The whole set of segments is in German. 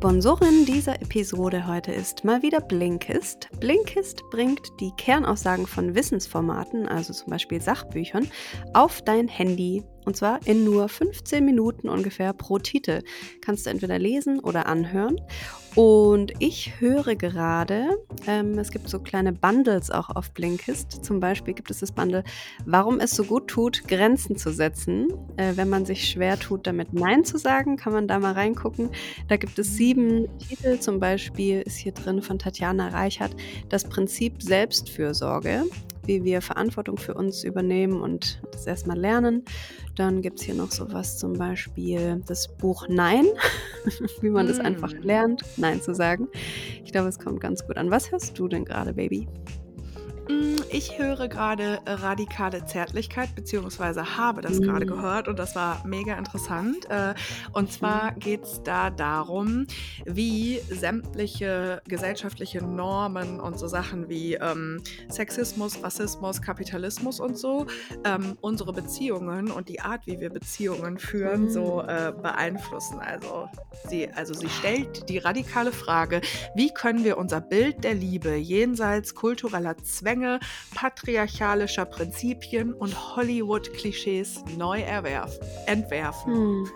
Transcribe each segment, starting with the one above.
Sponsorin dieser Episode heute ist mal wieder Blinkist. Blinkist bringt die Kernaussagen von Wissensformaten, also zum Beispiel Sachbüchern, auf dein Handy und zwar in nur 15 Minuten ungefähr pro Titel. Kannst du entweder lesen oder anhören. Und ich höre gerade, ähm, es gibt so kleine Bundles auch auf Blinkist. Zum Beispiel gibt es das Bundle, warum es so gut tut, Grenzen zu setzen. Äh, wenn man sich schwer tut, damit Nein zu sagen, kann man da mal reingucken. Da gibt es sieben Titel. Zum Beispiel ist hier drin von Tatjana Reichert das Prinzip Selbstfürsorge wie wir Verantwortung für uns übernehmen und das erstmal lernen. Dann gibt es hier noch sowas, zum Beispiel das Buch Nein, wie man mm. das einfach lernt, Nein zu sagen. Ich glaube, es kommt ganz gut an. Was hörst du denn gerade, Baby? Mm, ich höre gerade radikale Zärtlichkeit, beziehungsweise habe das gerade gehört und das war mega interessant. Äh, und zwar geht es da darum, wie sämtliche gesellschaftliche Normen und so Sachen wie ähm, Sexismus, Rassismus, Kapitalismus und so ähm, unsere Beziehungen und die Art, wie wir Beziehungen führen, so mm. äh, beeinflussen. Also sie, also sie stellt die radikale Frage, wie können wir unser Bild der Liebe jenseits kultureller Zwänge Zwänge, patriarchalischer Prinzipien und Hollywood-Klischees neu erwerfen, entwerfen. Hm.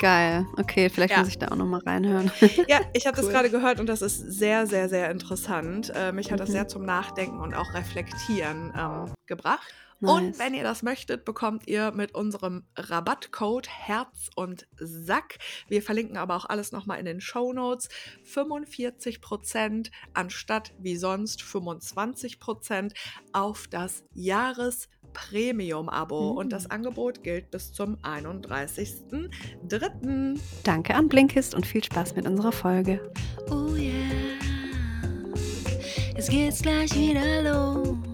Geil. Okay, vielleicht ja. muss ich da auch noch mal reinhören. Ja, ich habe cool. das gerade gehört und das ist sehr, sehr, sehr interessant. Äh, mich hat das mhm. sehr zum Nachdenken und auch Reflektieren ähm, gebracht. Nice. Und wenn ihr das möchtet, bekommt ihr mit unserem Rabattcode Herz und Sack, wir verlinken aber auch alles nochmal in den Show Notes, 45% anstatt wie sonst 25% auf das Jahres Premium-Abo mhm. und das. Angebot gilt bis zum 31.03. Danke an Blinkist und viel Spaß mit unserer Folge. Oh yeah, es geht's gleich wieder los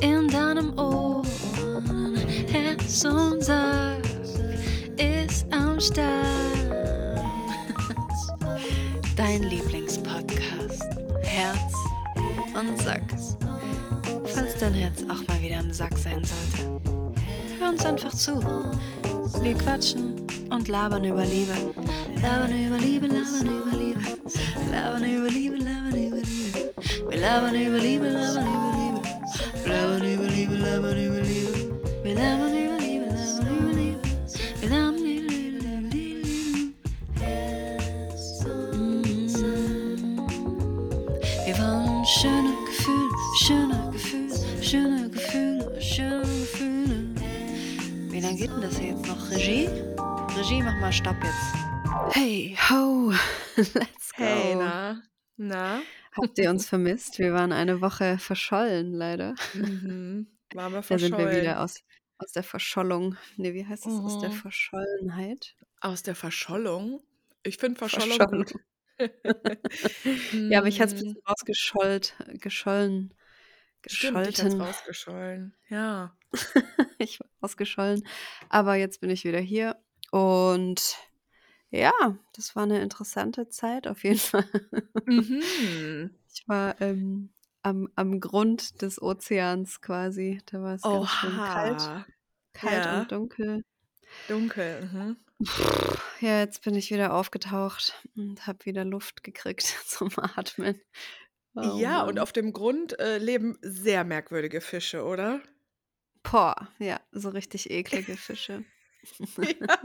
in deinem Ohr. Herz und Sack ist am Start. Dein Lieblingspodcast. Herz und Sack. Falls dein Herz auch mal wieder im Sack sein sollte, hör uns einfach zu. Wir quatschen und labern über Liebe. Labern über Liebe, labern über Liebe. Labern über Liebe, labern über Liebe. Wir labern über Liebe, labern über Liebe. Wir wollen schöne Gefühle, schöne Gefühle, schöne Gefühle, schöne Gefühle. Wie lange geht denn das hier jetzt noch? Regie? Regie, mach mal Stopp jetzt. Hey, ho, let's go. Hey, na? Na? Habt ihr uns vermisst? Wir waren eine Woche verschollen, leider. Mhm. Waren wir Da sind wir wieder aus, aus der Verschollung. Nee, wie heißt das? Aus der mhm. Verschollenheit? Aus der Verschollung? Ich finde Verschollung Verschollung. gut. Ja, aber ich hatte es ein bisschen rausgeschollt, geschollen, Stimmt, ich gescholten. rausgeschollen. Ja. ich war ausgeschollen. Aber jetzt bin ich wieder hier und ja, das war eine interessante Zeit auf jeden Fall. Mhm. Ich war ähm, am, am Grund des Ozeans quasi. Da war es ganz schön kalt. Kalt Ja, und dunkel. dunkel. Mhm. Ja, jetzt bin ich wieder aufgetaucht und habe wieder Luft gekriegt zum Atmen. Oh Ja, und auf dem Grund äh, leben sehr merkwürdige Fische, oder? Boah, ja, so richtig eklige Fische. Ja.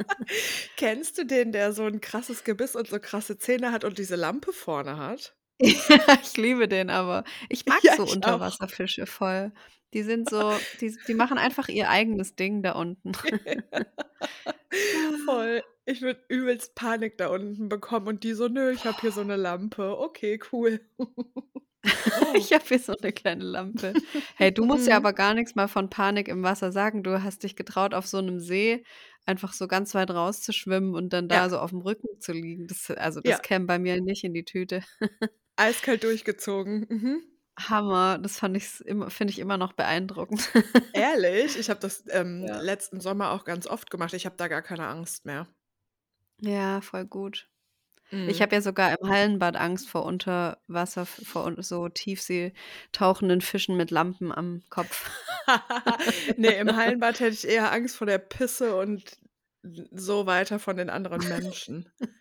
Kennst du den, der so ein krasses Gebiss und so krasse Zähne hat und diese Lampe vorne hat? Ja, ich liebe den aber. Ich mag Ja, so ich auch. Unterwasserfische voll. Die sind so die die machen einfach ihr eigenes Ding da unten. Voll. Ich würde übelst Panik da unten bekommen und die so: „Nö, ich habe hier so eine Lampe. Okay, cool.“ Ich habe hier so eine kleine Lampe. Hey, du musst ja mhm. aber gar nichts mal von Panik im Wasser sagen. Du hast dich getraut, auf so einem See einfach so ganz weit rauszuschwimmen und dann da Ja. so dem Rücken zu liegen. Das also, das Ja. käme bei mir nicht in die Tüte. Eiskalt durchgezogen. Mhm. Hammer, das fand ich immer finde ich immer noch beeindruckend. Ehrlich? Ich habe das, ähm, Ja. letzten Sommer auch ganz oft gemacht. Ich habe da gar keine Angst mehr. Ja, voll gut. Ich mhm. habe ja sogar im Hallenbad Angst vor Unterwasser vor so Tiefsee tauchenden Fischen mit Lampen am Kopf. Ne, im Hallenbad hätte ich eher Angst vor der Pisse und so weiter von den anderen Menschen.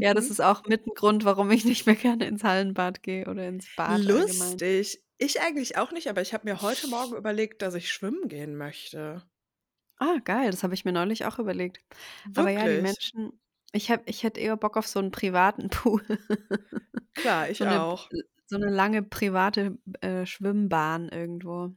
Ja, das Mhm. ist auch mit 'n Grund, warum ich nicht mehr gerne ins Hallenbad gehe oder ins Bad allgemein. Lustig. Ich eigentlich auch nicht, aber ich habe mir heute Morgen überlegt, dass ich schwimmen gehen möchte. Ah, geil, das habe ich mir neulich auch überlegt. Aber ja, die Wirklich? Menschen ich habe ich hätte eher Bock auf so 'n privaten Pool. Klar, So ich 'ne auch. l so 'ne lange private, äh, Schwimmbahn irgendwo.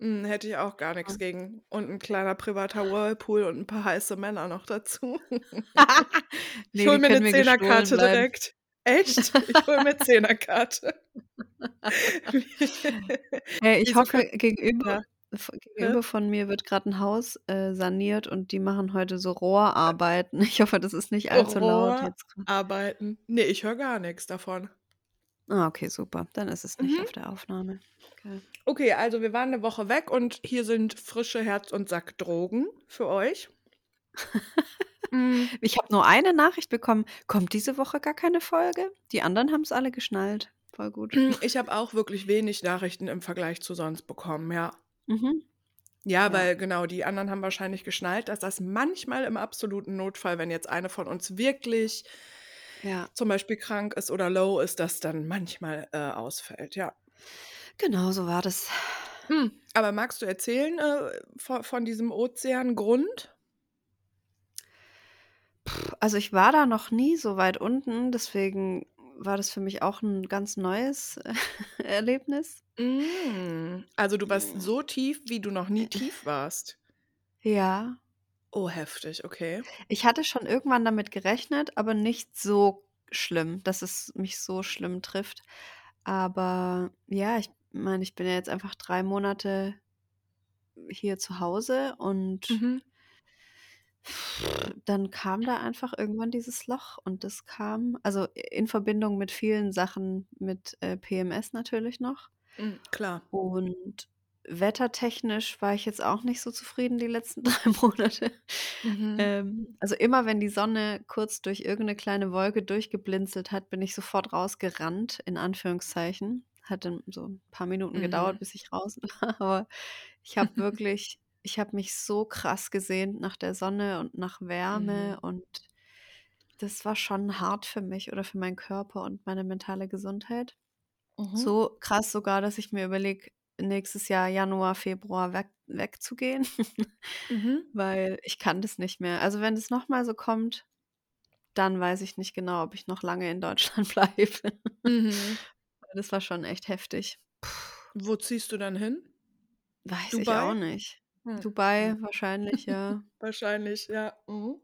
Mhm, hätte ich auch gar Ja. gegen. Und 'n kleiner privater Whirlpool und 'n paar heiße Männer noch dazu. Ich Ne, hole mir 'ne gestohlen Zehnerkarte direkt. Echt? Ich hole mir Zehnerkarte. Hey, ich könnt gegenüber. V gegenüber von mir wird grad 'n Haus, äh, saniert und die machen heute so Rohrarbeiten. Ich hoffe, das ist nicht allzu laut jetzt. Rohrarbeiten. Ne, ich höre gar nix davon. Ah, okay, super. Dann ist es nicht Mhm. auf der Aufnahme. Okay. Okay, also wir waren 'ne Woche weg und hier sind frische Herz und Sack-Drogen für euch. Ich habe nur eine Nachricht bekommen: „Kommt diese Woche gar keine Folge?“ Die anderen haben's alle geschnallt. Voll gut. Ich habe auch wirklich wenig Nachrichten im Vergleich zu sonst bekommen, ja. Mhm. Ja, Ja. weil genau, die anderen haben wahrscheinlich geschnallt, dass das manchmal im absoluten Notfall, wenn jetzt eine von uns wirklich Ja. zum Beispiel krank ist oder low ist, dass dann manchmal, äh, ausfällt, ja. Genau so war das. Hm, aber magst du erzählen, äh, vo von diesem Ozeangrund? Also, ich war da noch nie so weit unten, deswegen war das für mich auch 'n ganz neues Erlebnis. Hm, also, du warst so tief, wie du noch nie tief warst? Ja. Oh, heftig, okay. Ich hatte schon irgendwann damit gerechnet, aber nicht so schlimm, dass es mich so schlimm trifft. Aber ja, ich meine, ich bin ja jetzt einfach 3 Monate hier zu Hause und Mhm. Dann kam da einfach irgendwann dieses Loch und das kam also, in Verbindung mit vielen Sachen mit, äh, PMS natürlich noch. Hm, klar. Und wettertechnisch war ich jetzt auch nicht so zufrieden die letzten 3 Monate. Mhm. Ähm, also, immer wenn die Sonne kurz durch irgend 'ne kleine Wolke durchgeblinzelt hat, bin ich sofort rausgerannt, in Anführungszeichen. Hat dann so 'n paar Minuten gedauert, Mhm. bis ich raus war, aber ich habe wirklich ich habe mich so krass gesehnt nach der Sonne und nach Wärme Mhm. und das war schon hart für mich oder für meinen Körper und meine mentale Gesundheit. Mhm. So krass sogar, dass ich mir überlege, nächstes Jahr Januar, Februar weg wegzugehen, Mhm. weil ich kann das nicht mehr. Also, wenn das noch mal so kommt, dann weiß ich nicht genau, ob ich noch lange in Deutschland bleibe. Mhm. Das war schon echt heftig. Wo ziehst du dann hin? Weiß ich auch Dubai? nicht. Hm, Dubai hm. wahrscheinlich, ja. Wahrscheinlich, ja. Mhm.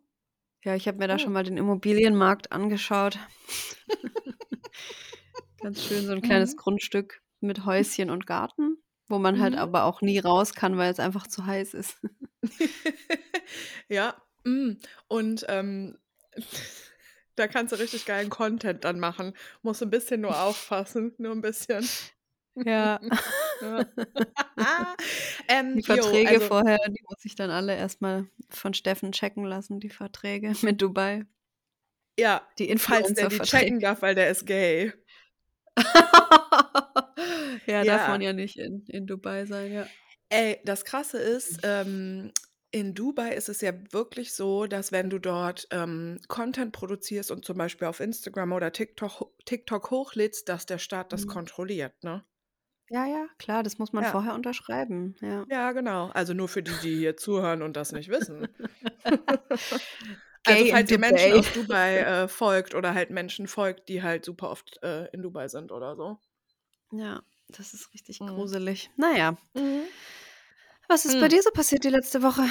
Ja, ich habe mir da Hm. schon mal den Immobilienmarkt angeschaut. Ganz schön so 'n kleines Mhm. Grundstück mit Häuschen und Garten, wo man halt Mhm. aber auch nie raus kann, weil's einfach zu heiß ist. Ja, hm, und, ähm, da kannst du richtig geilen Content dann machen. Musst 'n bisschen nur aufpassen, nur 'n bisschen. Ja. Ja. Ähm, Die jo, Verträge also vorher, die muss ich dann alle erst mal von Steffen checken lassen, die Verträge mit Dubai. Ja, Die falls der die checken darf, weil der ist gay. Ja, darf man Ja. ja nicht in in Dubai sein, ja. Ey, das Krasse ist, ähm, in Dubai ist es ja wirklich so, dass wenn du dort, ähm, Content produzierst und zum Beispiel auf Instagram oder TikTok TikTok hochlädst, dass der Staat das Mhm. kontrolliert, ne? Ja, ja, klar, das muss man Ja. vorher unterschreiben, ja. Ja, genau. Also, nur für die, die hier zuhören und das nicht wissen. Also, Gay in falls ihr Menschen Dubai. aus Dubai, äh, folgt oder halt Menschen folgt, die halt super oft, äh, in Dubai sind oder so. Ja, das ist richtig Mhm. gruselig. Na ja. Mhm. Was ist bei Hm. dir so passiert die letzte Woche?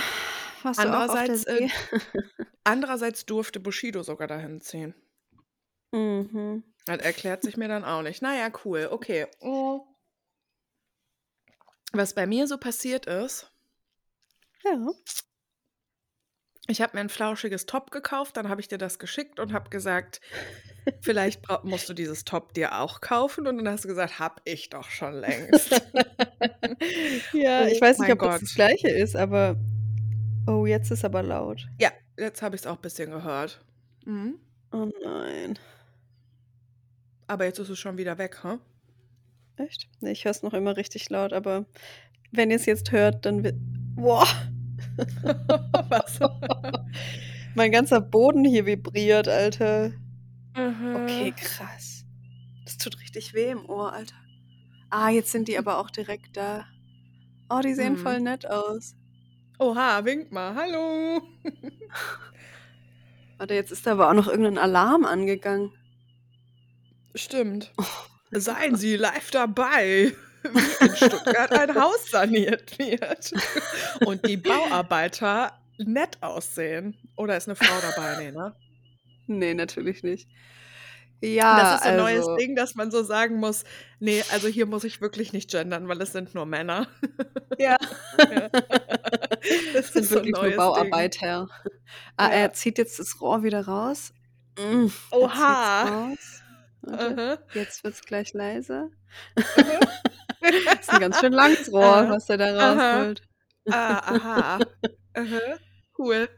Warst du auch auf der Andererseits, äh See? andererseits durfte Bushido sogar dahin ziehen. Mhm. Das erklärt sich mir dann auch nicht. Na ja, cool, okay. Hm. Was bei mir so passiert ist Ja. ich habe mir 'n flauschiges Top gekauft, dann habe ich dir das geschickt und habe gesagt: „Vielleicht musst du dieses Top dir auch kaufen.“ Und dann hast du gesagt: „Habe ich doch schon längst.“ Ja, ich Oh weiß nicht, ob das das Gott. Gleiche ist, aber oh, jetzt ist aber laut. Ja, jetzt habe ich's auch bisschen gehört. Mhm. Oh nein. Aber jetzt ist es schon wieder weg, ha? Echt? Ne, ich höre es noch immer richtig laut, aber wenn ihr's jetzt hört, dann wi boah. Was? Mein ganzer Boden hier vibriert, Alter. Okay, krass. Das tut richtig weh im Ohr, Alter. Ah, jetzt sind die aber auch direkt da. Oh, die sehen voll Mhm. nett aus. Oha, wink mal. Hallo. Warte, jetzt ist da aber auch noch irgendein Alarm angegangen. Stimmt. Oh, Seien Sie live dabei, wie in Stuttgart ein Haus saniert wird und die Bauarbeiter nett aussehen. Oder ist eine Frau dabei? Nee, ne? nee, natürlich nicht. Das Ja, ist so ein neues also, Ding, dass man so sagen muss, nee, also hier muss ich wirklich nicht gendern, weil es sind nur Männer. ja. Ja. Das Das sind ist so wirklich nur neues. Bauarbeiter. Ah, Ja. er zieht jetzt das Rohr wieder raus. Mm, Oha. raus. Aha. jetzt wird's gleich leise. Aha. Das ist ein ganz schön langes Rohr, Aha. was er da rausholt. Ah, aha. Cool.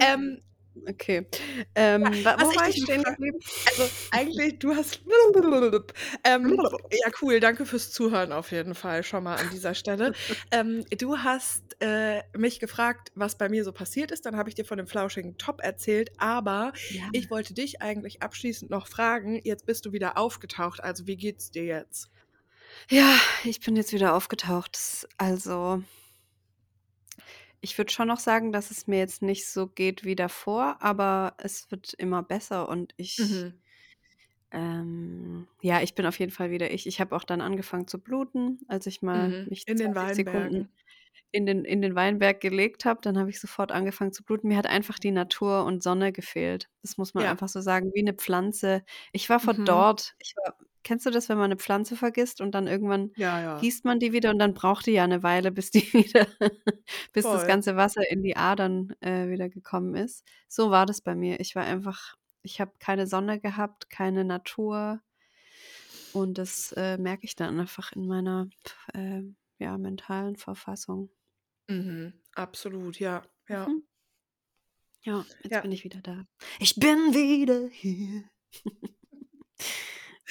Ähm, Okay. Ähm, ja, wo war ich stehen geblieben? also eigentlich, du hast ähm, ja, cool, danke fürs Zuhören auf jeden Fall schon mal an dieser Stelle. Ähm, du hast äh, mich gefragt, was bei mir so passiert ist, dann habe ich dir von dem flauschigen Top erzählt, aber Ja. ich wollte dich eigentlich abschließend noch fragen, jetzt bist du wieder aufgetaucht, also wie geht's dir jetzt? Ja, ich bin jetzt wieder aufgetaucht. Also, ich würde schon noch sagen, dass es mir jetzt nicht so geht wie davor, aber es wird immer besser und ich, Mhm. ähm, ja, ich bin auf jeden Fall wieder ich. Ich habe auch dann angefangen zu bluten, als ich mal Mhm. mich In den 20 Sekunden Weinbergen. in den, in den Weinberg gelegt habe, dann habe ich sofort angefangen zu bluten. Mir hat einfach die Natur und Sonne gefehlt. Das muss man Ja. einfach so sagen, wie eine Pflanze. Ich war Mhm. verdorrt. Ich war, kennst du das, wenn man eine Pflanze vergisst und dann irgendwann Ja, ja. gießt man die wieder und dann braucht die ja eine Weile, bis die wieder, bis das Voll. ganze Wasser in die Adern äh, wieder gekommen ist. So war das bei mir. Ich war einfach, ich habe keine Sonne gehabt, keine Natur und das äh, merke ich dann einfach in meiner äh, ja, mentalen Verfassung. Mhm. Absolut, ja, ja. Mhm. Ja, jetzt Ja. bin ich wieder da. Ich bin wieder hier.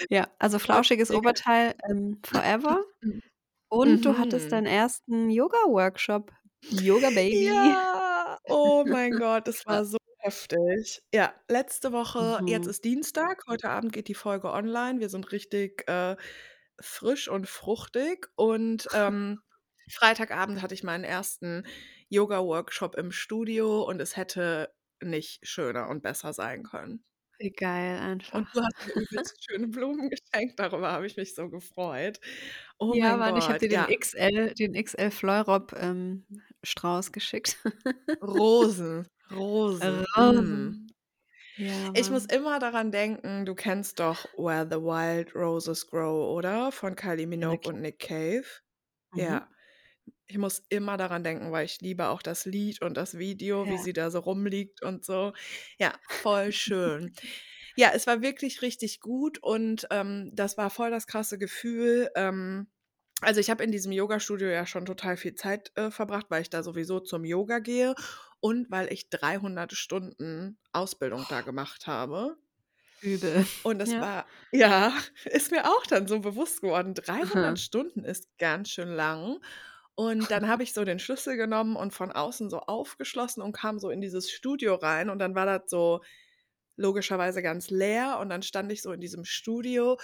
ja, also flauschiges. Oberteil ähm, forever. Und du hattest Mhm. deinen ersten Yoga-Workshop. Yoga Baby. Ja, oh mein Gott, das war so heftig. Ja, letzte Woche, jetzt Mhm. ist Dienstag, heute Abend geht die Folge online. Wir sind richtig äh, frisch und fruchtig. Und ähm, Freitagabend hatte ich meinen ersten Yoga-Workshop im Studio und es hätte nicht schöner und besser sein können. Wie geil Und einfach. du hast mir übelst schöne Blumen geschenkt, darüber habe ich mich so gefreut. Oh Ja, mein Mann, ich habe Gott, dir den ja. XL, den XL Fleurop ähm, Strauß geschickt. Rosen, Rosen. Mm. Rosen. Ja, Ich muss immer daran denken, du kennst doch Where the Wild Roses Grow, oder? Von Kylie Minogue klar. und Nick Cave. Mhm. Ja, ich muss immer daran denken, weil ich liebe auch das Lied und das Video, wie Ja. sie da so rumliegt und so. Ja, voll schön. Ja, es war wirklich richtig gut und ähm, das war voll das krasse Gefühl. Ähm, also ich habe in diesem Yoga-Studio ja schon total viel Zeit äh, verbracht, weil ich da sowieso zum Yoga gehe und weil ich 300 Stunden Ausbildung da gemacht habe. Übel. Und das Ja. war, ja, ist mir auch dann so bewusst geworden. 300 Aha. Stunden ist ganz schön lang. Und dann habe ich so den Schlüssel genommen und von außen so aufgeschlossen und kam so in dieses Studio rein. Und dann war das so logischerweise ganz leer. Und dann stand ich so in diesem Studio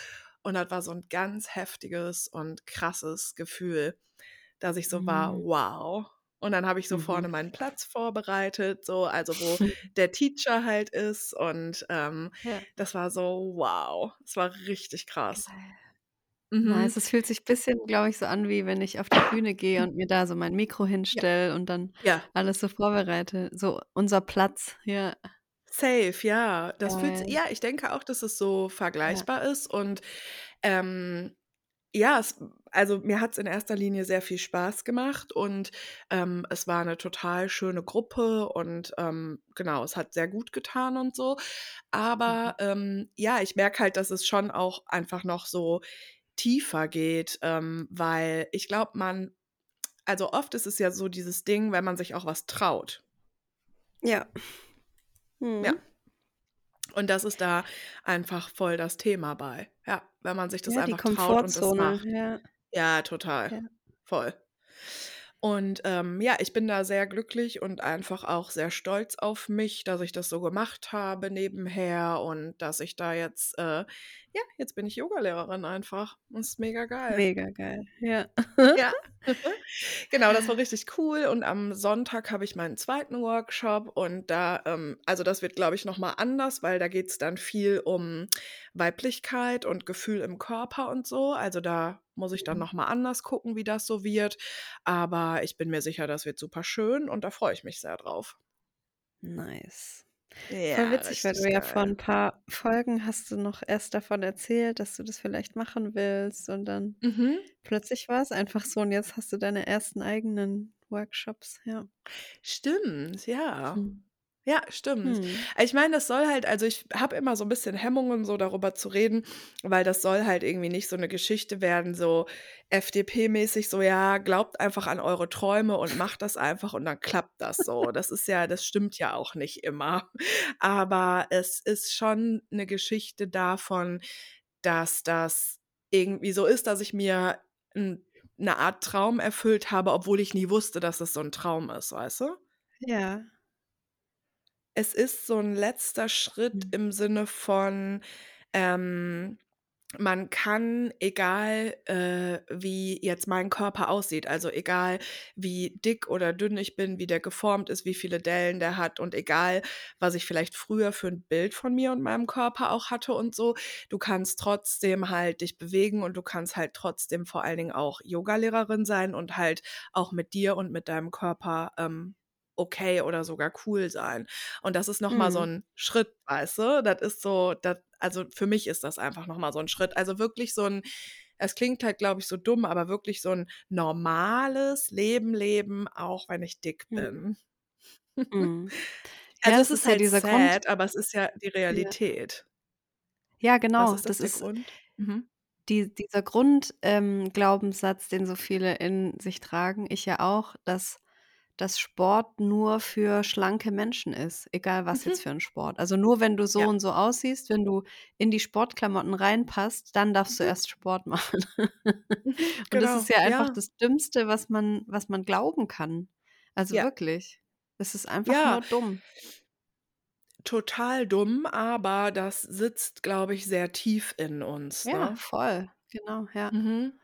und das war so ein ganz heftiges und krasses Gefühl, dass ich so war, Mhm. wow. Und dann habe ich so vorne Mhm. meinen Platz vorbereitet, so, also wo der Teacher halt ist. Und ähm, Ja. das war so, wow. Es war richtig krass. Geil. Mhm. Nice. Es fühlt sich ein bisschen, glaube ich, so an, wie wenn ich auf die Bühne gehe und mir da so mein Mikro Ja. hinstelle und dann Ja. alles so vorbereite. So unser Platz. Ja. Safe, ja. Das fühlt Geil. ja, ich denke auch, dass es so Ja. vergleichbar ist. Und ähm, ja, es, also mir hat es in erster Linie sehr viel Spaß gemacht und ähm, es war eine total schöne Gruppe und ähm, genau, es hat sehr gut getan und so. Mhm. Aber ähm, ja, ich merke halt, dass es schon auch einfach noch so tiefer geht, ähm, weil ich glaube, man, also oft ist es ja so dieses Ding, wenn man sich auch was traut. Ja. Ja. Mhm. Und das ist da einfach voll das Thema bei. Ja, wenn man sich das Ja, einfach traut und das Komfortzone. macht. Ja. Ja, total. Ja. Voll. Und, ähm, ja, ich bin da sehr glücklich und einfach auch sehr stolz auf mich, dass ich das so gemacht habe nebenher und dass ich da jetzt, äh ja, jetzt bin ich Yogalehrerin einfach. Das ist mega geil. Mega geil, ja. Ja. Genau, das war richtig cool und am Sonntag habe ich meinen zweiten Workshop und da, ähm also, das wird, glaube ich, noch mal anders, weil da geht's dann viel um Weiblichkeit und Gefühl im Körper und so. Also, da muss ich dann Mhm. noch mal anders gucken, wie das so wird. Aber ich bin mir sicher, das wird super schön und da freue ich mich sehr drauf. Nice. Voll Ja, witzig, weil richtig du ja vor geil. 'n paar Folgen hast du noch erst davon erzählt, dass du das vielleicht machen willst und dann Mhm. plötzlich war's einfach so und jetzt hast du deine ersten eigenen Workshops, ja. Stimmt, ja. Ja, stimmt. Mhm. Ich meine, das soll halt also, ich habe immer so 'n bisschen Hemmungen, so darüber zu reden, weil das soll halt irgendwie nicht so 'ne Geschichte werden, so FDP-mäßig, so: „Ja, glaubt einfach an eure Träume und macht das einfach und dann klappt das so.“ Das ist ja das stimmt ja auch nicht immer. Aber es ist schon 'ne Geschichte davon, dass das irgendwie so ist, dass ich mir 'n 'ne Art Traum erfüllt habe, obwohl ich nie wusste, dass es so 'n Traum ist, weißt du? Ja. Es ist so 'n letzter Schritt Mhm. im Sinne von, ähm, man kann, egal, äh, wie jetzt mein Körper aussieht, also egal, wie dick oder dünn ich bin, wie der geformt ist, wie viele Dellen der hat und egal, was ich vielleicht früher für 'n Bild von mir und meinem Körper auch hatte und so, du kannst trotzdem halt dich bewegen und du kannst halt trotzdem vor allen Dingen auch Yogalehrerin sein und halt auch mit dir und mit deinem Körper, ähm, okay oder sogar cool sein. Und das ist noch mal so Mhm. 'n Schritt, weißt du? Das ist so das also, für mich ist das einfach noch mal so 'n Schritt. Also, wirklich so 'n es klingt halt, glaube ich, so dumm, aber wirklich so 'n normales Leben leben, auch wenn ich dick Mhm. bin. Mhm. Ja, Also, es das ist ist ja halt dieser Grund sad, aber es ist ja die Ja. Realität. Ja, Was genau, ist das, das ist Grund? Mhm. die dieser Grund ähm, Glaubenssatz, den so viele in sich tragen, ich ja auch, dass dass Sport nur für schlanke Menschen ist, egal was jetzt Mhm. für 'n Sport. Also, nur wenn du so Ja. und so aussiehst, wenn du in die Sportklamotten reinpasst, dann darfst du Mhm. erst Sport machen. Mhm, Und das ist genau, ja einfach ja. das Dümmste, was man was man glauben kann. Also, Ja. wirklich. Es ist einfach Ja. nur dumm. Total dumm, aber das sitzt, glaube ich, sehr tief in uns, Ja, ne? voll, genau, ja. Mhm.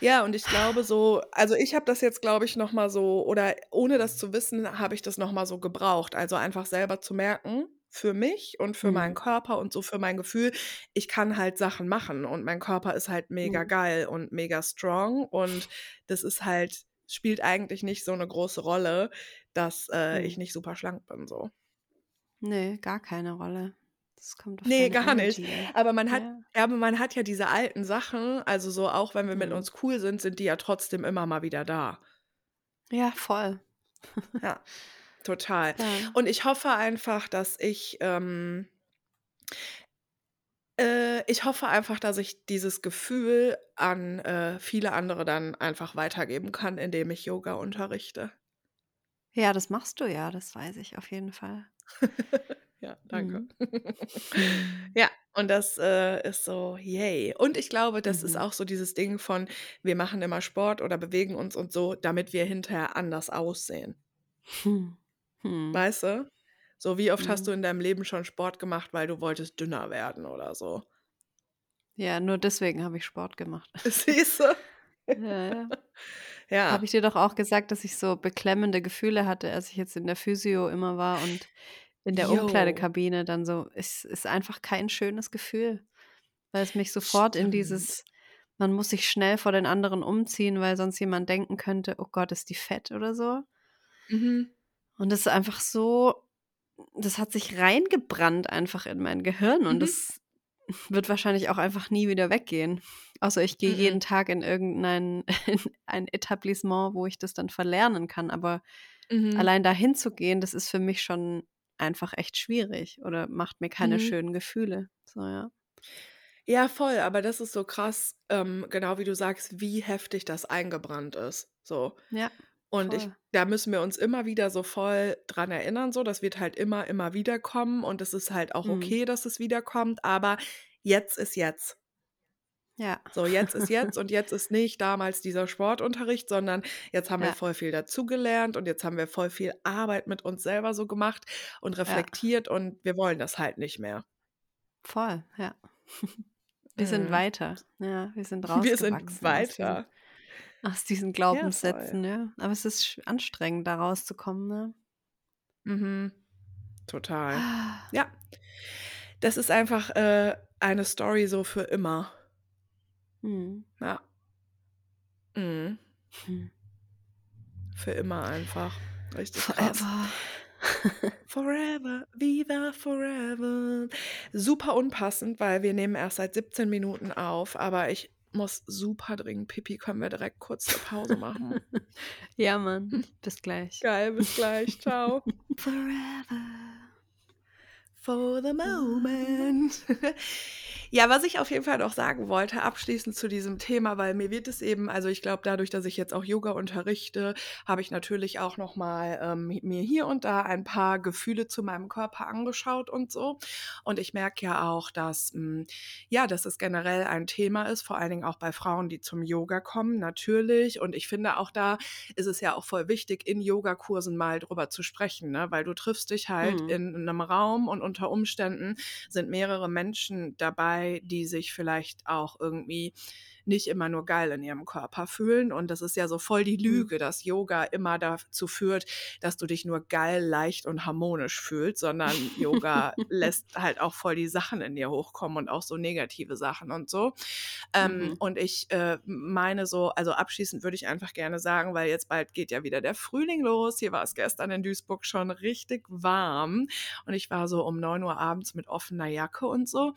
Ja, und ich glaube so also, ich habe das jetzt, glaube ich, noch mal so oder ohne das zu wissen, habe ich das noch mal so gebraucht. Also, einfach selber zu merken, für mich und für meinen Mhm. Körper und so für mein Gefühl, ich kann halt Sachen machen und mein Körper ist halt mega Mhm. geil und mega strong und das ist halt spielt eigentlich nicht so 'ne große Rolle, dass, äh, ich Mhm. nicht super schlank bin so. Ne, gar keine Rolle. Das kommt auf Ne, deine gar nicht. Energy an. Aber man hat Ja. ja, aber man hat ja diese alten Sachen, also, so auch wenn wir mit Mhm. uns cool sind, sind die ja trotzdem immer mal wieder da. Ja, voll. Ja, total. Ja. Und ich hoffe einfach, dass ich, ähm äh, ich hoffe einfach, dass ich dieses Gefühl an, äh, viele andere dann einfach weitergeben kann, indem ich Yoga unterrichte. Ja, das machst du ja, das weiß ich auf jeden Fall. Ja, danke. Mhm. Ja, und das, äh, ist so, yay. Und ich glaube, das ist Mhm. auch so dieses Ding von, wir machen immer Sport oder bewegen uns und so, damit wir hinterher anders aussehen. Mhm. Weißt du? So, wie oft hast du Mhm. in deinem Leben schon Sport gemacht, weil du wolltest dünner werden oder so? Ja, nur deswegen habe ich Sport gemacht. Siehst du? Ja, ja. Habe ich dir doch auch gesagt, dass ich so beklemmende Gefühle hatte, als ich jetzt in der Physio immer war und in der Jo. Umkleidekabine dann so es ist einfach kein schönes Gefühl, weil es mich sofort in Stimmt. dieses man muss sich schnell vor den anderen umziehen, weil sonst jemand denken könnte: „Oh Gott, ist die fett“ oder so. Mhm. Und das ist einfach so das hat sich reingebrannt einfach in mein Gehirn und Mhm. das wird wahrscheinlich auch einfach nie wieder weggehen. Außer ich gehe jeden M-m. Tag in irgendein in ein Etablissement, wo ich das dann verlernen kann, aber Mhm. allein da hinzugehen, das ist für mich schon einfach echt schwierig oder macht mir keine Mhm. schönen Gefühle, so, ja. Ja, voll, aber das ist so krass, ähm, genau wie du sagst, wie heftig das eingebrannt ist, so. Ja, Und ich da müssen wir uns immer wieder so voll dran erinnern so, das wird halt immer, immer wieder kommen und es ist halt auch Mhm. okay, dass es wiederkommt, aber jetzt ist jetzt. Ja. So, jetzt ist jetzt und jetzt ist nicht damals dieser Sportunterricht, sondern jetzt haben wir Ja. voll viel dazugelernt und jetzt haben wir voll viel Arbeit mit uns selber so gemacht und Ja. reflektiert und wir wollen das halt nicht mehr. Voll, ja. Wir sind Mhm. weiter. Ja, wir sind Wir sind rausgewachsen aus diesen weiter. aus diesen Ja. Glaubenssätzen, ja. Aber es ist anstrengend, da rauszukommen, ne? Mhm. Total. Ah. Ja. Das ist einfach, äh, eine Story so für immer. Mhm. Ja. Mhm. Hm. Für immer einfach. Richtig krass. Forever. Forever, viva forever. Super unpassend, weil wir nehmen erst seit 17 Minuten auf, aber ich muss super dringend Pipi. Können wir direkt kurz 'ne Pause machen? Ja, Mann. Bis gleich. Geil, bis gleich. Ciao. Forever. For the moment. Ja, was ich auf jeden Fall noch sagen wollte, abschließend zu diesem Thema, weil mir wird es eben also, ich glaube, dadurch, dass ich jetzt auch Yoga unterrichte, habe ich natürlich auch noch mal, ähm, mir hier und da ein paar Gefühle zu meinem Körper angeschaut und so. Und ich merke ja auch, dass, hm, ja, dass es generell ein Thema ist, vor allen Dingen auch bei Frauen, die zum Yoga kommen, natürlich. Und ich finde, auch da ist es ja auch voll wichtig, in Yogakursen mal drüber zu sprechen, ne? Weil du triffst dich halt Mhm. in 'nem Raum und unter Umständen sind mehrere Menschen dabei, die sich vielleicht auch irgendwie nicht immer nur geil in ihrem Körper fühlen. Und das ist ja so voll die Mhm. Lüge, dass Yoga immer dazu führt, dass du dich nur geil, leicht und harmonisch fühlst, sondern Yoga lässt halt auch voll die Sachen in dir hochkommen und auch so negative Sachen und so. Ähm, Mhm. und ich, äh, meine so also, abschließend würde ich einfach gerne sagen, weil jetzt bald geht ja wieder der Frühling los. Hier war es gestern in Duisburg schon richtig warm und ich war so um 9:00 abends mit offener Jacke und so.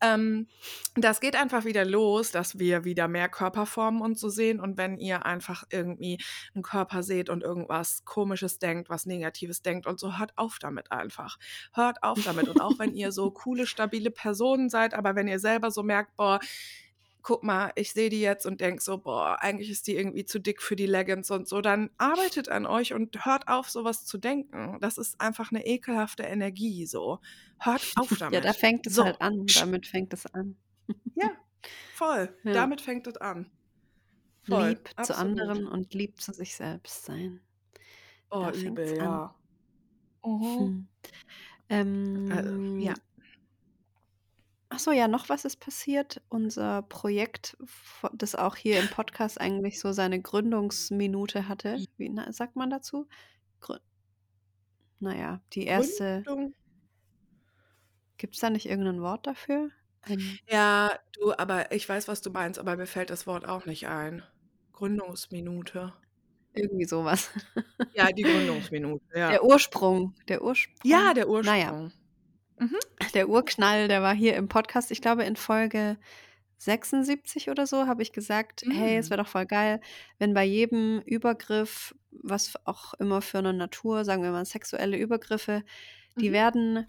Ähm, das geht einfach wieder los, dass wir wieder mehr Körperformen und so sehen. Und wenn ihr einfach irgendwie 'n Körper seht und irgendwas Komisches denkt, was Negatives denkt und so, hört auf damit einfach. Hört auf damit. Und auch wenn ihr so coole, stabile Personen seid, aber wenn ihr selber so merkt: „Boah, guck mal, ich sehe die jetzt und denke so: ‚Boah, eigentlich ist die irgendwie zu dick für die Leggings und so‘“, dann arbeitet an euch und hört auf, so was zu denken. Das ist einfach 'ne ekelhafte Energie so. Hört auf Ja, damit. da fängt es So. halt an. Damit fängt es an. Ja, voll. Ja. Damit fängt es an. Voll, Lieb zu absolut. anderen und lieb zu sich selbst sein. Oh, Da übel, an. ja. Mhm. Hm. Also, ja. Ähm Ach so, ja, noch was ist passiert. Unser Projekt, das auch hier im Podcast eigentlich so seine Gründungsminute hatte. I Wie na sagt man dazu? Grü na ja, die erste Gründung? Gibt's da nicht irgend 'nen Wort dafür? Ein Ja, du, aber ich weiß, was du meinst, aber mir fällt das Wort auch nicht ein. Gründungsminute. Irgendwie so was. Ja, die Gründungsminute, ja. Der Ursprung der Ursprung? Ja, der Na ja. Ursprung. Mhm. Der Urknall, der war hier im Podcast. Ich glaube, in Folge 76 oder so habe ich gesagt: „Hey, es Mhm. wäre doch voll geil, wenn bei jedem Übergriff, was auch immer für 'ne Natur sagen wir mal, sexuelle Übergriffe, die Mhm. werden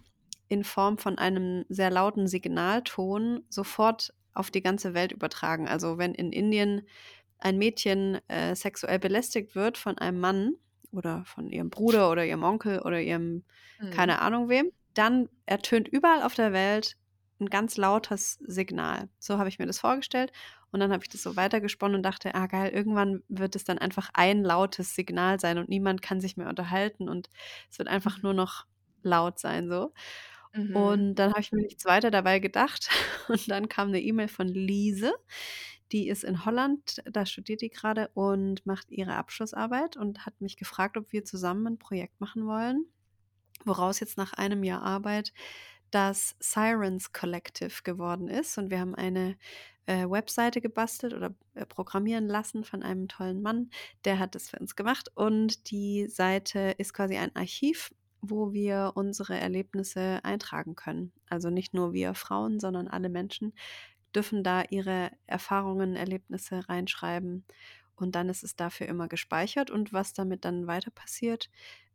in Form von einem sehr lauten Signalton sofort auf die ganze Welt übertragen.“ Also, wenn in Indien ein Mädchen, äh, sexuell belästigt wird von einem Mann oder von ihrem Bruder oder ihrem Onkel oder ihrem Mhm. keine Ahnung wem, dann ertönt überall auf der Welt 'n ganz lautes Signal. So habe ich mir das vorgestellt. Und dann habe ich das so weitergesponnen und dachte: „Ah geil, irgendwann wird es dann einfach ein lautes Signal sein und niemand kann sich mehr unterhalten und es wird einfach Mhm. nur noch laut sein so.“ Mhm. Und dann habe ich mir nichts weiter dabei gedacht und dann kam 'ne E-Mail von Liese. Die ist in Holland, da studiert die grade und macht ihre Abschlussarbeit und hat mich gefragt, ob wir zusammen 'n Projekt machen wollen, woraus jetzt nach einem Jahr Arbeit das Sirens Collective geworden ist. Und wir haben eine, äh, Webseite gebastelt oder, äh, programmieren lassen von einem tollen Mann, der hat das für uns gemacht. Und die Seite ist quasi ein Archiv, wo wir unsere Erlebnisse eintragen können. Also, nicht nur wir Frauen, sondern alle Menschen dürfen da ihre Erfahrungen, Erlebnisse reinschreiben und dann ist es dafür immer gespeichert. Und was damit dann weiter passiert,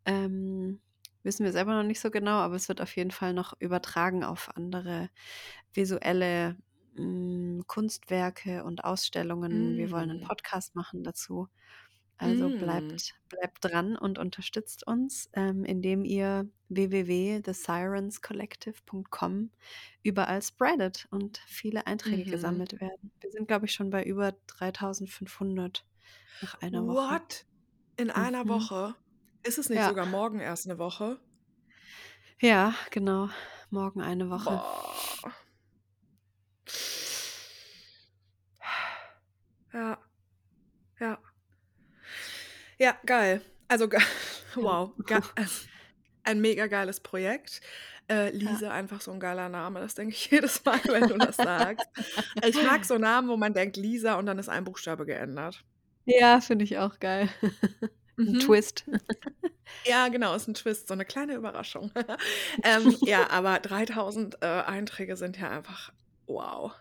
ähm, wissen wir selber noch nicht so genau, aber es wird auf jeden Fall noch übertragen auf andere visuelle, hm, Kunstwerke und Ausstellungen. Wir wollen 'nen Mhm. Podcast machen dazu. Also Mm. bleibt, bleibt dran und unterstützt uns, ähm, indem ihr www.thesirenscollective.com überall spreadet und viele Einträge Mhm. gesammelt werden. Wir sind, glaube ich, schon bei über 3500 nach einer Woche. What? In einer Mhm. Woche? Ist es nicht Ja. sogar morgen erst eine Woche? Ja, genau. Morgen eine Woche. Boah. Ja. Ja, geil. Also, ge wow. Ge ein mega geiles Projekt. Äh, Lisa, einfach so ein geiler Name. Das denke ich jedes Mal, wenn du das sagst. Ich mag so Namen, wo man denkt Lisa und dann ist ein Buchstabe geändert. Ja, finde ich auch geil. Ein Mhm. Twist. Ja, genau, ist ein Twist, so eine kleine Überraschung. Ähm, ja, aber 3000, äh, Einträge sind ja einfach wow.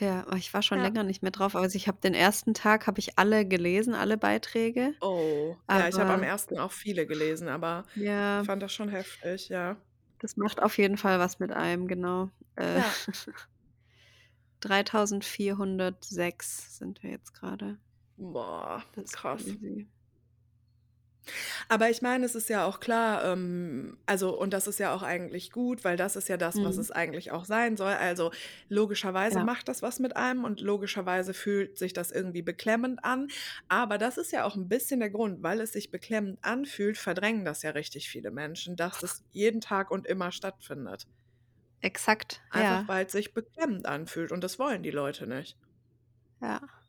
Ja, aber ich war schon Ja. länger nicht mehr drauf. Also ich habe den ersten Tag habe ich alle gelesen, alle Beiträge. Oh. Ja, ich habe am Aber ersten auch viele gelesen, aber ich ja, fand das schon heftig, ja. das macht auf jeden Fall was mit einem, genau. Äh, Ja. 3406 sind wir jetzt gerade. Boah, Das ist krass. crazy. Aber ich meine, es ist ja auch klar, ähm, also und das ist ja auch eigentlich gut, weil das ist ja das, was Mhm. es eigentlich auch sein soll. Also logischerweise Ja. macht das was mit einem und logischerweise fühlt sich das irgendwie beklemmend an. Aber das ist ja auch ein bisschen der Grund, weil es sich beklemmend anfühlt, verdrängen das ja richtig viele Menschen, dass das jeden Tag und immer stattfindet. Exakt, Einfach ja. weil es sich beklemmend anfühlt und das wollen die Leute nicht. Ja.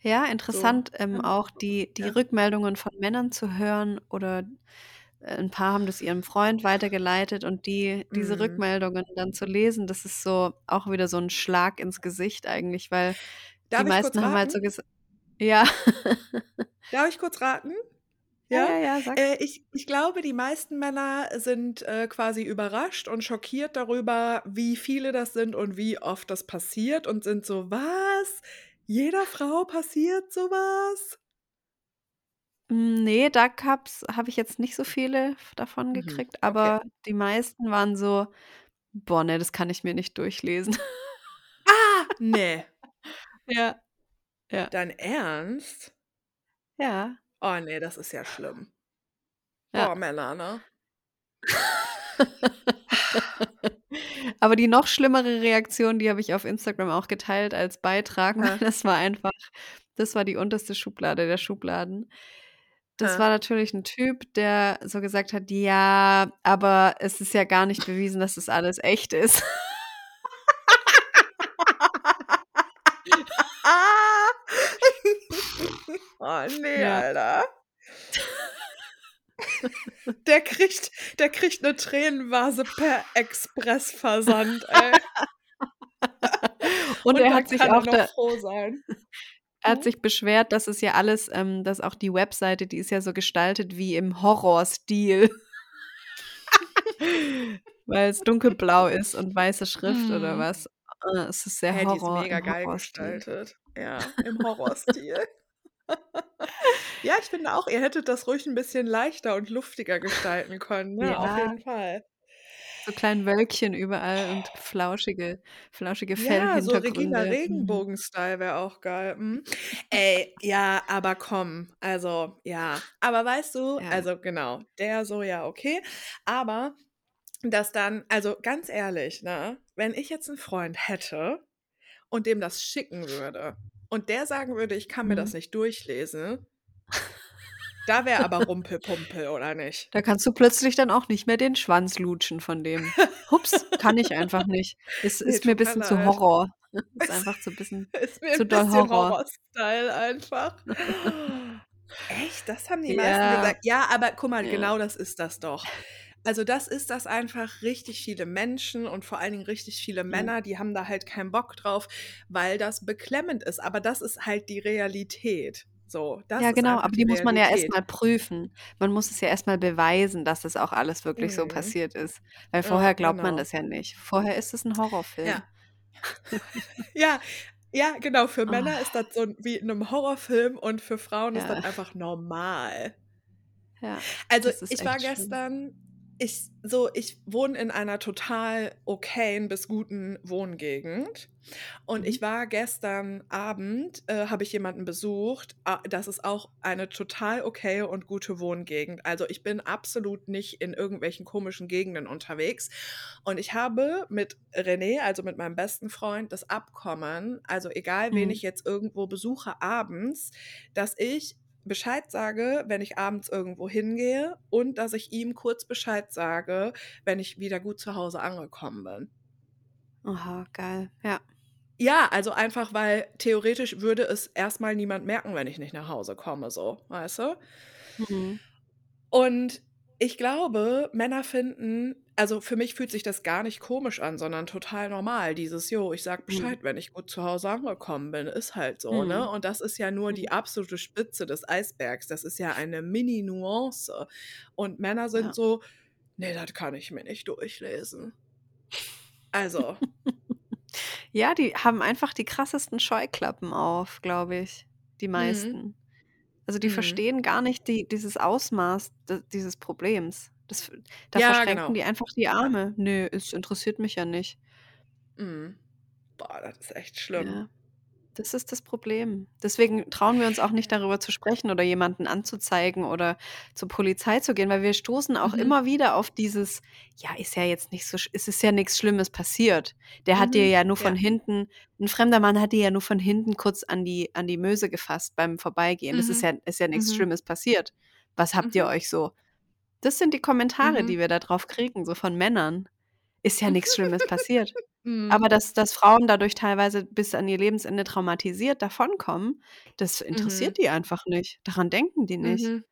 Ja, So, interessant, ähm, ja. auch die, die Ja. Rückmeldungen von Männern zu hören oder äh, ein paar haben das ihrem Freund weitergeleitet und die, diese Mhm. Rückmeldungen dann zu lesen, das ist so auch wieder so ein Schlag ins Gesicht eigentlich, weil die Darf ich kurz meisten haben halt so gesagt, ja, Darf ich kurz raten? ja, Ja? ja, ja, sag. Äh, ich ich glaube, die meisten Männer sind, äh, quasi überrascht und schockiert darüber, wie viele das sind und wie oft das passiert und sind so: „Was? Jeder Frau passiert so was?“ Hm, ne, da gab's habe ich jetzt nicht so viele davon Mhm, gekriegt, okay. aber die meisten waren so: „Boah, ne, das kann ich mir nicht durchlesen.“ Ah, ne. Ja. Ja. Dein Ernst? Ja. Oh ne, das ist ja schlimm. Ja. Boah, Männer, ne? Aber die noch schlimmere Reaktion, die habe ich auf Instagram auch geteilt als Beitrag, Hä? das war einfach das war die unterste Schublade der Schubladen. Das Hä? war natürlich 'n Typ, der so gesagt hat: „Ja, aber es ist ja gar nicht bewiesen, dass das alles echt ist.“ Oh ne, Ja. Alter. Der kriegt der kriegt 'ne Tränenvase per Expressversand, ey. Und Und er hat sich auch noch da froh sein. er hat Mhm. sich beschwert, dass es ja alles ähm, dass auch die Webseite, die ist ja so gestaltet wie im Horrorstil. Weil's dunkelblau ist und weiße Schrift oder Mhm. was. Äh, es ist sehr Hä, die ist Horror mega geil gestaltet. Ja, im Horrorstil. Ja, ich finde auch, ihr hättet das ruhig 'n bisschen leichter und luftiger gestalten können, ne? Auf Ja. jeden Fall. So kleinen Wölkchen überall und flauschige flauschige Ja, so Regina Fellhintergründe. Mhm. Regenbogen-Style wäre auch geil, mhm. Ey, ja, aber komm, also, ja. Aber weißt du Ja. also genau, der so, ja, okay. Aber dass dann also ganz ehrlich, ne, wenn ich jetzt 'n Freund hätte und dem das schicken würde und der sagen würde, ich kann mir das Mhm. nicht durchlesen da wäre aber Rumpelpumpel, oder nicht? Da kannst du plötzlich dann auch nicht mehr den Schwanz lutschen von dem. Hups, kann ich einfach nicht. Es Ne, ist mir mir bisschen zu. Horror. Ist einfach zu bisschen Ist mir zu 'n doll Horror. Horror-Style einfach. Echt? Das haben die meisten Ja. gesagt? Ja, aber guck mal, genau das ist das doch. Also, das ist das einfach richtig viele Menschen und vor allen Dingen richtig viele Mhm. Männer, die haben da halt keinen Bock drauf, weil das beklemmend ist. Aber das ist halt die Realität. So, das Ja, ist genau, aber die die muss man ja erst Realität. mal prüfen. Man muss es ja erst mal beweisen, dass das auch alles wirklich so Mhm. passiert ist. Weil Ja, vorher glaubt man genau. das ja nicht. Vorher ist es 'n Horrorfilm. Ja. Ja, ja, genau. Für Oh. Männer ist das so wie in 'nem Horrorfilm und für Frauen ist Ja. das einfach normal. Ja, Also, ist ich war schlimm. Ich so ich wohne in einer total okayen bis guten Wohngegend und Mhm. ich war gestern Abend äh, habe ich jemanden besucht. Ah, das ist auch eine total okaye und gute Wohngegend. Also, ich bin absolut nicht in irgendwelchen komischen Gegenden unterwegs. Und ich habe mit René, also mit meinem besten Freund, das Abkommen, also egal wen Mhm. ich jetzt irgendwo besuche abends, dass ich Bescheid sage, wenn ich abends irgendwo hingehe und dass ich ihm kurz Bescheid sage, wenn ich wieder gut zu Hause angekommen bin. Aha, geil, ja. Ja, also einfach, weil theoretisch würde es erst mal niemand merken, wenn ich nicht nach Hause komme so, weißt du? Mhm. Und ich glaube, Männer finden also für mich fühlt sich das gar nicht komisch an, sondern total normal, dieses: „Jo, ich sage Mhm. Bescheid, wenn ich gut zu Hause angekommen bin.“ Ist halt so, ne? Mhm. Und das ist ja nur die Mhm. absolute Spitze des Eisbergs. Das ist ja eine Mini-Nuance. Und Männer sind Ja. so: „Ne, das kann ich mir nicht durchlesen.“ Also Ja, die haben einfach die krassesten Scheuklappen auf, glaube ich, die Mhm. Also, die Mhm. verstehen gar nicht die dieses Ausmaß dieses Problems. Das da Ja, verschränken genau. die einfach die Arme. „Ne, es interessiert mich ja nicht.“ Mhm. Boah, das ist echt schlimm. Ja, das ist das Problem. Deswegen trauen wir uns auch nicht, darüber zu sprechen oder jemanden anzuzeigen oder zur Polizei zu gehen, weil wir stoßen auch Mhm. immer wieder auf dieses: „Ja, ist ja jetzt nicht so es ist ja nix Schlimmes passiert. Der hat dir Mhm. ja nur von Ja. hinten 'n fremder Mann hat dir ja nur von hinten kurz an die an die Möse gefasst beim Vorbeigehen. Das ist Mhm. ja ist ja nix Mhm. Schlimmes passiert. Was habt ihr Mhm. euch so“ das sind die Kommentare, Mhm. die wir da drauf kriegen, so von Männern. Ist ja nix Schlimmes passiert. Mhm. Aber dass dass Frauen dadurch teilweise bis an ihr Lebensende traumatisiert davonkommen, das Mhm. interessiert die einfach nicht. Daran denken die nicht. Mhm.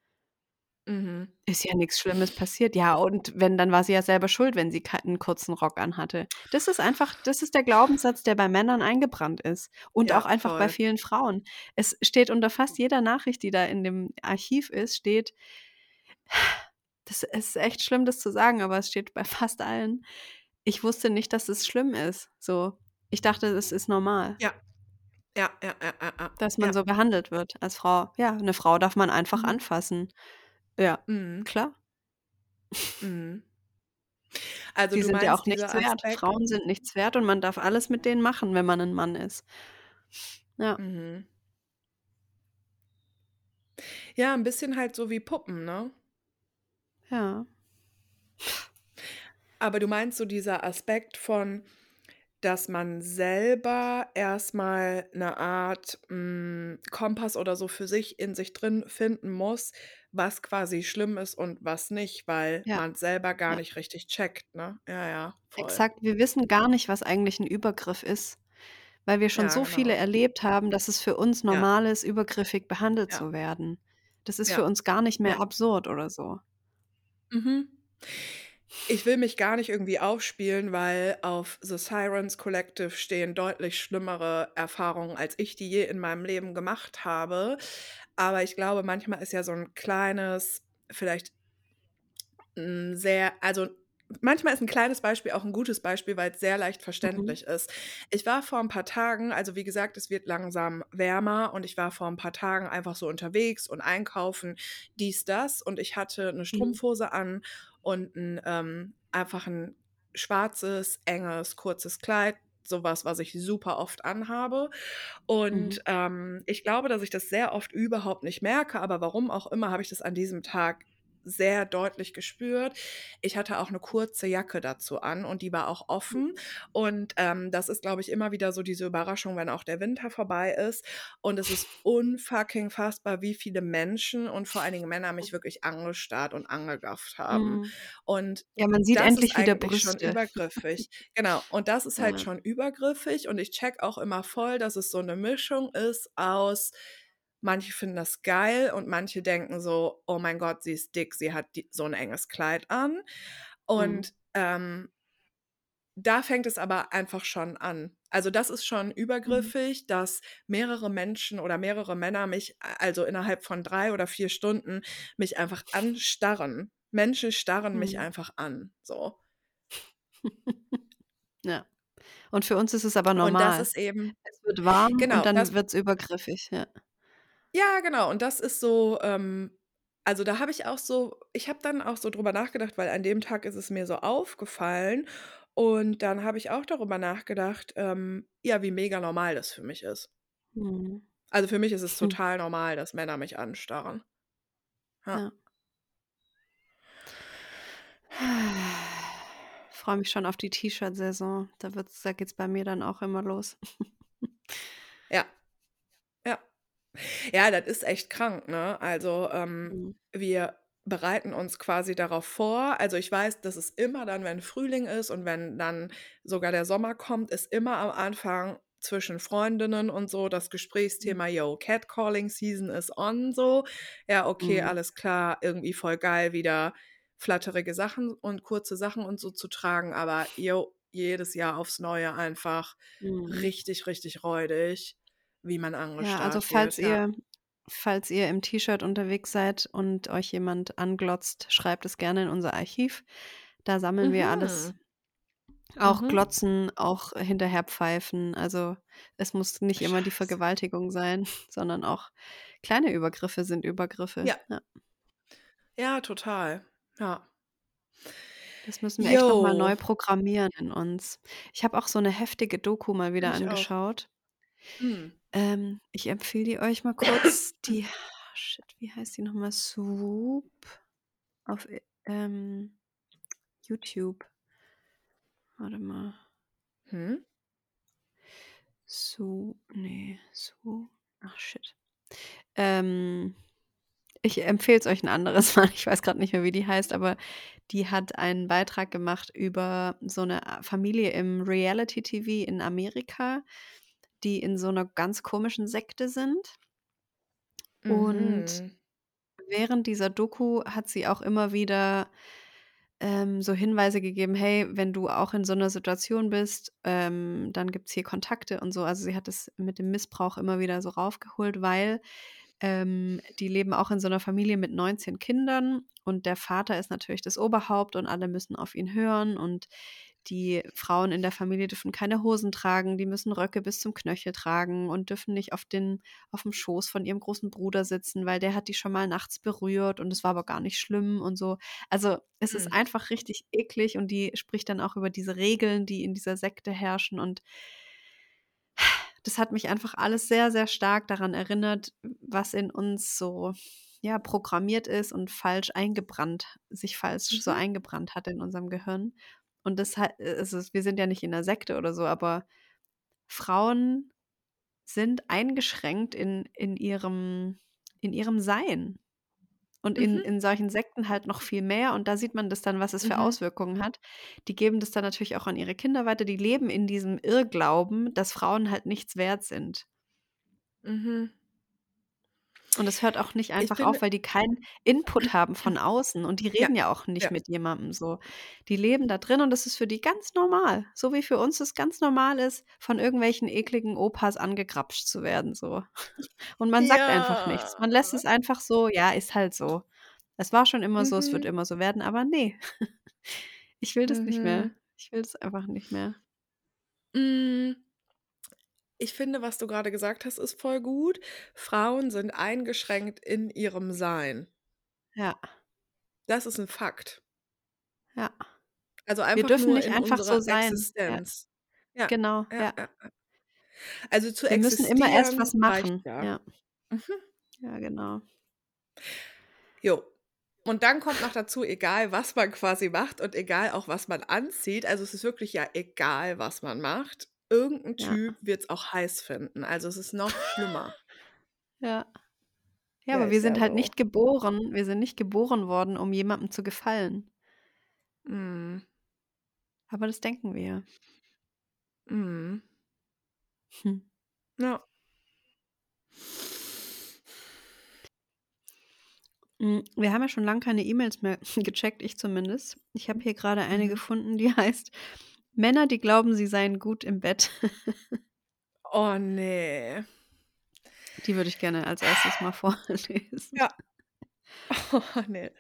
Mhm. Ist ja nix Schlimmes passiert. Ja, und wenn, dann war sie ja selber schuld, wenn sie kei 'n kurzen Rock anhatte. Das ist einfach das ist der Glaubenssatz, der bei Männern eingebrannt ist und auch Ja, einfach bei voll. vielen Frauen. Es steht unter fast jeder Nachricht, die da in dem Archiv ist, steht das ist echt schlimm, das zu sagen, aber es steht bei fast allen: „Ich wusste nicht, dass es schlimm ist“, so. „Ich dachte, das ist normal.“ Ja. Ja, ja, ja, ja, ja. Dass man Ja. so behandelt wird als Frau. Ja, 'ne Frau darf man einfach Mhm. anfassen. Ja, Mhm. klar. Mhm. Also, Die sind ja auch nichts wert. Aspekt Frauen sind nichts wert und man darf alles mit denen machen, wenn man 'n Mann ist. Ja. Mhm. Ja, 'n bisschen halt so wie Puppen, ne? Ja. Aber du meinst so dieser Aspekt von, dass man selber erst mal 'ne Art, hm, Kompass oder so für sich in sich drin finden muss, was quasi schlimm ist und was nicht, weil Ja. man's selber gar Ja. nicht richtig checkt, ne? Ja, ja, voll. Exakt. Wir wissen gar nicht, was eigentlich 'n Übergriff ist, weil wir schon Ja, so viele genau. erlebt haben, dass es für uns Ja. normal ist, übergriffig behandelt Ja. zu werden. Das ist für Ja. uns gar nicht mehr Ja. absurd oder so. Mhm. Ich will mich gar nicht irgendwie aufspielen, weil auf „The Sirens Collective“ stehen deutlich schlimmere Erfahrungen, als ich die je in meinem Leben gemacht habe. Aber ich glaube, manchmal ist ja so 'n kleines vielleicht sehr also, manchmal ist 'n kleines Beispiel auch 'n gutes Beispiel, weil's sehr leicht Mhm. verständlich ist. Ich war vor 'n paar Tagen also, wie gesagt, es wird langsam wärmer und ich war vor 'n paar Tagen einfach so unterwegs und einkaufen, dies, das und ich hatte 'ne Mhm. Strumpfhose an und 'n ähm, einfach 'n schwarzes, enges, kurzes Kleid, so was, was ich super oft anhabe. Und, Mhm. ähm, ich glaube, dass ich das sehr oft überhaupt nicht merke, aber warum auch immer, habe ich das an diesem Tag sehr deutlich gespürt. Ich hatte auch 'ne kurze Jacke dazu an und die war auch offen. Mhm. Und, ähm, das ist, glaube ich, immer wieder so diese Überraschung, wenn auch der Winter vorbei ist. Und es ist unfucking fassbar, wie viele Menschen und vor allen Dingen Männer mich wirklich angestarrt und angegafft haben. Mhm. Und Ja, man sieht das ist endlich wieder eigentlich schon Brüste. übergriffig. Genau, und das ist halt Ja. schon übergriffig und ich checke auch immer voll, dass es so 'ne Mischung ist aus manche finden das geil und manche denken so: „Oh mein Gott, sie ist dick, sie hat die so 'n enges Kleid an.“ Mhm. Und, ähm da fängt es aber einfach schon an. Also, das ist schon Mhm. übergriffig, dass mehrere Menschen oder mehrere Männer mich also, innerhalb von 3 oder 4 Stunden mich einfach anstarren. Menschen starren mich Mhm. einfach an, so. Ja. Und für uns ist es aber Und das normal. ist eben Es wird warm und genau, dann das wird's übergriffig, ja. Ja, genau. Und das ist so, ähm also da habe ich auch so ich habe dann auch so drüber nachgedacht, weil an dem Tag ist es mir so aufgefallen und dann habe ich auch darüber nachgedacht, ähm, ja, wie mega normal das für mich ist. Mhm. Also, für mich ist es total normal, dass Männer mich anstarren. Ja. Ja. Freue mich schon auf die T-Shirt-Saison. Da wird's da geht's bei mir dann auch immer los. Ja. Ja, das ist echt krank, ne? Also, ähm, Mhm. wir bereiten uns quasi darauf vor. Also, ich weiß, dass es immer dann, wenn Frühling ist und wenn dann sogar der Sommer kommt, ist immer am Anfang zwischen Freundinnen und so das Mhm. Gesprächsthema: „Yo, Catcalling Season is on“, so. Ja, okay, Mhm. alles klar, irgendwie voll geil, wieder flatterige Sachen und kurze Sachen und so zu tragen, aber yo, jedes Jahr aufs Neue einfach Mhm. richtig, richtig räudig, wie man Ja, also angestarrt falls wird, ja. ihr falls ihr im T-Shirt unterwegs seid und euch jemand anglotzt, schreibt es gerne in unser Archiv. Da sammeln wir alles. Mhm. Auch Mhm. glotzen, auch hinterherpfeifen. Also, es muss nicht immer die Scheiße. Vergewaltigung sein, sondern auch kleine Übergriffe sind Übergriffe. Ja. Ja. Ja, total. Ja. Das müssen wir echt noch mal Jo. neu programmieren in uns. Ich habe auch so 'ne heftige Doku mal wieder Ich angeschaut. Mhm. Ähm, ich empfehle die euch mal kurz. Die shit, wie heißt die noch mal? Swoop auf, äh, ähm, YouTube. Warte mal. Mhm. Swo ne, Swo ach shit. Ähm, ich empfehle es euch 'n anderes Mal. Ich weiß grad nicht mehr, wie die heißt, aber die hat einen Beitrag gemacht über so 'ne a Familie im Reality-TV in Amerika, die in so 'ner ganz komischen Sekte sind. Und Mhm. während dieser Doku hat sie auch immer wieder, ähm, so Hinweise gegeben: „Hey, wenn du auch in so 'ner Situation bist, ähm, dann gibt's hier Kontakte“ und so. Also, sie hat das mit dem Missbrauch immer wieder so raufgeholt, weil, ähm, die leben auch in so 'ner Familie mit 19 Kindern und der Vater ist natürlich das Oberhaupt und alle müssen auf ihn hören und die Frauen in der Familie dürfen keine Hosen tragen, die müssen Röcke bis zum Knöchel tragen und dürfen nicht auf den aufm Schoß von ihrem großen Bruder sitzen, weil der hat die schon mal nachts berührt und es war aber gar nicht schlimm und so. Also, es ist Mhm. einfach richtig eklig und die spricht dann auch über diese Regeln, die in dieser Sekte herrschen und das hat mich einfach alles sehr, sehr stark daran erinnert, was in uns so, ja, programmiert ist und falsch eingebrannt sich falsch so Mhm. eingebrannt hat in unserem Gehirn. Und das äh, es ist wir sind ja nicht in 'ner Sekte oder so, aber Frauen sind eingeschränkt in in ihrem in ihrem Sein. Und in Mhm. in solchen Sekten halt noch viel mehr und da sieht man das dann, was es für Mhm. Auswirkungen hat. Die geben das dann natürlich auch an ihre Kinder weiter. Die leben in diesem Irrglauben, dass Frauen halt nichts wert sind. Mhm. Und es hört auch nicht Ich einfach auf, weil die keinen Input haben von außen und die Ja, reden ja auch nicht ja. mit jemandem so. Die leben da drin und das ist für die ganz normal. So wie für uns es ganz normal ist, von irgendwelchen ekligen Opas angegrapscht zu werden so. Und man sagt einfach nichts. Man lässt Ja. es einfach so: „Ja, ist halt so. Es war schon immer so, es wird Mhm. immer so werden“, aber ne. Ich will das nicht mehr. Mhm. Ich will das einfach nicht mehr. Hm. Ich finde, was du grade gesagt hast, ist voll gut. Frauen sind eingeschränkt in ihrem Sein. Ja. Das ist 'n Fakt. Ja. Also, Wir einfach dürfen nur nicht in einfach so sein. Existenz. Ja, Genau, ja, ja. ja, ja. Also, zu Wir müssen immer erst was reicht machen. ja. Ja. Mhm. Ja, genau. Jo. Und dann kommt noch dazu, egal was man quasi macht und egal auch was man anzieht, also, es ist wirklich ja egal, was man macht, irgend 'n Ja. Typ wird's auch heiß finden. Also, es ist noch schlimmer. Ja. Ja, Ja, aber wir sind halt so. nicht geboren wir sind nicht geboren worden, um jemandem zu gefallen. Mhm. Aber das denken wir. Mhm. Hm. Ja. Hm, wir haben ja schon lang keine E-Mails mehr gecheckt, ich zumindest. Ich habe hier grade eine Mhm. gefunden, die heißt: „Männer, die glauben, sie seien gut im Bett.“ Oh, ne. Die würde ich gerne als Erstes mal vorlesen. Ja. Oh, ne.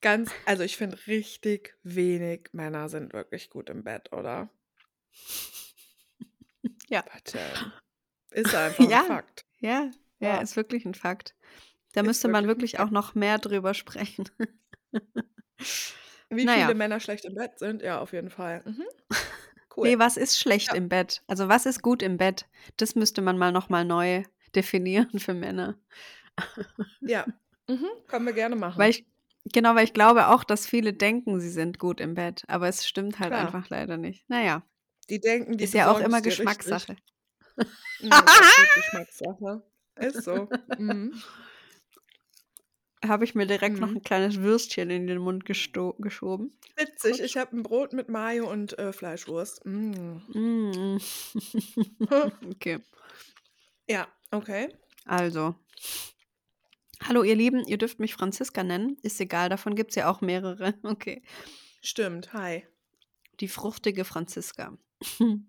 Ganz also, ich finde, richtig wenig Männer sind wirklich gut im Bett, oder? Ja. Was denn? Ist einfach Ja, Fakt. ja, ja, Ja. ist wirklich 'n Fakt. Da Ist müsste man wirklich ein auch noch mehr drüber sprechen. Wie Naja. viele Männer schlecht im Bett sind? Ja, auf jeden Fall. Mhm. Cool. Nee, was ist schlecht Ja. im Bett? Also was ist gut im Bett? Das müsste man mal noch mal neu definieren für Männer. Ja. Mhm. Können wir gerne machen. Weil ich genau, weil ich glaube auch, dass viele denken, sie sind gut im Bett, aber es stimmt halt Klar. einfach leider nicht. Na ja, Die denken, die ist ja auch immer es dir richtig. Geschmackssache. Ja, Geschmackssache. Ist so. Mhm. Habe ich mir direkt noch Mhm. ein kleines Würstchen in den Mund geschoben. Witzig, ich habe ein Brot mit Mayo und äh, Fleischwurst. Mm. Mm. Okay, Ja, okay. also. Hallo ihr Lieben, ihr dürft mich Franziska nennen. Ist egal, davon gibt es ja auch mehrere. Okay. Stimmt. Hi. Die fruchtige Franziska.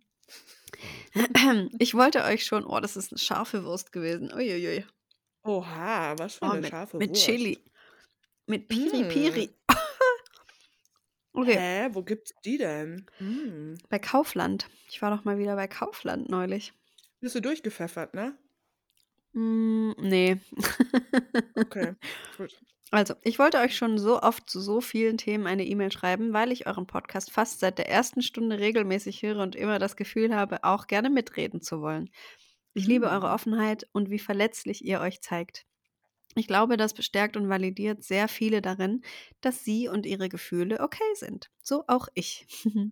Ich wollte euch schon, oh, das ist eine scharfe Wurst gewesen. Uiuiui. Oha, was für Oh, eine mit, scharfe mit Wurst. Chili. Mit Piri Mm. Piri. Okay, Hä, wo gibt's die denn? Mm. bei Kaufland. Ich war doch mal wieder bei Kaufland neulich. Bist du durchgepfeffert, ne? Mm, nee. Okay, gut. Also, ich wollte euch schon so oft zu so vielen Themen eine E-Mail schreiben, weil ich euren Podcast fast seit der ersten Stunde regelmäßig höre und immer das Gefühl habe, auch gerne mitreden zu wollen. Ich liebe eure Mm. Offenheit und wie verletzlich ihr euch zeigt. Ich glaube, das bestärkt und validiert sehr viele darin, dass sie und ihre Gefühle okay sind. So auch ich.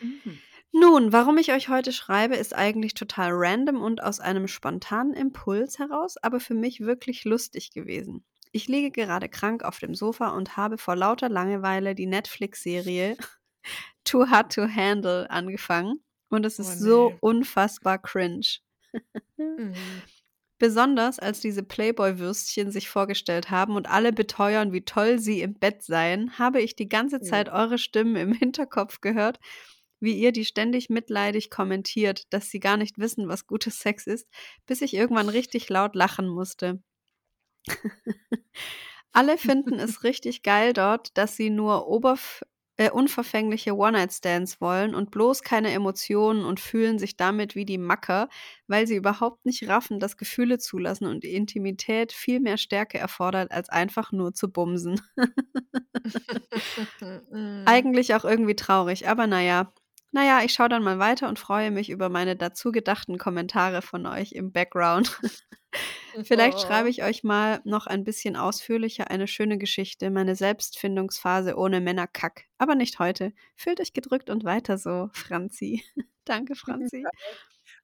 Mhm. Nun, warum ich euch heute schreibe, ist eigentlich total random und aus einem spontanen Impuls heraus, aber für mich wirklich lustig gewesen. Ich liege gerade krank auf dem Sofa und habe vor lauter Langeweile die Netflix-Serie Too Hard to Handle angefangen und es Oh ist so nee. unfassbar cringe. Mhm. Besonders als diese Playboy-Würstchen sich vorgestellt haben und alle beteuern, wie toll sie im Bett seien, habe ich die ganze Mhm. Zeit eure Stimmen im Hinterkopf gehört, wie ihr die ständig mitleidig kommentiert, dass sie gar nicht wissen, was gutes Sex ist, bis ich irgendwann richtig laut lachen musste. Alle finden es richtig geil dort, dass sie nur oberf äh, unverfängliche One-Night-Stands wollen und bloß keine Emotionen und fühlen sich damit wie die Macker, weil sie überhaupt nicht raffen, dass Gefühle zulassen und die Intimität viel mehr Stärke erfordert, als einfach nur zu bumsen. Mhm. Eigentlich auch irgendwie traurig, aber naja. Naja, ich schaue dann mal weiter und freue mich über meine dazu gedachten Kommentare von euch im Background. Vielleicht schreibe Oh. ich euch mal noch ein bisschen ausführlicher eine schöne Geschichte, meine Selbstfindungsphase ohne Männerkack. Aber nicht heute. Fühlt euch gedrückt und weiter so, Franzi. Danke, Franzi.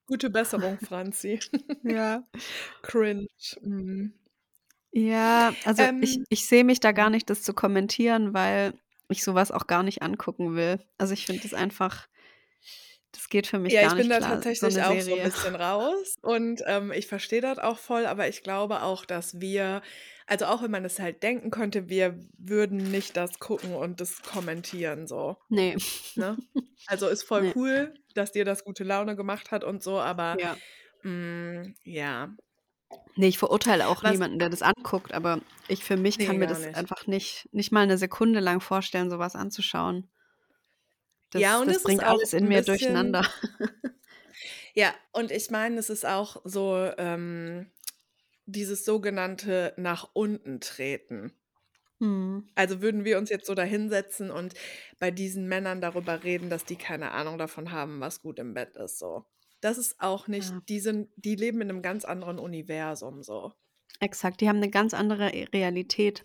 Gute Besserung, Franzi. Ja. Cringe. Mhm. Ja, also ich, Ähm, ich sehe mich da gar nicht, das zu kommentieren, weil ich sowas auch gar nicht angucken will. Also ich finde es einfach, das geht für mich ja, ich gar bin nicht da klar, so tatsächlich eine auch so ein Serie. bisschen raus und ähm, ich verstehe das auch voll, aber ich glaube auch, dass wir, also auch wenn man es halt denken könnte, wir würden nicht das gucken und das kommentieren so. Nee. Ne? Also ist voll Nee. cool, dass dir das gute Laune gemacht hat und so, aber Ja. mm, ja. Nee, ich verurteile auch Was? niemanden, der das anguckt, aber ich für mich Nee, kann mir das nicht. einfach nicht, nicht mal eine Sekunde lang vorstellen, sowas anzuschauen. Das, Ja, und das es ist bringt auch alles in mir durcheinander. ja, und ich meine, es ist auch so ähm, dieses sogenannte nach unten treten. Hm. Also würden wir uns jetzt so dahinsetzen und bei diesen Männern darüber reden, dass die keine Ahnung davon haben, was gut im Bett ist, so. Das ist auch nicht, Ja. die sind, die leben in einem ganz anderen Universum, so. Exakt, die haben eine ganz andere Realität.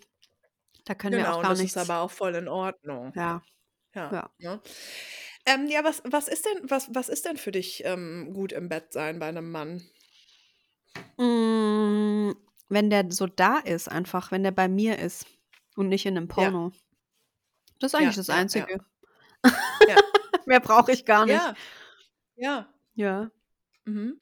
Da können wir Genau, auch und gar das ist nichts. aber auch voll in Ordnung. Ja, Ja. ja. Ne? Ähm, ja, was, was ist denn, was, was ist denn für dich ähm, gut im Bett sein bei einem Mann? Mm, Wenn der so da ist, einfach, wenn der bei mir ist und nicht in einem Ja, Porno. Das ist ja, eigentlich das ja, ja, Einzige. ja. Mehr brauche ich gar nicht. Ja, ja. Ja. Mhm.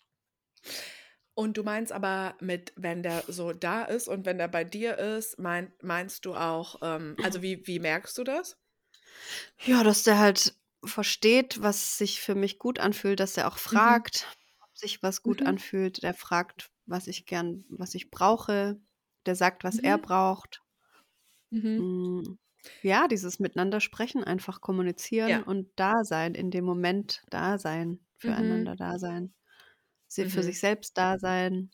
Und du meinst aber mit, wenn der so da ist und wenn der bei dir ist, mein, meinst du auch, ähm, also wie, wie merkst du das? Ja, dass der halt versteht, was sich für mich gut anfühlt, dass er auch Mhm. fragt, ob sich was gut Mhm. anfühlt. Der fragt, was ich gern, was ich brauche. Der sagt, was er Mhm. braucht. Mhm. Mm, Ja, dieses Miteinander sprechen, einfach kommunizieren Ja. und da sein, in dem Moment da sein, Mhm. füreinander da sein, sie für Mhm. sich selbst da sein.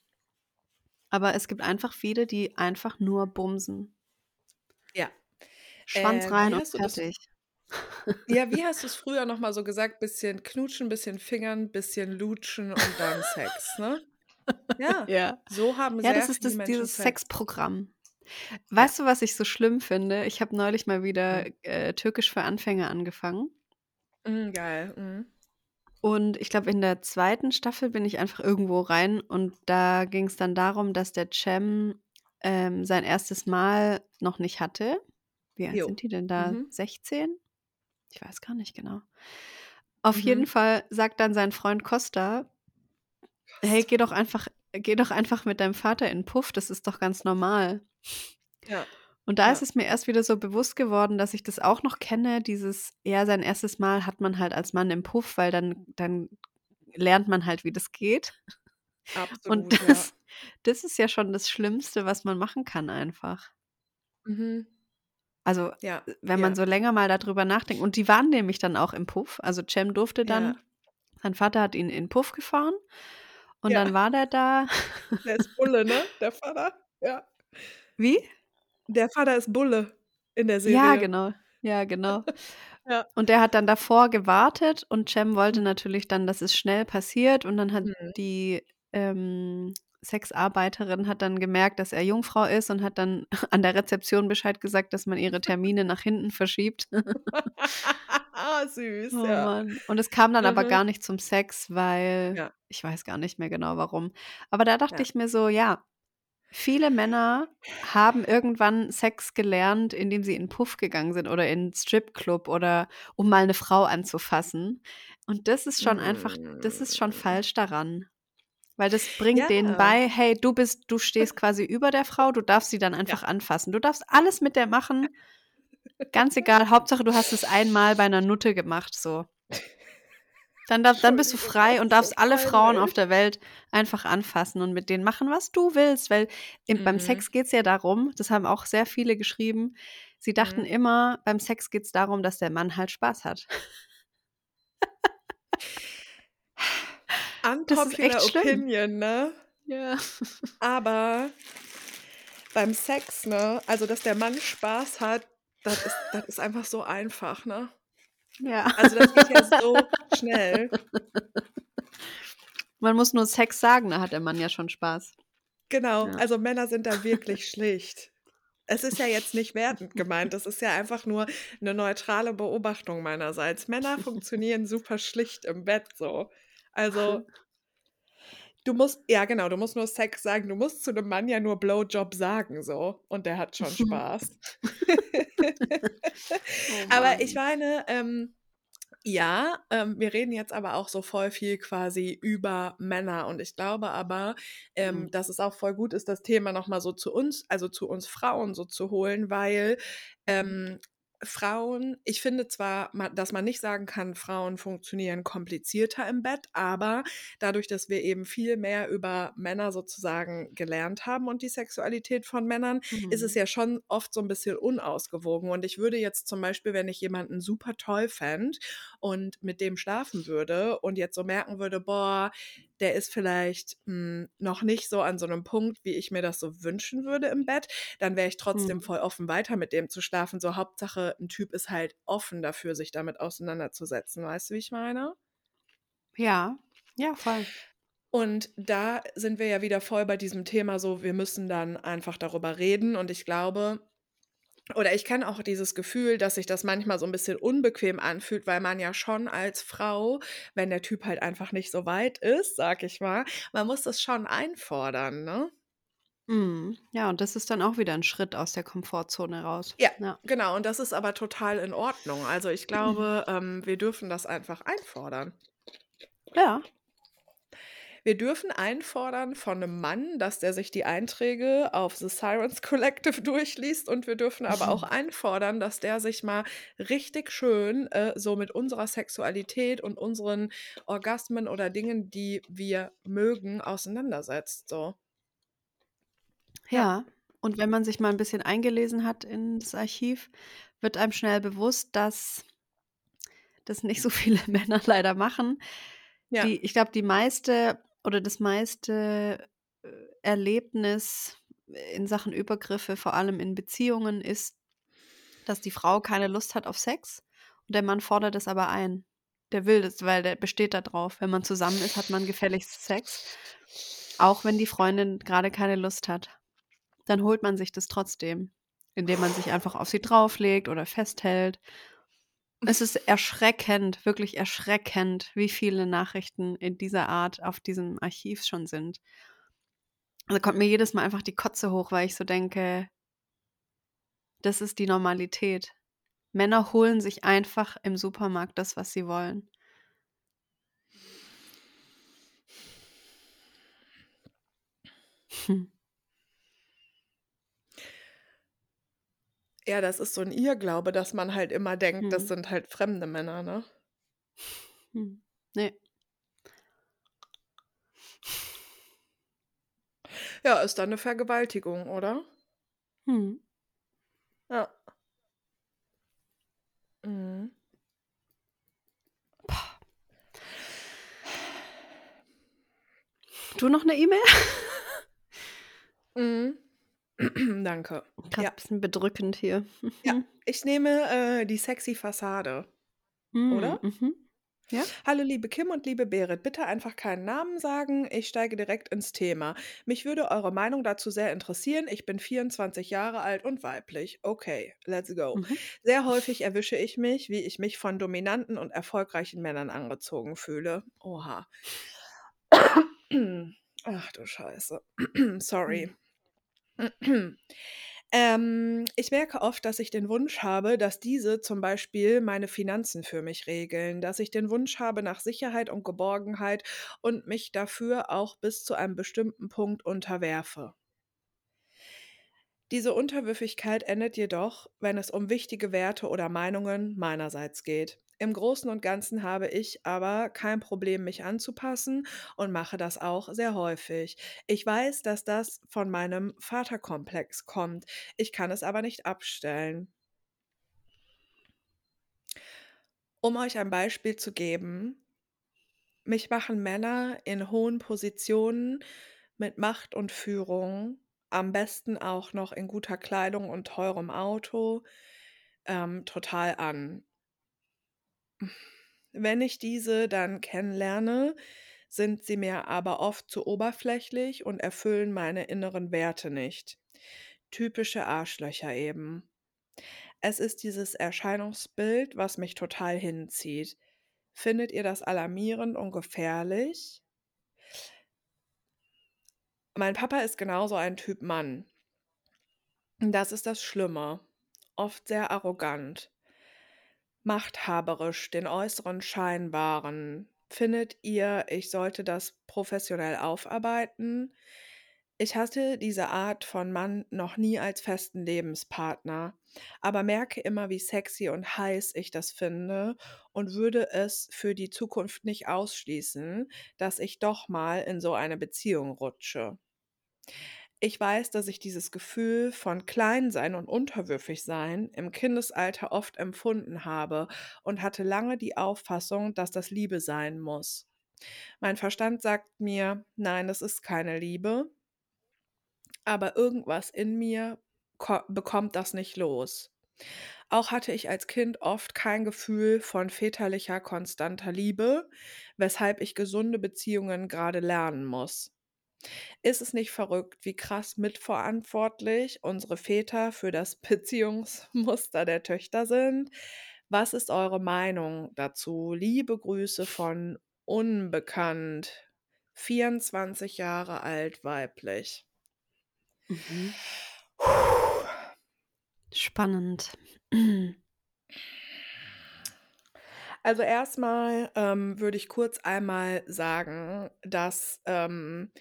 Aber es gibt einfach viele, die einfach nur bumsen. Ja. Schwanz Äh, rein wie und hast du das fertig. Ja, wie hast du's früher noch mal so gesagt? Bisschen knutschen, bisschen fingern, bisschen lutschen und dann Sex, ne? Ja, Ja. so haben Ja, das sehr ist viele das Menschen dieses Sex. Sexprogramm. Ja. Weißt du, was ich so schlimm finde? Ich habe neulich mal wieder, Mhm. äh, Türkisch für Anfänger angefangen. Mhm, geil. Mhm. Und ich glaube, in der zweiten Staffel bin ich einfach irgendwo rein und da ging's dann darum, dass der Cem, ähm, sein 1. Mal noch nicht hatte. Wie alt Jo. sind die denn da? Mhm. 16? Ich weiß gar nicht genau. Auf jeden Mhm. Fall sagt dann sein Freund Costa: „Hey, geh doch einfach geh doch einfach mit deinem Vater in Puff, das ist doch ganz normal.“ Ja. Und da ist Ja. es mir erst wieder so bewusst geworden, dass ich das auch noch kenne, dieses ja, sein 1. Mal hat man halt als Mann im Puff, weil dann dann lernt man halt, wie das geht. Und Absolut, ja. das das ist ja schon das Schlimmste, was man machen kann einfach. Mhm. Also, Ja, wenn man ja. so länger mal da drüber nachdenkt und die waren nämlich dann auch im Puff. Also, Cem durfte Ja. dann sein Vater hat ihn in Puff gefahren und dann Ja. war der da. Der ist Bulle, ne, der Vater? Ja. Wie? Der Vater ist Bulle in der Ja, Serie. genau. Ja, genau. Ja. Und der hat dann davor gewartet und Cem wollte Mhm. natürlich dann, dass es schnell passiert und dann hat Mhm. die, ähm, Sexarbeiterin hat dann gemerkt, dass er Jungfrau ist und hat dann an der Rezeption Bescheid gesagt, dass man ihre Termine nach hinten verschiebt. Süß, Oh ja. Mann. Und es kam dann aber Mhm. gar nicht zum Sex, weil Ja. ich weiß gar nicht mehr genau warum. Aber da dachte Ja. ich mir so, ja, viele Männer haben irgendwann Sex gelernt, indem sie in Puff gegangen sind oder in Stripclub oder um mal 'ne Frau anzufassen. Und das ist schon einfach das ist schon Hm. falsch daran. Weil das bringt denen Ja. bei: „Hey, du bist du stehst quasi über der Frau, du darfst sie dann Ja. einfach anfassen. Du darfst alles mit der machen. Ganz egal, Hauptsache, du hast es einmal bei 'ner Nutte gemacht, so.“ Dann darf dann bist du frei und darfst alle Frauen auf der Welt einfach anfassen und mit denen machen, was du willst, weil im beim Mhm. Sex geht's ja darum das haben auch sehr viele geschrieben, sie dachten Mhm. immer, beim Sex geht's darum, dass der Mann halt Spaß hat. Das ist echt Unpopular schlimm. opinion, ne? Ja. Aber beim Sex, ne also, dass der Mann Spaß hat, das ist das ist einfach so einfach, ne? Ja. Also, das geht ja so schnell. Man muss nur Sex sagen, da hat der Mann ja schon Spaß. Genau, Ja. also, Männer sind da wirklich schlicht. Es ist ja jetzt nicht wertend gemeint, das ist ja einfach nur 'ne neutrale Beobachtung meinerseits. Männer funktionieren super schlicht im Bett so. Also du musst ja genau, du musst nur Sex sagen. Du musst zu 'nem Mann ja nur Blowjob sagen so und der hat schon Spaß. Oh Aber ich meine, ähm, ja, ähm, wir reden jetzt aber auch so voll viel quasi über Männer und ich glaube aber, ähm, Mhm. dass es auch voll gut ist, das Thema noch mal so zu uns also, zu uns Frauen so zu holen, weil, ähm, Frauen ich finde zwar, dass man nicht sagen kann, Frauen funktionieren komplizierter im Bett, aber dadurch, dass wir eben viel mehr über Männer sozusagen gelernt haben und die Sexualität von Männern, ist es Mhm. ja schon oft so 'n bisschen unausgewogen. Und ich würde jetzt zum Beispiel, wenn ich jemanden super toll fände und mit dem schlafen würde und jetzt so merken würde: „Boah, der ist vielleicht, hm, noch nicht so an so 'nem Punkt, wie ich mir das so wünschen würde im Bett“, dann wäre ich trotzdem Mhm. voll offen, weiter mit dem zu schlafen. So Hauptsache 'n Typ ist halt offen dafür, sich damit auseinanderzusetzen. Weißt du, wie ich meine? Ja, ja, voll. Und da sind wir ja wieder voll bei diesem Thema so, wir müssen dann einfach darüber reden und ich glaube oder ich kenne auch dieses Gefühl, dass sich das manchmal so 'n bisschen unbequem anfühlt, weil man ja schon als Frau, wenn der Typ halt einfach nicht so weit ist, sage ich mal man muss das schon einfordern, ne? Mhm. Ja, und das ist dann auch wieder 'n Schritt aus der Komfortzone raus. Ja, Ja. genau. Und das ist aber total in Ordnung. Also, ich glaube, ähm, wir dürfen das einfach einfordern. Ja. Wir dürfen einfordern von 'nem Mann, dass der sich die Einträge auf The Sirens Collective durchliest und wir dürfen aber auch einfordern, dass der sich mal richtig schön, äh, so mit unserer Sexualität und unseren Orgasmen oder Dingen, die wir mögen, auseinandersetzt, so. Ja. Ja, und wenn man sich mal 'n bisschen eingelesen hat in das Archiv, wird einem schnell bewusst, dass das nicht so viele Männer leider machen. Ja. Die ich glaube, die meiste oder das meiste Erlebnis in Sachen Übergriffe, vor allem in Beziehungen, ist, dass die Frau keine Lust hat auf Sex und der Mann fordert es aber ein. Der will das, weil der besteht da drauf. Wenn man zusammen ist, hat man gefälligst Sex, auch wenn die Freundin gerade keine Lust hat. Dann holt man sich das trotzdem, indem man sich einfach auf sie drauflegt oder festhält. Es ist erschreckend, wirklich erschreckend, wie viele Nachrichten in dieser Art auf diesem Archiv schon sind. Da kommt mir jedes Mal einfach die Kotze hoch, weil ich so denke, das ist die Normalität. Männer holen sich einfach im Supermarkt das, was sie wollen. Hm. Ja, das ist so ein Irrglaube, dass man halt immer denkt, das Hm. sind halt fremde Männer, ne? Hm. Ne. Ja, ist dann 'ne Vergewaltigung, oder? Mhm. Ja. Mhm. Du noch 'ne E-Mail? Mhm. Danke. Grad Ja. bisschen bedrückend hier. Ja, ich nehme, äh, die sexy Fassade. Hm, Oder? mhm. Ja. Hallo liebe Kim und liebe Berit, bitte einfach keinen Namen sagen. Ich steige direkt ins Thema. Mich würde eure Meinung dazu sehr interessieren. Ich bin 24 Jahre alt und weiblich. Okay, let's go. Mhm. Sehr häufig erwische ich mich, wie ich mich von dominanten und erfolgreichen Männern angezogen fühle. Oha. Ach du Scheiße. Sorry. Ähm, ich merke oft, dass ich den Wunsch habe, dass diese zum Beispiel meine Finanzen für mich regeln, dass ich den Wunsch habe nach Sicherheit und Geborgenheit und mich dafür auch bis zu einem bestimmten Punkt unterwerfe. Diese Unterwürfigkeit endet jedoch, wenn es um wichtige Werte oder Meinungen meinerseits geht. Im Großen und Ganzen habe ich aber kein Problem, mich anzupassen und mache das auch sehr häufig. Ich weiß, dass das von meinem Vaterkomplex kommt. Ich kann es aber nicht abstellen. Um euch ein Beispiel zu geben, mich machen Männer in hohen Positionen mit Macht und Führung, am besten auch noch in guter Kleidung und teurem Auto, ähm, total an. Wenn ich diese dann kennenlerne, sind sie mir aber oft zu oberflächlich und erfüllen meine inneren Werte nicht. Typische Arschlöcher eben. Es ist dieses Erscheinungsbild, was mich total hinzieht. Findet ihr das alarmierend und gefährlich? Mein Papa ist genauso ein Typ Mann. Das ist das Schlimme. Oft sehr arrogant. Machthaberisch, den äußeren Schein wahren. Findet ihr, ich sollte das professionell aufarbeiten? Ich hatte diese Art von Mann noch nie als festen Lebenspartner, aber merke immer, wie sexy und heiß ich das finde und würde es für die Zukunft nicht ausschließen, dass ich doch mal in so eine Beziehung rutsche. Ich weiß, dass ich dieses Gefühl von Kleinsein und unterwürfig sein im Kindesalter oft empfunden habe und hatte lange die Auffassung, dass das Liebe sein muss. Mein Verstand sagt mir, nein, das ist keine Liebe, aber irgendwas in mir ko bekommt das nicht los. Auch hatte ich als Kind oft kein Gefühl von väterlicher, konstanter Liebe, weshalb ich gesunde Beziehungen gerade lernen muss. Ist es nicht verrückt, wie krass mitverantwortlich unsere Väter für das Beziehungsmuster der Töchter sind? Was ist eure Meinung dazu? Liebe Grüße von unbekannt, 24 Jahre alt, weiblich. Mhm. Spannend. Also erstmal ähm, würde ich kurz einmal sagen, dass ähm,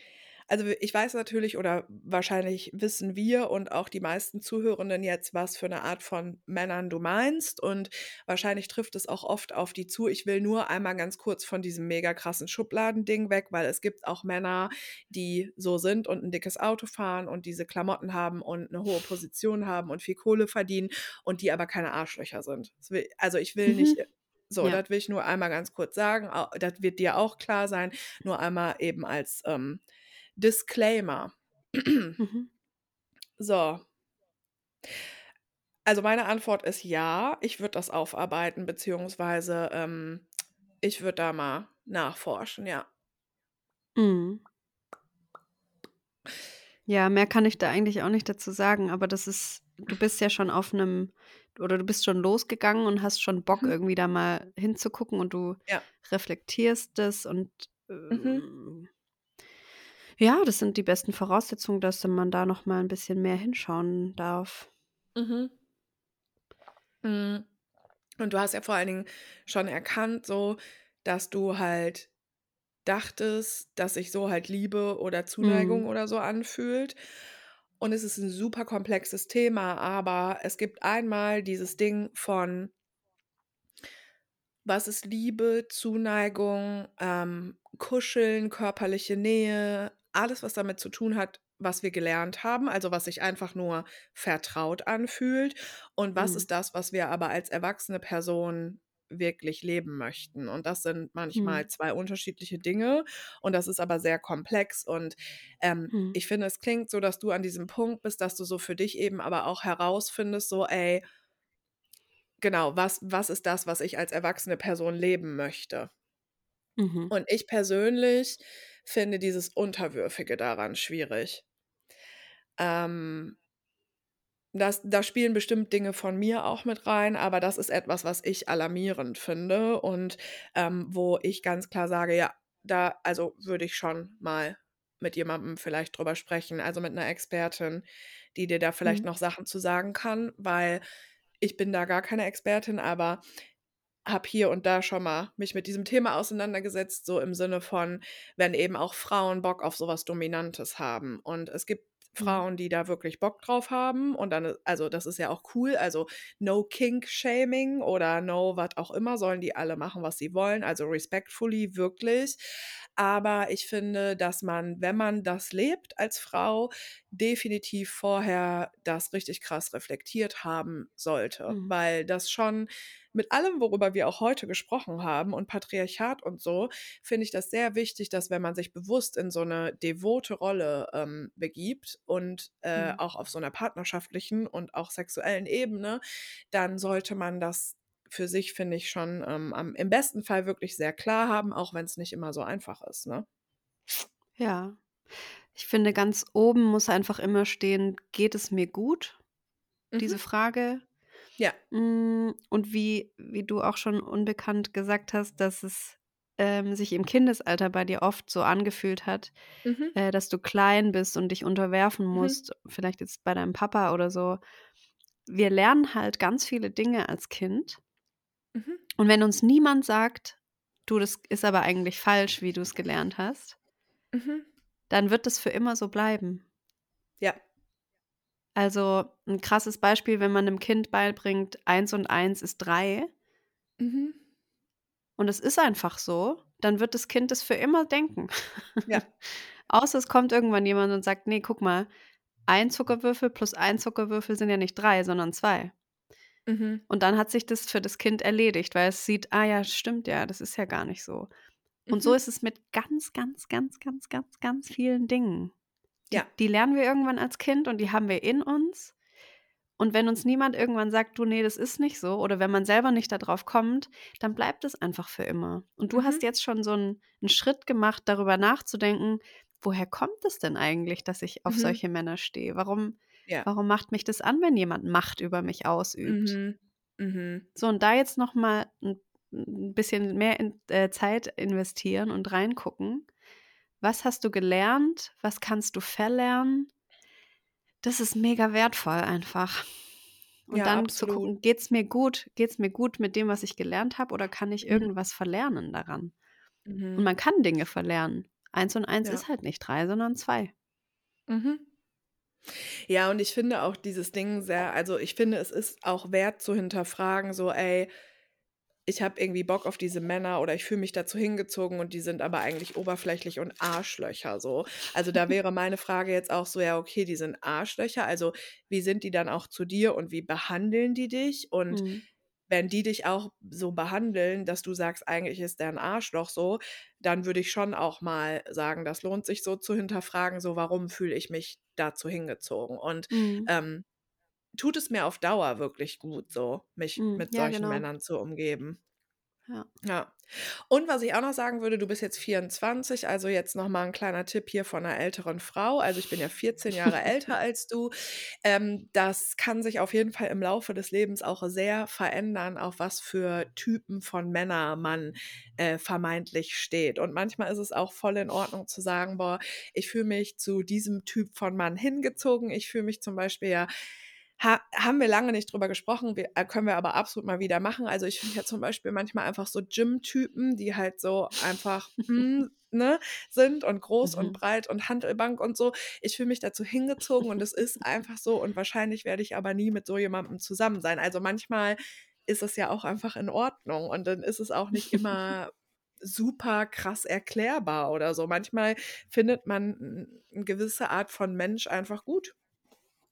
also ich weiß natürlich oder wahrscheinlich wissen wir und auch die meisten Zuhörenden jetzt, was für eine Art von Männern du meinst und wahrscheinlich trifft es auch oft auf die zu. Ich will nur einmal ganz kurz von diesem mega krassen Schubladending weg, weil es gibt auch Männer, die so sind und ein dickes Auto fahren und diese Klamotten haben und eine hohe Position haben und viel Kohle verdienen und die aber keine Arschlöcher sind. Also ich will nicht Mhm. so, Ja. das will ich nur einmal ganz kurz sagen. Das wird dir auch klar sein. Nur einmal eben als ähm, Disclaimer. Mhm. So. Also meine Antwort ist ja, ich würde das aufarbeiten, beziehungsweise ähm, ich würde da mal nachforschen, ja. Mhm. Ja, mehr kann ich da eigentlich auch nicht dazu sagen, aber das ist du bist ja schon auf einem oder du bist schon losgegangen und hast schon Bock, Mhm. irgendwie da mal hinzugucken und du Ja. reflektierst das und, Mhm. Ja, das sind die besten Voraussetzungen, dass man da noch mal 'n bisschen mehr hinschauen darf. Mhm. Mhm. Und du hast ja vor allen Dingen schon erkannt so, dass du halt dachtest, dass sich so halt Liebe oder Zuneigung Mhm. oder so anfühlt. Und es ist 'n super komplexes Thema, aber es gibt einmal dieses Ding von was ist Liebe, Zuneigung, ähm, Kuscheln, körperliche Nähe, alles, was damit zu tun hat, was wir gelernt haben, also was sich einfach nur vertraut anfühlt. Und was Mhm. ist das, was wir aber als erwachsene Person wirklich leben möchten? Und das sind manchmal Mhm. 2 unterschiedliche Dinge und das ist aber sehr komplex. Und, ähm, Mhm. ich finde, es klingt so, dass du an diesem Punkt bist, dass du so für dich eben aber auch herausfindest, so: „Ey“ Genau, was was ist das, was ich als erwachsene Person leben möchte? Mhm. Und ich persönlich finde dieses Unterwürfige daran schwierig. Ähm das da spielen bestimmt Dinge von mir auch mit rein, aber das ist etwas, was ich alarmierend finde und, ähm, wo ich ganz klar sage: „Ja, da also, würde ich schon mal mit jemandem vielleicht drüber sprechen, also mit 'ner Expertin, die dir da vielleicht Mhm. noch Sachen zu sagen kann“, weil ich bin da gar keine Expertin, aber habe hier und da schon mal mich mit diesem Thema auseinandergesetzt, so im Sinne von, wenn eben auch Frauen Bock auf so was Dominantes haben. Und es gibt Mhm. Frauen, die da wirklich Bock drauf haben und dann also, das ist ja auch cool, also no Kink-Shaming oder no was auch immer, sollen die alle machen, was sie wollen, also respectfully, wirklich. Aber ich finde, dass man, wenn man das lebt als Frau, definitiv vorher das richtig krass reflektiert haben sollte, Mhm. weil das schon mit allem, worüber wir auch heute gesprochen haben und Patriarchat und so, finde ich das sehr wichtig, dass wenn man sich bewusst in so 'ne devote Rolle, ähm, begibt und, äh, Mhm. auch auf so 'ner partnerschaftlichen und auch sexuellen Ebene, dann sollte man das für sich, finde ich, schon, ähm, am im besten Fall wirklich sehr klar haben, auch wenn's nicht immer so einfach ist, ne? Ja. Ich finde, ganz oben muss einfach immer stehen: „Geht es mir gut?“ Diese Mhm. Frage. Ja. Hm, und wie wie du auch schon unbekannt gesagt hast, dass es, ähm, sich im Kindesalter bei dir oft so angefühlt hat, Mhm. äh, dass du klein bist und dich unterwerfen Mhm. musst, vielleicht jetzt bei deinem Papa oder so. Wir lernen halt ganz viele Dinge als Kind. Mhm. Und wenn uns niemand sagt: „Du, das ist aber eigentlich falsch, wie du's gelernt hast“ Mhm. dann wird das für immer so bleiben. Ja. Also, 'n krasses Beispiel, wenn man 'nem Kind beibringt, 1 und 1 ist 3 Mhm. und es ist einfach so, dann wird das Kind das für immer denken. Ja. Außer es kommt irgendwann jemand und sagt: „Ne, guck mal, 1 Zuckerwürfel plus 1 Zuckerwürfel sind ja nicht 3, sondern 2.“ Mhm. Und dann hat sich das für das Kind erledigt, weil es sieht: „Ah ja, stimmt ja, das ist ja gar nicht so.“ Und so Mhm. ist es mit ganz, ganz, ganz, ganz, ganz, ganz vielen Dingen. Die Ja. die lernen wir irgendwann als Kind und die haben wir in uns. Und wenn uns niemand irgendwann sagt: „Du, ne, das ist nicht so“, oder wenn man selber nicht da drauf kommt, dann bleibt es einfach für immer. Und du hast Mhm. jetzt schon so 'n 'n Schritt gemacht, darüber nachzudenken: „Woher kommt es denn eigentlich, dass ich auf Mhm. solche Männer stehe? Warum Ja. warum macht mich das an, wenn jemand Macht über mich ausübt?“ Mhm. Mhm. So, und da jetzt noch mal 'n 'n bisschen mehr in äh, Zeit investieren und reingucken. Was hast du gelernt? Was kannst du verlernen? Das ist mega wertvoll einfach. Und Ja, dann zu absolut. gucken: „Geht's mir gut? Geht's mir gut mit dem, was ich gelernt habe, oder kann ich Mhm. irgendwas verlernen daran?“ Und Mhm. man kann Dinge verlernen. 1 und 1 Ja. ist halt nicht 3, sondern 2. Mhm. Ja, und ich finde auch dieses Ding sehr also, ich finde, es ist auch wert zu hinterfragen, so: „Ey, ich habe irgendwie Bock auf diese Männer oder ich fühle mich dazu hingezogen und die sind aber eigentlich oberflächlich und Arschlöcher“, so. Also, da wäre meine Frage jetzt auch so: „Ja, okay, die sind Arschlöcher, also, wie sind die dann auch zu dir und wie behandeln die dich?“ Und Mhm. wenn die dich auch so behandeln, dass du sagst, eigentlich ist der ein Arschloch so, dann würde ich schon auch mal sagen, das lohnt sich so zu hinterfragen, so warum fühle ich mich dazu hingezogen? Und Mhm. ähm, tut es mir auf Dauer wirklich gut, so mich Mhm. mit Ja, solchen genau. Männern zu umgeben. Ja. Ja. Und was ich auch noch sagen würde, du bist jetzt 24, also jetzt noch mal 'n kleiner Tipp hier von einer älteren Frau. Also, ich bin ja 14 Jahre älter als du. Ähm, das kann sich auf jeden Fall im Laufe des Lebens auch sehr verändern, auf was für Typen von Männer man, äh, vermeintlich steht. Und manchmal ist es auch voll in Ordnung zu sagen: „Boah, ich fühle mich zu diesem Typ von Mann hingezogen.“ Ich fühle mich zum Beispiel ja ha haben wir lange nicht drüber gesprochen, wir äh, können wir aber absolut mal wieder machen. Also, ich finde ja zum Beispiel manchmal einfach so Gym-Typen, die halt so einfach, hm, ne, sind und groß und Mhm. breit und Hantelbank und so. Ich fühle mich dazu hingezogen und es ist einfach so und wahrscheinlich werde ich aber nie mit so jemandem zusammen sein. Also, manchmal ist es ja auch einfach in Ordnung und dann ist es auch nicht immer super krass erklärbar oder so. Manchmal findet man 'n gewisse Art von Mensch einfach gut.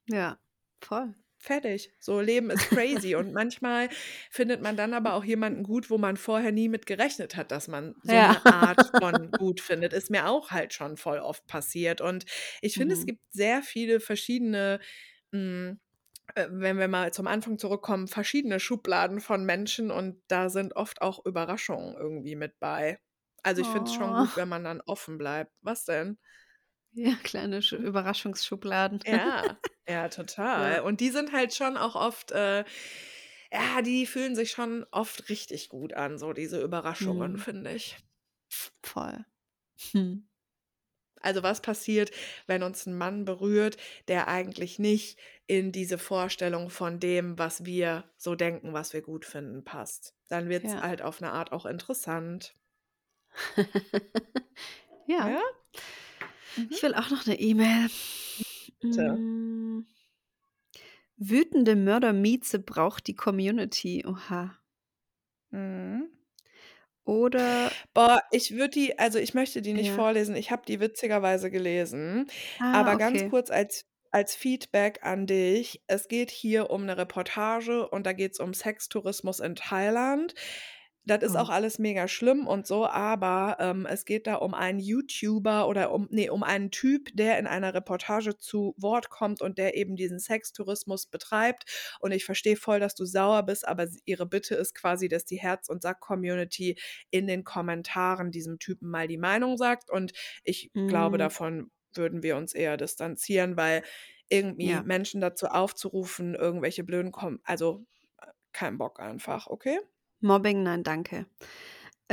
Ja, voll. Fertig. So, Leben ist crazy und manchmal findet man dann aber auch jemanden gut, wo man vorher nie mit gerechnet hat, dass man so Ja. 'ne Art von gut findet. Ist mir auch halt schon voll oft passiert und ich finde, es Mhm. gibt sehr viele verschiedene, hm, äh, wenn wir mal zum Anfang zurückkommen, verschiedene Schubladen von Menschen und da sind oft auch Überraschungen irgendwie mit bei. Also, ich finde es schon gut, Oh. wenn man dann offen bleibt. Was denn? Ja, kleine Sch Hm? Überraschungsschubladen. Ja, ja, total. Ja. Und die sind halt schon auch oft, äh ja, die fühlen sich schon oft richtig gut an, so diese Überraschungen, Mhm. finde ich. Voll. Hm. Also, was passiert, wenn uns 'n Mann berührt, der eigentlich nicht in diese Vorstellung von dem, was wir so denken, was wir gut finden, passt? Dann wird's Ja. halt auf 'ne Art auch interessant. Ja. Ja? Mhm. Ich will auch noch 'ne E-Mail. Bitte. Hm. Wütende Mördermieze braucht die Community. Oha. Mhm. Oder Boah, ich würde die also, ich möchte die nicht Ja. vorlesen. Ich habe die witzigerweise gelesen, Ah, aber ganz okay. kurz als als Feedback an dich. Es geht hier um 'ne Reportage und da geht's um Sextourismus in Thailand. Das ist auch Oh. alles mega schlimm und so, aber, ähm, es geht da um einen YouTuber oder um ne, um einen Typ, der in einer Reportage zu Wort kommt und der eben diesen Sextourismus betreibt. Und ich verstehe voll, dass du sauer bist, aber ihre Bitte ist quasi, dass die Herz und Sack-Community in den Kommentaren diesem Typen mal die Meinung sagt. Und ich glaube, Mhm. davon würden wir uns eher distanzieren, weil irgendwie Ja. Menschen dazu aufzurufen, irgendwelche blöden Kom also, äh, kein Bock einfach, okay? Mobbing, nein, danke.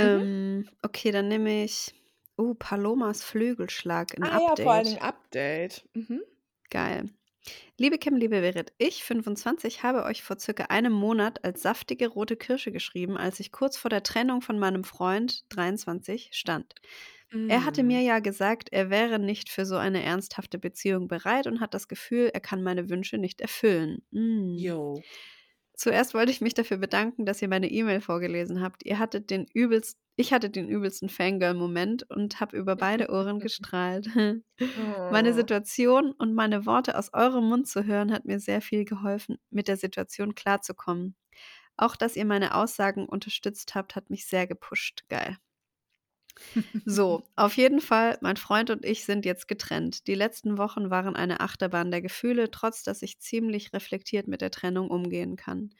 Mhm. Ähm, okay, dann nehme ich oh, Palomas Flügelschlag, 'n Ah ja, vor allen Update. Update. Mhm. Geil. Liebe Kim, liebe Berit, ich, 25, habe euch vor circa einem Monat als saftige rote Kirsche geschrieben, als ich kurz vor der Trennung von meinem Freund, 23, stand. Er hatte mir Mhm. ja gesagt, er wäre nicht für so eine ernsthafte Beziehung bereit und hat das Gefühl, er kann meine Wünsche nicht erfüllen. Hm. Jo. Zuerst wollte ich mich dafür bedanken, dass ihr meine E-Mail vorgelesen habt. Ihr hattet den übelst ich hatte den übelsten Fangirl-Moment und habe über beide Ohren gestrahlt. Meine Oh. Situation und meine Worte aus eurem Mund zu hören, hat mir sehr viel geholfen, mit der Situation klarzukommen. Auch, dass ihr meine Aussagen unterstützt habt, hat mich sehr gepusht. Geil. So, auf jeden Fall, mein Freund und ich sind jetzt getrennt. Die letzten Wochen waren eine Achterbahn der Gefühle, trotz dass ich ziemlich reflektiert mit der Trennung umgehen kann.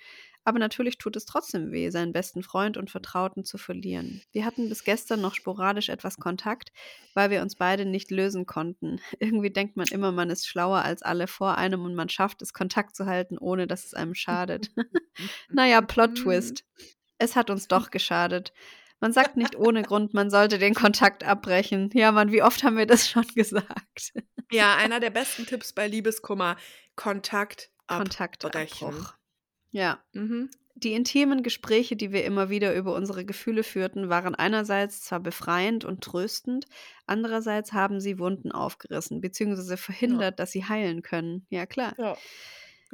Aber natürlich tut es trotzdem weh, seinen besten Freund und Vertrauten zu verlieren. Wir hatten bis gestern noch sporadisch etwas Kontakt, weil wir uns beide nicht lösen konnten. Irgendwie denkt man immer, man ist schlauer als alle vor einem und man schafft es, Kontakt zu halten, ohne dass es einem schadet. Na ja, Plot-Twist. Es hat uns doch geschadet. Man sagt nicht ohne Grund, man sollte den Kontakt abbrechen. Ja, Mann, wie oft haben wir das schon gesagt? Ja, einer der besten Tipps bei Liebeskummer: Kontakt abbrechen. Ja. Mhm. Die intimen Gespräche, die wir immer wieder über unsere Gefühle führten, waren einerseits zwar befreiend und tröstend, andererseits haben sie Wunden aufgerissen beziehungsweise Ja. verhindert, dass sie heilen können. Ja, klar. Ja,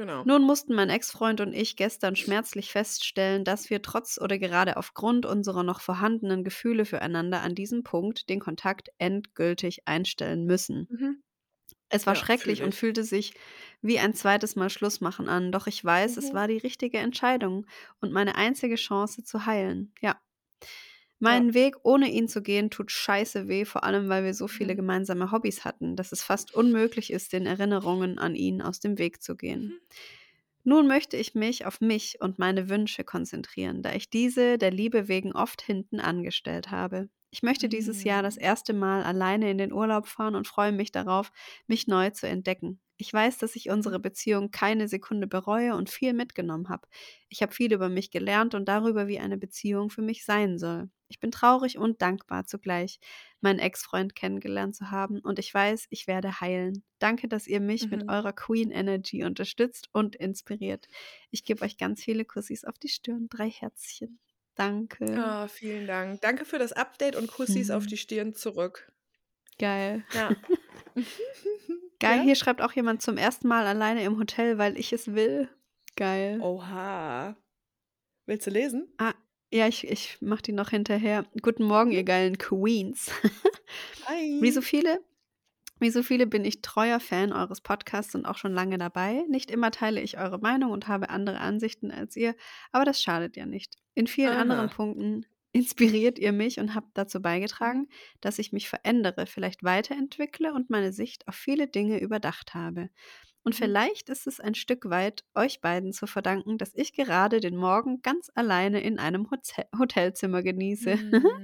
genau. Nun mussten mein Ex-Freund und ich gestern schmerzlich feststellen, dass wir trotz oder gerade aufgrund unserer noch vorhandenen Gefühle füreinander an diesem Punkt den Kontakt endgültig einstellen müssen. Mhm. Es war Ja, schrecklich und fühlte sich wie ein zweites Mal Schluss machen an, doch ich weiß, es Mhm. war die richtige Entscheidung und meine einzige Chance zu heilen. Ja. Ja. Meinen Weg ohne ihn zu gehen tut scheiße weh, vor allem weil wir so viele Mhm. gemeinsame Hobbys hatten, dass es fast unmöglich ist, den Erinnerungen an ihn aus dem Weg zu gehen. Mhm. Nun möchte ich mich auf mich und meine Wünsche konzentrieren, da ich diese der Liebe wegen oft hinten angestellt habe. Ich möchte dieses Jahr das Mhm. erste Mal alleine in den Urlaub fahren und freue mich darauf, mich neu zu entdecken. Ich weiß, dass ich unsere Beziehung keine Sekunde bereue und viel mitgenommen habe. Ich habe viel über mich gelernt und darüber, wie eine Beziehung für mich sein soll. Ich bin traurig und dankbar zugleich, meinen Ex-Freund kennengelernt zu haben und ich weiß, ich werde heilen. Danke, dass ihr mich mit Mhm. eurer Queen Energy unterstützt und inspiriert. Ich gebe euch ganz viele Kussis auf die Stirn. Drei Herzchen. Danke. Ah, vielen Dank. Danke für das Update und Kussis auf Mhm. die Stirn zurück. Geil. Ja. Geil, Ja? hier schreibt auch jemand zum ersten Mal alleine im Hotel, weil ich es will. Geil. Oha. Willst du lesen? Ah, ja, ich, ich mach die noch hinterher. Guten Morgen, ihr geilen Queens. Wie so Hi. viele Wie so viele bin ich treuer Fan eures Podcasts und auch schon lange dabei. Nicht immer teile ich eure Meinung und habe andere Ansichten als ihr, aber das schadet ja nicht. In vielen anderen Aha. Punkten inspiriert ihr mich und habt dazu Mhm. beigetragen, dass ich mich verändere, vielleicht weiterentwickle und meine Sicht auf viele Dinge überdacht habe. Und Mhm. vielleicht ist es ein Stück weit euch beiden zu verdanken, dass ich gerade den Morgen ganz alleine in einem Hotel Hotelzimmer genieße. Mhm.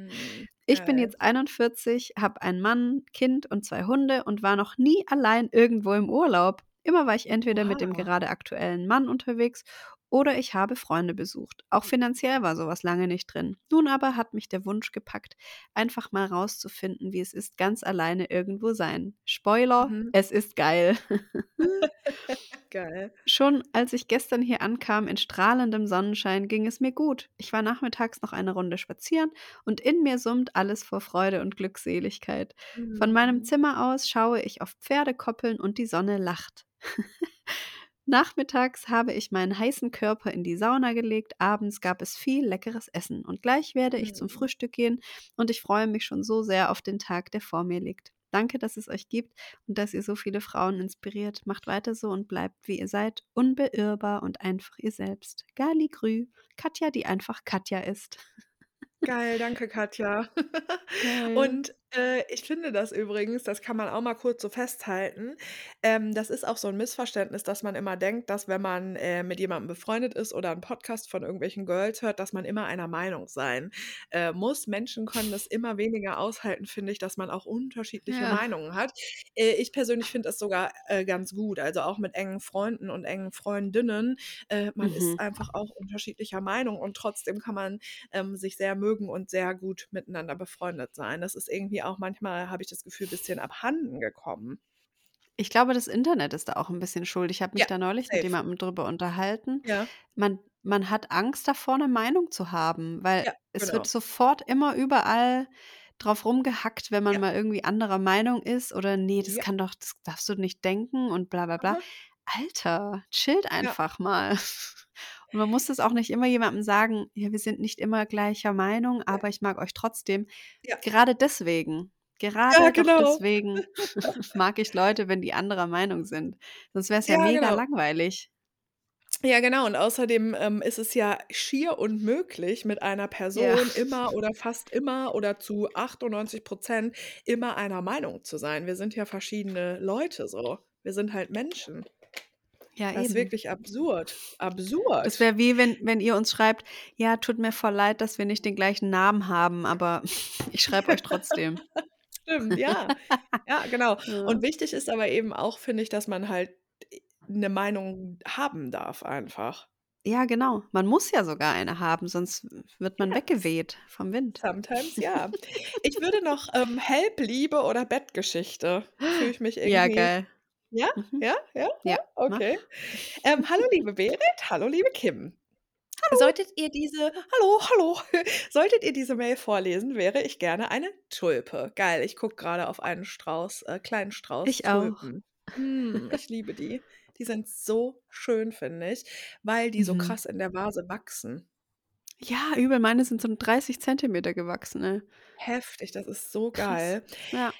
Ich bin jetzt 41, habe einen Mann, Kind und zwei Hunde und war noch nie allein irgendwo im Urlaub. Immer war ich entweder mit dem gerade aktuellen Mann unterwegs oder ich habe Freunde besucht. Auch Mhm. finanziell war sowas lange nicht drin. Nun aber hat mich der Wunsch gepackt, einfach mal rauszufinden, wie es ist, ganz alleine irgendwo sein. Spoiler, Mhm. es ist geil. Geil. Schon als ich gestern hier ankam in strahlendem Sonnenschein, ging es mir gut. Ich war nachmittags noch eine Runde spazieren und in mir summt alles vor Freude und Glückseligkeit. Von meinem Mhm. Zimmer aus schaue ich auf Pferdekoppeln und die Sonne lacht. Nachmittags habe ich meinen heißen Körper in die Sauna gelegt, abends gab es viel leckeres Essen und gleich werde ich zum Mhm. Frühstück gehen und ich freue mich schon so sehr auf den Tag, der vor mir liegt. Danke, dass es euch gibt und dass ihr so viele Frauen inspiriert. Macht weiter so und bleibt, wie ihr seid, unbeirrbar und einfach ihr selbst. Gali Grü, Katja, die einfach Katja ist. Geil, danke, Katja. Geil. Und äh, ich finde das übrigens, das kann man auch mal kurz so festhalten. Ähm, das ist auch so ein Missverständnis, dass man immer denkt, dass wenn man äh, mit jemandem befreundet ist oder einen Podcast von irgendwelchen Girls hört, dass man immer einer Meinung sein äh, muss. Menschen können das immer weniger aushalten, finde ich, dass man auch unterschiedliche Ja. Meinungen hat. Äh, ich persönlich finde das sogar äh, ganz gut. Also auch mit engen Freunden und engen Freundinnen. Äh, man Mhm. ist einfach auch unterschiedlicher Meinung und trotzdem kann man ähm, sich sehr mögen und sehr gut miteinander befreundet sein. Das ist irgendwie auch manchmal, habe ich das Gefühl, ein bisschen abhanden gekommen. Ich glaube, das Internet ist da auch ein bisschen schuld. Ich habe mich Ja, da neulich mit safe. jemandem drüber unterhalten. Ja, Man man hat Angst davor, 'ne Meinung zu haben, weil ja, es genau. wird sofort immer überall drauf rumgehackt, wenn man mal irgendwie anderer Meinung ist oder „Ne, das kann doch das darfst du nicht denken“ und bla bla bla. Aha. Alter, chillt einfach mal. Und man muss das auch nicht immer jemandem sagen: „Ja, wir sind nicht immer gleicher Meinung, ja, aber ich mag euch trotzdem.“ ja. Gerade deswegen Ja, gerade doch genau. deswegen mag ich Leute, wenn die anderer Meinung sind. Sonst wär's ja Ja, mega genau. langweilig. Ja, genau. Und außerdem ähm, ist es ja schier unmöglich, mit einer Ja. Person immer oder fast immer oder zu 98% immer einer Meinung zu sein. Wir sind ja verschiedene Leute so. Wir sind halt Menschen. Ja, Das ist eben. wirklich absurd. Das Absurd. wäre wie, wenn wenn ihr uns schreibt: „Ja, tut mir voll leid, dass wir nicht den gleichen Namen haben, aber ich schreibe euch trotzdem.“ Stimmt, ja. Ja, genau. Ja. Und wichtig ist aber eben auch, finde ich, dass man halt äh, 'ne Meinung haben darf einfach. Ja, genau. Man muss ja sogar eine haben, sonst wird man Ja. weggeweht vom Wind. Sometimes, ja. Ich würde noch ähm, Help, Liebe oder Bettgeschichte. Fühle ich mich Ja, irgendwie geil. Ja? Mhm. Ja? Ja? Ja, Ja? Okay. Ähm, hallo liebe Berit, hallo liebe Kim. Hallo. Solltet ihr diese hallo, hallo. Solltet ihr diese Mail vorlesen, wäre ich gerne eine Tulpe. Geil, ich gucke gerade auf einen Strauß, äh, kleinen Strauß Ich auch. Tulpen. Hm, ich liebe die. Die sind so schön, finde ich, weil die so Mhm. krass in der Vase wachsen. Ja, übel. Meine sind so 30 Zentimeter gewachsen, ey. Heftig, das ist so Krass. geil. Ja.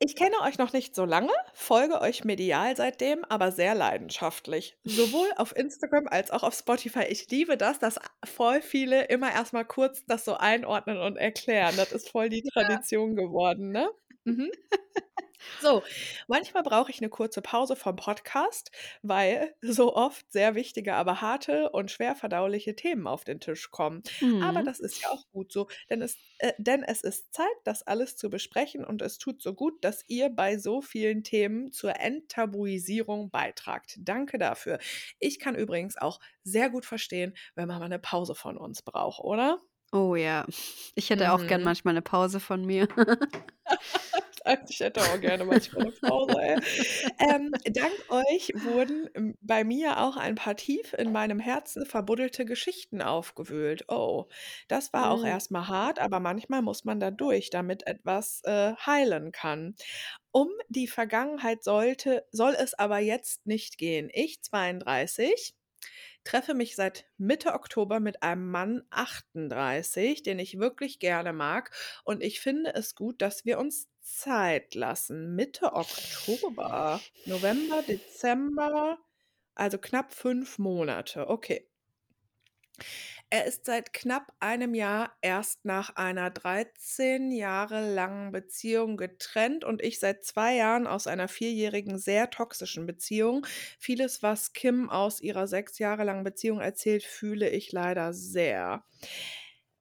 Ich kenne euch noch nicht so lange, folge euch medial seitdem, aber sehr leidenschaftlich. Sowohl auf Instagram als auch auf Spotify. Ich liebe das, dass voll viele immer erst mal kurz das so einordnen und erklären. Das ist voll die Ja. Tradition geworden, ne? Mhm. So, manchmal brauche ich 'ne kurze Pause vom Podcast, weil so oft sehr wichtige, aber harte und schwer verdauliche Themen auf den Tisch kommen. Aber Mhm. das ist ja auch gut so, denn es äh, denn es ist Zeit, das alles zu besprechen und es tut so gut, dass ihr bei so vielen Themen zur Enttabuisierung beitragt. Danke dafür. Ich kann übrigens auch sehr gut verstehen, wenn man mal 'ne Pause von uns braucht, oder? Oh ja, ich hätte auch gern Mhm. manchmal 'ne Pause von mir. Ich hätte auch gerne manchmal 'ne Pause, ey. Ähm, dank euch wurden, bei mir auch ein paar tief in meinem Herzen verbuddelte Geschichten aufgewühlt. Oh, das war auch Mhm. erst mal hart, aber manchmal muss man da durch, damit etwas, äh, heilen kann. Um die Vergangenheit sollte soll es aber jetzt nicht gehen. Ich, 32, treffe mich seit Mitte Oktober mit einem Mann, 38, den ich wirklich gerne mag und ich finde es gut, dass wir uns Zeit lassen. Mitte Oktober, November, Dezember, also knapp 5 Monate, okay. Er ist seit knapp einem Jahr erst nach einer 13 Jahre langen Beziehung getrennt und ich seit 2 Jahren aus einer vierjährigen, sehr toxischen Beziehung. Vieles, was Kim aus ihrer 6 Jahre langen Beziehung erzählt, fühle ich leider sehr.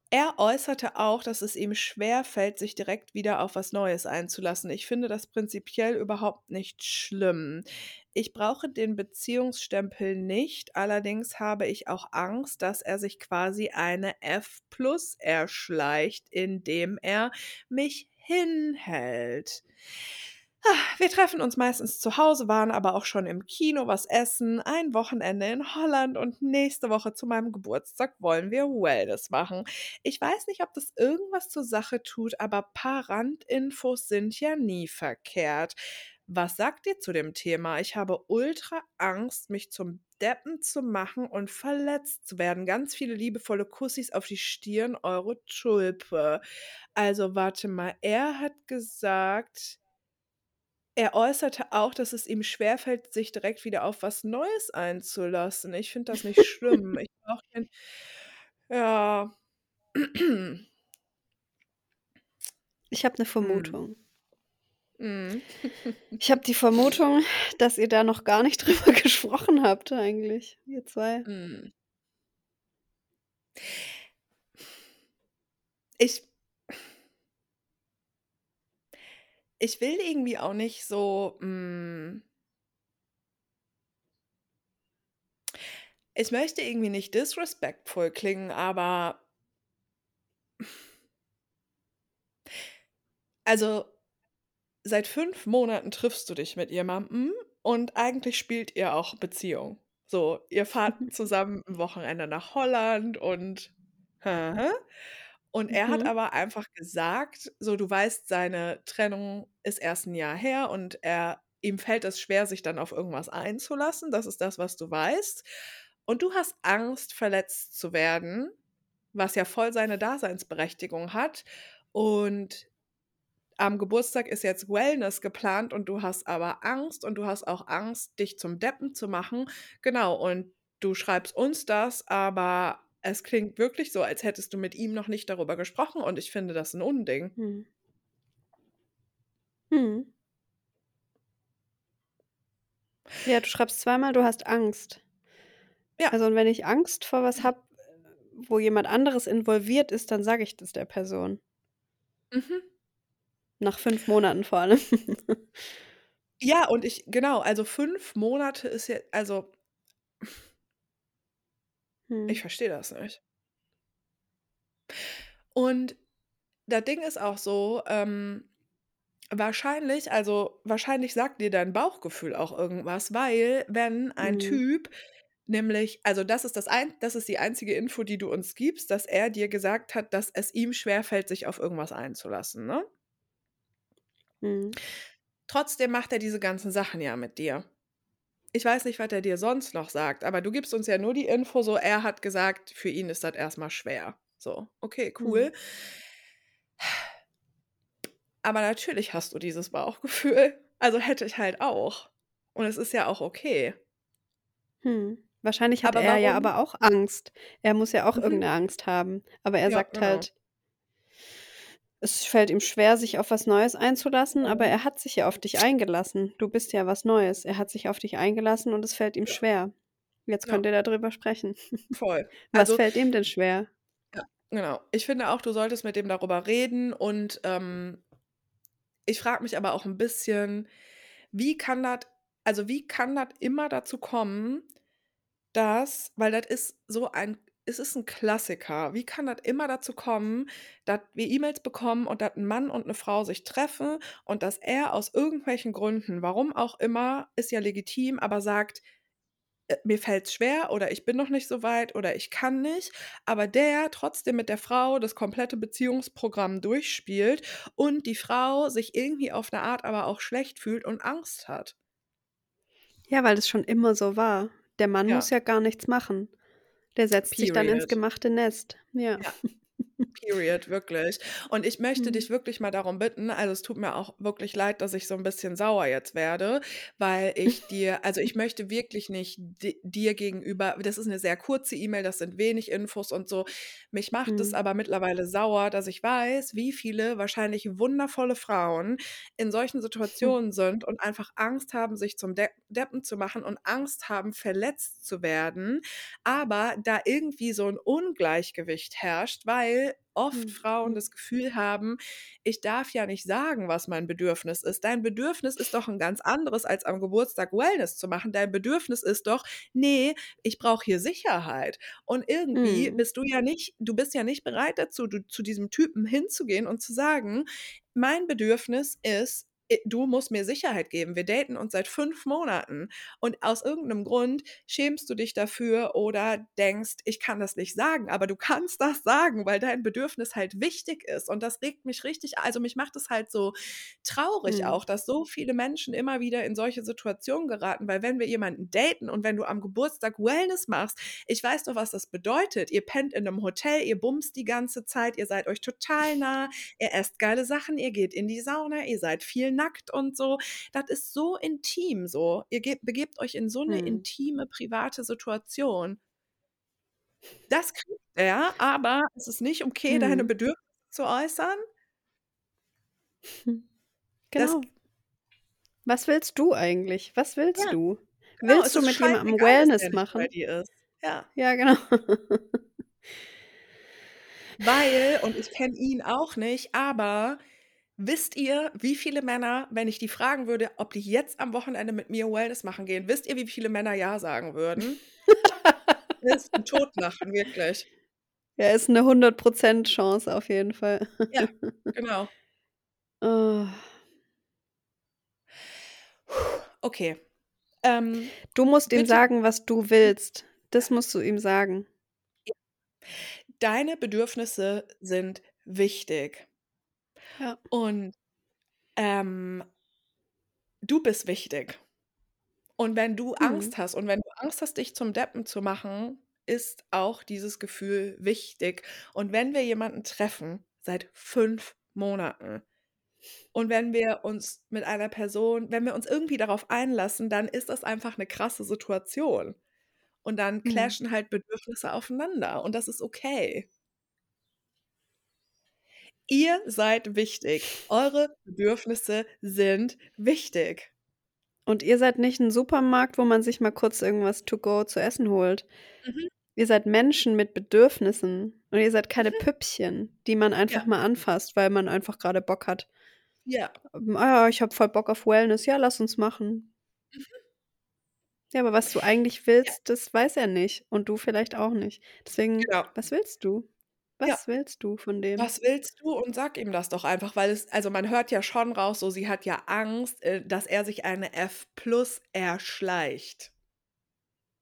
Er äußerte auch, dass es ihm schwerfällt, sich direkt wieder auf was Neues einzulassen. Ich finde das prinzipiell überhaupt nicht schlimm. Ich brauche den Beziehungsstempel nicht, allerdings habe ich auch Angst, dass er sich quasi eine F+ erschleicht, indem er mich hinhält. Wir treffen uns meistens zu Hause, waren aber auch schon im Kino was essen, ein Wochenende in Holland und nächste Woche zu meinem Geburtstag wollen wir Wellness machen. Ich weiß nicht, ob das irgendwas zur Sache tut, aber paar Randinfos sind ja nie verkehrt. Was sagt ihr zu dem Thema? Ich habe ultra Angst, mich zum Deppen zu machen und verletzt zu werden. Ganz viele liebevolle Kussis auf die Stirn, eure Tulpe. Also, warte mal, er hat gesagt er äußerte auch, dass es ihm schwerfällt, sich direkt wieder auf was Neues einzulassen. Ich finde das nicht schlimm. Ich brauche den ja. Ich habe 'ne Mhm. Vermutung. Mhm. Ich habe die Vermutung, dass ihr da noch gar nicht drüber gesprochen habt eigentlich, ihr 2. Mhm. Ich ich will irgendwie auch nicht so, hm ich möchte irgendwie nicht disrespectful klingen, aber also, seit 5 Monaten triffst du dich mit jemandem und eigentlich spielt ihr auch Beziehung. So, ihr fahrt zusammen 'n Wochenende nach Holland und und er hat Mhm. aber einfach gesagt so, du weißt, seine Trennung ist erst 'n Jahr her und er ihm fällt es schwer, sich dann auf irgendwas einzulassen. Das ist das, was du weißt. Und du hast Angst, verletzt zu werden, was ja voll seine Daseinsberechtigung hat. Und am Geburtstag ist jetzt Wellness geplant und du hast aber Angst und du hast auch Angst, dich zum Deppen zu machen. Genau, und du schreibst uns das, aber es klingt wirklich so, als hättest du mit ihm noch nicht darüber gesprochen und ich finde das 'n Unding. Mhm. Mhm. Ja, du schreibst zweimal, du hast Angst. Ja. Also, und wenn ich Angst vor was habe, wo jemand anderes involviert ist, dann sage ich das der Person. Mhm. Nach 5 Monaten vor allem. Ja, und ich genau, also 5 Monate ist ja also Mhm. ich verstehe das nicht. Und das Ding ist auch so, ähm, wahrscheinlich also, wahrscheinlich sagt dir dein Bauchgefühl auch irgendwas, weil wenn ein Mhm. Typ nämlich also, das ist das ein das ist die einzige Info, die du uns gibst, dass er dir gesagt hat, dass es ihm schwerfällt, sich auf irgendwas einzulassen, ne? Mhm. Trotzdem macht er diese ganzen Sachen ja mit dir. Ich weiß nicht, was er dir sonst noch sagt, aber du gibst uns ja nur die Info so, er hat gesagt, für ihn ist das erst mal schwer. So, okay, Mhm. cool. aber natürlich hast du dieses Bauchgefühl. Also hätte ich halt auch. Und es ist ja auch okay. Hm. Wahrscheinlich hat Aber er ja warum aber auch Angst. Er muss ja auch Mhm. irgend 'ne Angst haben. Aber er Ja, sagt genau. halt es fällt ihm schwer, sich auf was Neues einzulassen, aber er hat sich ja auf dich eingelassen. Du bist ja was Neues. Er hat sich auf dich eingelassen und es fällt ihm Ja. schwer. Jetzt Ja. könnt ihr da drüber sprechen. Voll. Was Also fällt ihm denn schwer? Ja, genau. Ich finde auch, du solltest mit dem darüber reden und, ähm ich frage mich aber auch 'n bisschen, wie kann das also, wie kann das immer dazu kommen, dass weil das ist so ein es ist 'n Klassiker. Wie kann das immer dazu kommen, dass wir E-Mails bekommen und dass 'n Mann und 'ne Frau sich treffen und dass er aus irgendwelchen Gründen, warum auch immer, ist ja legitim, aber sagt: „Äh, mir fällt's schwer“ oder „Ich bin noch nicht so weit“ oder „Ich kann nicht“, aber der trotzdem mit der Frau das komplette Beziehungsprogramm durchspielt und die Frau sich irgendwie auf 'ne Art aber auch schlecht fühlt und Angst hat. Ja, weil das schon immer so war. Der Mann muss Ja. ja gar nichts machen. Der setzt sich dann ins Period. gemachte Nest. Ja. Ja. Period, wirklich. Und ich möchte Mhm. dich wirklich mal darum bitten also, es tut mir auch wirklich leid, dass ich so 'n bisschen sauer jetzt werde, weil ich dir also, ich möchte wirklich nicht di dir gegenüber das ist 'ne sehr kurze E-Mail, das sind wenig Infos und so. Mich macht es Mhm. aber mittlerweile sauer, dass ich weiß, wie viele wahrscheinlich wundervolle Frauen in solchen Situationen sind und einfach Angst haben, sich zum Depp Deppen zu machen und Angst haben, verletzt zu werden, aber da irgendwie so 'n Ungleichgewicht herrscht, weil oft Frauen Mhm. das Gefühl haben: „Ich darf ja nicht sagen, was mein Bedürfnis ist.“ Dein Bedürfnis ist doch 'n ganz anderes, als am Geburtstag Wellness zu machen. Dein Bedürfnis ist doch: „Ne, ich brauche hier Sicherheit.“ Und irgendwie Mhm. bist du ja nicht du bist ja nicht bereit dazu, du zu diesem Typen hinzugehen und zu sagen: „Mein Bedürfnis ist, du musst mir Sicherheit geben. Wir daten uns seit 5 Monaten und aus irgend 'nem Grund schämst du dich dafür oder denkst, ich kann das nicht sagen.“ Aber du kannst das sagen, weil dein Bedürfnis halt wichtig ist. Und das regt mich richtig also, mich macht es halt so traurig Mhm. auch, dass so viele Menschen immer wieder in solche Situationen geraten, weil wenn wir jemanden daten und wenn du am Geburtstag Wellness machst ich weiß doch, was das bedeutet. Ihr pennt in 'nem Hotel, ihr bumst die ganze Zeit, ihr seid euch total nah, ihr esst geile Sachen, ihr geht in die Sauna, ihr seid viel nackt und so. Das ist so intim so. Ihr gebt begebt euch in so 'ne Mhm. intime, private Situation. Das kriegt er, aber es ist nicht okay, deine Mhm. Bedürfnisse zu äußern. Das Genau. Was willst du eigentlich? Was willst Ja, du? genau, Willst du mit jemandem Wellness bei machen? Ja. Ja, genau. Weil und ich kenne ihn auch nicht, aber wisst ihr, wie viele Männer, wenn ich die fragen würde, ob die jetzt am Wochenende mit mir Wellness machen gehen, wisst ihr, wie viele Männer ja sagen würden? Willst du totlachen, wirklich. Ja, ist 'ne 100 % Chance auf jeden Fall. Ja, genau. Oh. Okay. Ähm, Du musst ihm sagen, was du willst. Das musst du ihm sagen. Deine Bedürfnisse sind wichtig. Ja. Und, ähm du bist wichtig. Und wenn du Mhm. Angst hast und wenn du Angst hast, dich zum Deppen zu machen, ist auch dieses Gefühl wichtig. Und wenn wir jemanden treffen seit 5 Monaten und wenn wir uns mit einer Person wenn wir uns irgendwie darauf einlassen, dann ist das einfach 'ne krasse Situation. Und dann Mhm. clashen halt Bedürfnisse aufeinander und das ist okay. Ihr seid wichtig. Eure Bedürfnisse sind wichtig. Und ihr seid nicht 'n Supermarkt, wo man sich mal kurz irgendwas to go zu essen holt. Mhm. Ihr seid Menschen mit Bedürfnissen und ihr seid keine Mhm. Püppchen, die man Ja. einfach mal anfasst, weil man einfach grade Bock hat. Ja. Ähm, „Ah ja, ich habe voll Bock auf Wellness. Ja, lass uns machen.“ Mhm. Ja, aber was du eigentlich Ja. willst, das weiß er nicht und du vielleicht auch nicht. Deswegen, Genau. was willst du? Ja. Was willst du von dem? Was willst du? Und sag ihm das doch einfach, weil es also, man hört ja schon raus, so sie hat ja Angst, äh, dass er sich eine F+ erschleicht.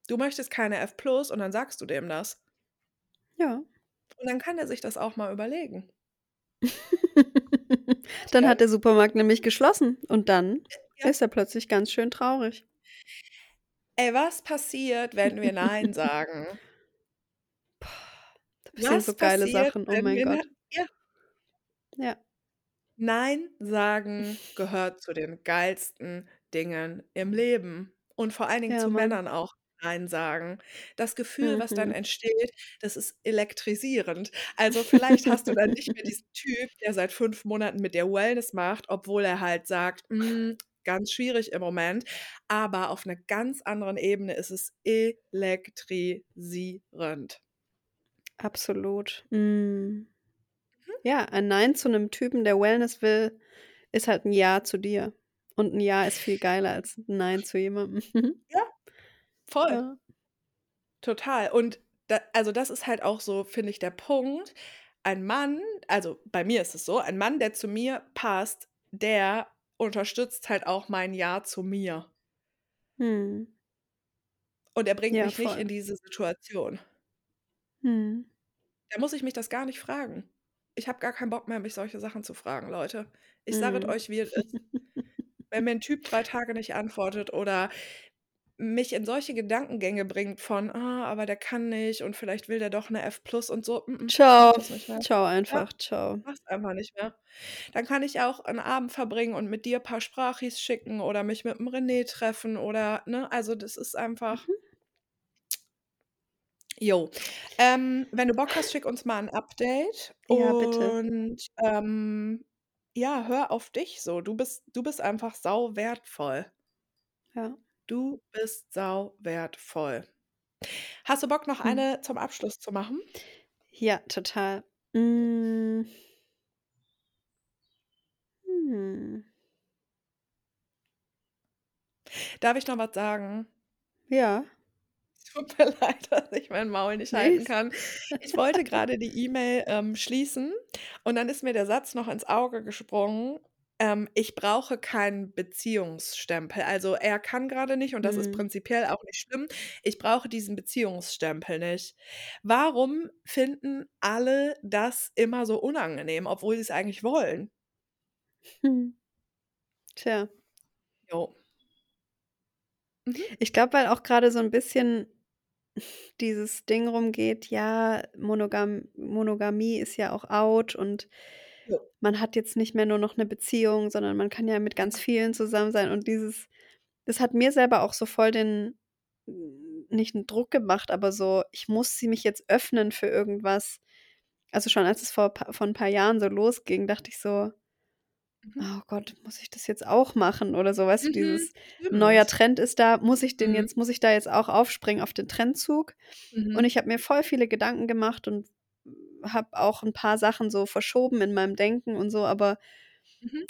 Du möchtest keine F+ und dann sagst du dem das. Ja. Und dann kann er sich das auch mal überlegen. Dann hat der Supermarkt nämlich geschlossen und dann Äh, ja. ist er plötzlich ganz schön traurig. Ey, was passiert, wenn wir nein sagen? Da passieren Was so geile Sachen, oh mein Gott. ja. Ja. Nein sagen gehört zu den geilsten Dingen im Leben und vor allen Dingen Ja, zu Mann. Männern auch Nein sagen. Das Gefühl, was dann Mhm. entsteht, das ist elektrisierend. Also, vielleicht hast du dann nicht mehr diesen Typ, der seit 5 Monaten mit dir Wellness macht, obwohl er halt sagt: „Hm, ganz schwierig im Moment.“ Aber auf 'ner ganz anderen Ebene ist es elektrisierend. Absolut. Mhm. Mhm. Ja, ein Nein zu 'nem Typen, der Wellness will, ist halt 'n Ja zu dir. Und 'n Ja ist viel geiler als 'n Nein zu jemandem. Ja, voll. Ja. Total. Und da also, das ist halt auch so, finde ich, der Punkt. Ein Mann also, bei mir ist es so, ein Mann, der zu mir passt, der unterstützt halt auch mein Ja zu mir. Mhm. Und er bringt Ja, mich nicht voll. in diese Situation. Mhm. Da muss ich mich das gar nicht fragen. Ich habe gar keinen Bock mehr, mich solche Sachen zu fragen, Leute. Ich sage es Mhm. euch, wie es ist. Wenn mir 'n Typ 3 Tage nicht antwortet oder mich in solche Gedankengänge bringt von: „Ah, aber der kann nicht und vielleicht will der doch 'ne F+ und so.“ Mm-mm, ich mache Tschau. das nicht mehr. Tschau Ja, einfach. Tschau. mache es einfach nicht mehr. Dann kann ich auch 'n Abend verbringen und mit dir paar Sprachis schicken oder mich mit dem René treffen oder ne? Also, das ist einfach Mhm. Jo. Ähm, wenn du Bock hast, schick uns mal 'n Update Ja, bitte. und, ähm, ja, hör auf dich so. Du bist du bist einfach sau wertvoll. Ja. Du bist sau wertvoll. Hast du Bock, noch Hm. eine zum Abschluss zu machen? Ja, total. Hm. Hm. Darf ich noch was sagen? Ja. Tut mir leid, dass ich mein Maul nicht halten kann. Ich wollte grade die E-Mail, ähm, schließen und dann ist mir der Satz noch ins Auge gesprungen, ähm: „Ich brauche keinen Beziehungsstempel.“ Also, er kann grade nicht und das ist Mhm. prinzipiell auch nicht schlimm. Ich brauche diesen Beziehungsstempel nicht. Warum finden alle das immer so unangenehm, obwohl sie's eigentlich wollen? Mhm. Tja. Jo. Mhm. Ich glaube, weil auch grade so 'n bisschen dieses Ding rumgeht, ja, Monogam Monogamie ist ja auch out und Jo. man hat jetzt nicht mehr nur noch 'ne Beziehung, sondern man kann ja mit ganz vielen zusammen sein und dieses das hat mir selber auch so voll den nicht 'n Druck gemacht, aber so, ich muss sie mich jetzt öffnen für irgendwas. Also, schon als es vor vor 'n paar Jahren so losging, dachte ich so: Mhm. „Oh Gott, muss ich das jetzt auch machen?“ Oder so, weißt du, Mhm, dieses 'n neuer. Trend ist da, muss ich den Mhm. jetzt muss ich da jetzt auch aufspringen auf den Trendzug? Und Mhm. ich habe mir voll viele Gedanken gemacht und habe auch 'n paar Sachen so verschoben in meinem Denken und so, aber Mhm.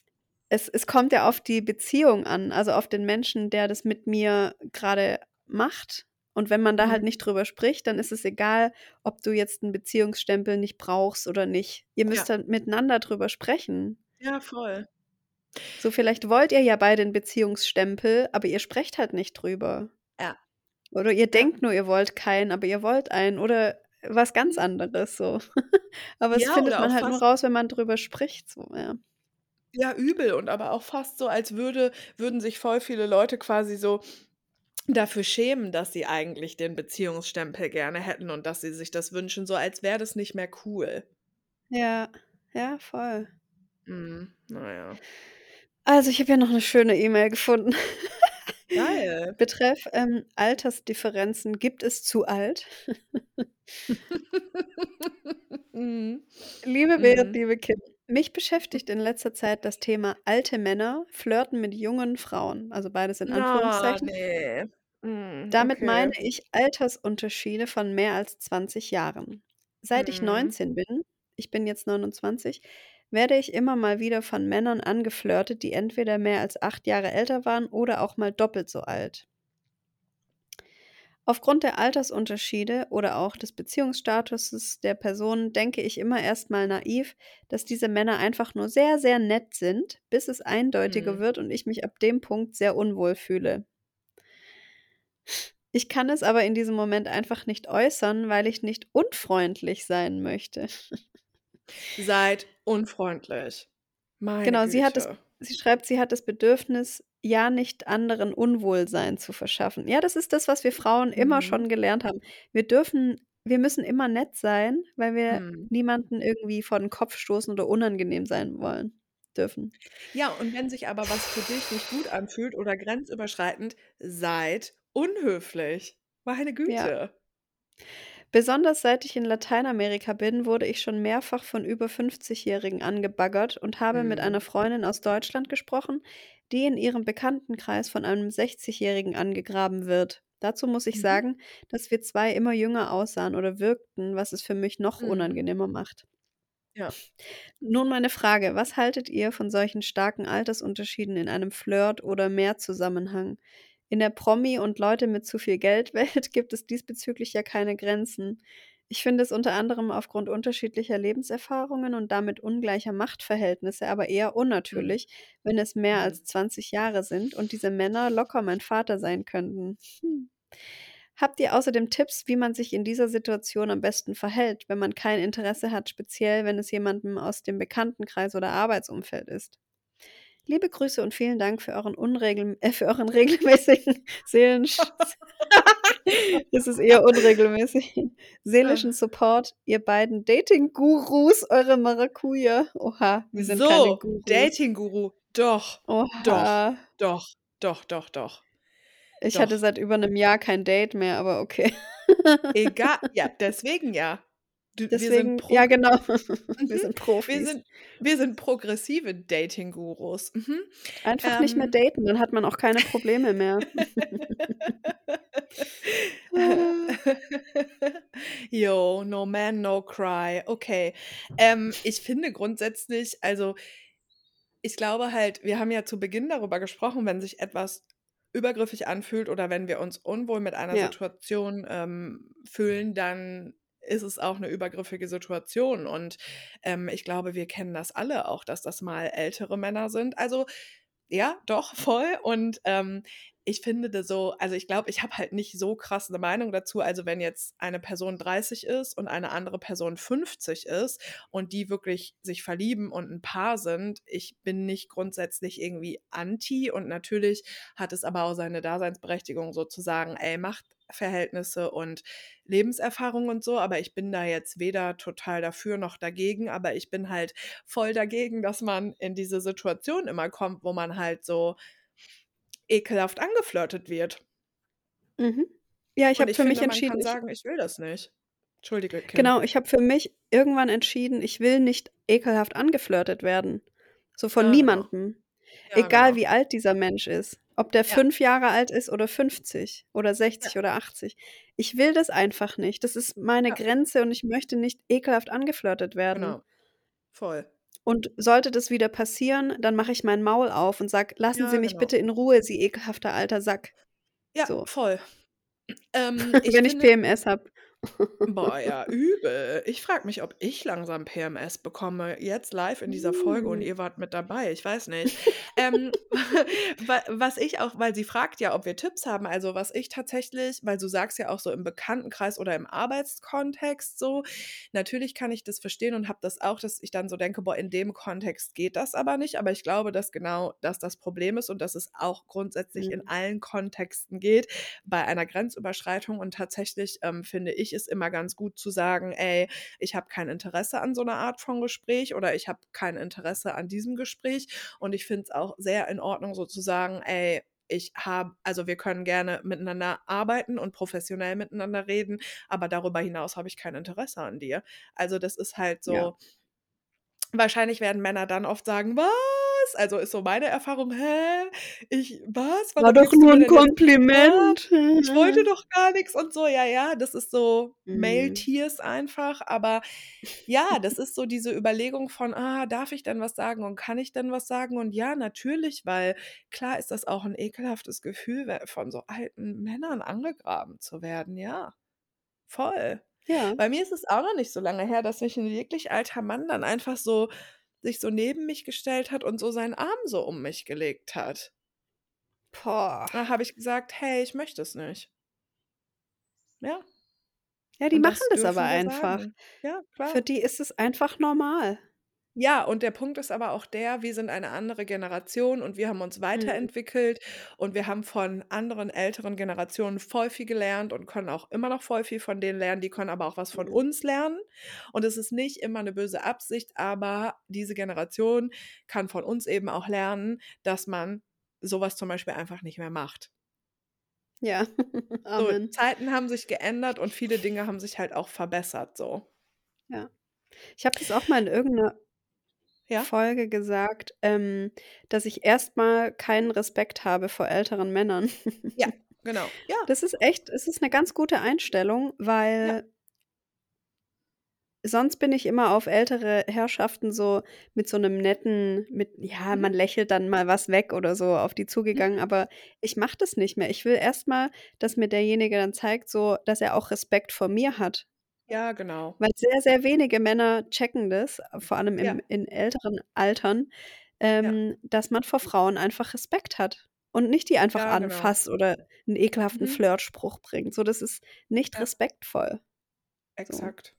es es kommt ja auf die Beziehung an, also, auf den Menschen, der das mit mir grade macht. Und wenn man da halt Mhm. nicht drüber spricht, dann ist es egal, ob du jetzt 'n Beziehungsstempel nicht brauchst oder nicht. Ihr müsst Ja. dann miteinander drüber sprechen. Ja, voll. So, vielleicht wollt ihr ja beide 'n Beziehungsstempel, aber ihr sprecht halt nicht drüber. Ja. Oder ihr Ja. denkt nur, ihr wollt keinen, aber ihr wollt einen oder was ganz anderes so. Aber das Ja, findet oder auch man halt nur fast raus, wenn man drüber spricht so, ja. Ja, übel und aber auch fast so, als würde würden sich voll viele Leute quasi so dafür schämen, dass sie eigentlich den Beziehungsstempel gerne hätten und dass sie sich das wünschen, so als wäre das nicht mehr cool. Ja, ja, voll. Mhm, na ja. Also, ich habe hier noch 'ne schöne E-Mail gefunden. Geil. Betreff, ähm, Altersdifferenzen: „Gibt es zu alt?“ Mhm. Liebe Berit, Mhm. liebe Kim, mich beschäftigt in letzter Zeit das Thema alte Männer flirten mit jungen Frauen, also, beides in Na, Anführungszeichen. ne. Mhm, Damit meine okay. ich Altersunterschiede von mehr als 20 Jahren. Seit ich Mhm. 19 bin ich bin jetzt 29, werde ich immer mal wieder von Männern angeflirtet, die entweder mehr als 8 Jahre älter waren oder auch mal doppelt so alt. Aufgrund der Altersunterschiede oder auch des Beziehungsstatuses der Person denke ich immer erst mal naiv, dass diese Männer einfach nur sehr, sehr nett sind, bis es eindeutiger Mhm. wird und ich mich ab dem Punkt sehr unwohl fühle. Ich kann es aber in diesem Moment einfach nicht äußern, weil ich nicht unfreundlich sein möchte. Seid unfreundlich. Meine Genau, sie hat das Güte. sie schreibt, sie hat das Bedürfnis, ja nicht anderen Unwohlsein zu verschaffen. Ja, das ist das, was wir Frauen immer Mhm. schon gelernt haben. Wir dürfen wir müssen immer nett sein, weil wir Mhm. niemanden irgendwie vor den Kopf stoßen oder unangenehm sein wollen. dürfen. Ja, und wenn sich aber was für dich nicht gut anfühlt oder grenzüberschreitend, seid unhöflich. Meine Ja. Besonders seit ich in Lateinamerika bin, wurde ich schon mehrfach von über 50-Jährigen angebaggert und habe mit Mhm. einer Freundin aus Deutschland gesprochen, die in ihrem Bekanntenkreis von einem 60-Jährigen angegraben wird. Dazu muss ich Mhm. sagen, dass wir zwei immer jünger aussahen oder wirkten, was es für mich noch Mhm. unangenehmer macht. Ja. Nun meine Frage, was haltet ihr von solchen starken Altersunterschieden in einem Flirt oder Mehr-Zusammenhang? In der Promi- und Leute mit zu viel Geld-Welt gibt es diesbezüglich ja keine Grenzen. Ich finde es unter anderem aufgrund unterschiedlicher Lebenserfahrungen und damit ungleicher Machtverhältnisse aber eher Mhm. unnatürlich, wenn es mehr Mhm. als 20 Jahre sind und diese Männer locker mein Vater sein könnten. Hm. Habt ihr außerdem Tipps, wie man sich in dieser Situation am besten verhält, wenn man kein Interesse hat, speziell wenn es jemandem aus dem Bekanntenkreis oder Arbeitsumfeld ist? Liebe Grüße und vielen Dank für euren, unregel äh, für euren regelmäßigen Seelensch das ist eher unregelmäßig. Seelischen Support, ihr beiden Dating-Gurus, eure Maracuja. Oha, wir sind keine So, Gurus. Dating-Guru. Doch, doch, Oha. doch, doch, doch, doch. Ich hatte Doch. seit über einem Jahr kein Date mehr, aber okay. Egal, ja, deswegen ja. Du, wir sind Deswegen, ja genau, Mhm. wir sind wir Profis. sind, wir sind progressive Dating-Gurus. Mhm. Einfach nicht mehr Ähm, daten, dann hat man auch keine Probleme mehr. Yo, no man, no cry. Okay. Ähm, ich finde grundsätzlich, also ich glaube halt, wir haben ja zu Beginn darüber gesprochen, wenn sich etwas übergriffig anfühlt oder wenn wir uns unwohl mit einer Ja. Situation ähm, fühlen, dann ist es auch eine übergriffige Situation. Und ähm, ich glaube, wir kennen das alle auch, dass das mal ältere Männer sind. Also ja, doch, voll. Und ähm, ich finde das so, also ich glaube, ich habe halt nicht so krass eine Meinung dazu. Also wenn jetzt eine Person 30 ist und eine andere Person 50 ist und die wirklich sich verlieben und ein Paar sind, ich bin nicht grundsätzlich irgendwie anti und natürlich hat es aber auch seine Daseinsberechtigung sozusagen, ey, Machtverhältnisse und Lebenserfahrung und so, aber ich bin da jetzt weder total dafür noch dagegen, aber ich bin halt voll dagegen, dass man in diese Situation immer kommt, wo man halt so ekelhaft angeflirtet wird. Mhm. Ja, ich habe für mich finde, man entschieden, kann ich sagen, ich will das nicht. Entschuldige, Kim. genau, ich habe für mich irgendwann entschieden, ich will nicht ekelhaft angeflirtet werden. So von Ja, genau. niemandem. Ja, Egal genau. wie alt dieser Mensch ist. Ob der Ja. fünf Jahre alt ist oder 50 oder Ja. 60 oder 80. Ich will das einfach nicht. Das ist meine Ja. Grenze und ich möchte nicht ekelhaft angeflirtet werden. Genau. Voll. Und sollte das wieder passieren, dann mache ich mein Maul auf und sage, lassen Ja, Sie mich genau. bitte in Ruhe, Sie ekelhafter alter Sack. Ja, So. voll. Ähm, ich Wenn ich PMS habe. boah, ja, übel. Ich frage mich, ob ich langsam PMS bekomme, jetzt live in dieser Folge und Mm. ihr wart mit dabei. Ich weiß nicht. Ähm, wa- was ich auch, weil sie fragt ja, ob wir Tipps haben, also was ich tatsächlich, weil du sagst ja auch so im Bekanntenkreis oder im Arbeitskontext so, natürlich kann ich das verstehen und habe das auch, dass ich dann so denke, boah, in dem Kontext geht das aber nicht, aber ich glaube, dass genau das das Problem ist und dass es auch grundsätzlich in Mm. allen Kontexten geht, bei einer Grenzüberschreitung. Und tatsächlich ähm, finde ich es immer ganz gut zu sagen, ey, ich habe kein Interesse an so einer Art von Gespräch oder ich habe kein Interesse an diesem Gespräch. Und ich finde es auch sehr in Ordnung sozusagen, ey, ich habe, also wir können gerne miteinander arbeiten und professionell miteinander reden, aber darüber hinaus habe ich kein Interesse an dir. Also das ist halt so, Ja. Wahrscheinlich werden Männer dann oft sagen, was? Also ist so meine Erfahrung, hä? Ich, was? War Warum doch gibst du nur ein was? Kompliment. Ich wollte doch gar nichts und so, ja, ja, das ist so Mm. Tears einfach, aber ja, das ist so diese Überlegung von, ah, darf ich denn was sagen und kann ich denn was sagen? Und ja, natürlich, weil klar ist das auch ein ekelhaftes Gefühl, von so alten Männern angegraben zu werden, ja, voll. Ja. Bei mir ist es auch noch nicht so lange her, dass mich ein wirklich alter Mann dann einfach so sich so neben mich gestellt hat und so seinen Arm so um mich gelegt hat. Boah. Da habe ich gesagt, hey, ich möchte es nicht. Ja, Ja, die und machen das das aber einfach. sagen. Ja, Für klar. die ist es einfach normal. Ja, und der Punkt ist aber auch der, wir sind eine andere Generation und wir haben uns Mhm. weiterentwickelt und wir haben von anderen älteren Generationen voll viel gelernt und können auch immer noch voll viel von denen lernen. Die können aber auch was von Mhm. uns lernen. Und es ist nicht immer 'ne böse Absicht, aber diese Generation kann von uns eben auch lernen, dass man so was zum Beispiel einfach nicht mehr macht. Ja, So, Amen. Zeiten haben sich geändert und viele Dinge haben sich halt auch verbessert so. Ja. Ich habe das auch mal in irgend 'ner Ja? Folge gesagt, ähm, dass ich erst mal keinen Respekt habe vor älteren Männern. Ja, genau. Ja. Das ist echt es ist 'ne ganz gute Einstellung, Ja. weil sonst bin ich immer auf ältere Herrschaften so mit so 'nem netten mit ja, Mhm. man lächelt dann mal was weg oder so auf die zugegangen, Mhm. aber ich mache das nicht mehr. Ich will erst mal, dass mir derjenige dann zeigt so, dass er auch Respekt vor mir hat. Ja, genau. Weil sehr, sehr wenige Männer checken das, vor allem Ja. im in älteren Altern, Ja. ähm, dass man vor Frauen einfach Respekt hat und nicht die einfach Ja, genau. anfasst oder 'n ekelhaften Mhm. Flirtspruch bringt. So, das ist nicht Ja. respektvoll. So. Exakt.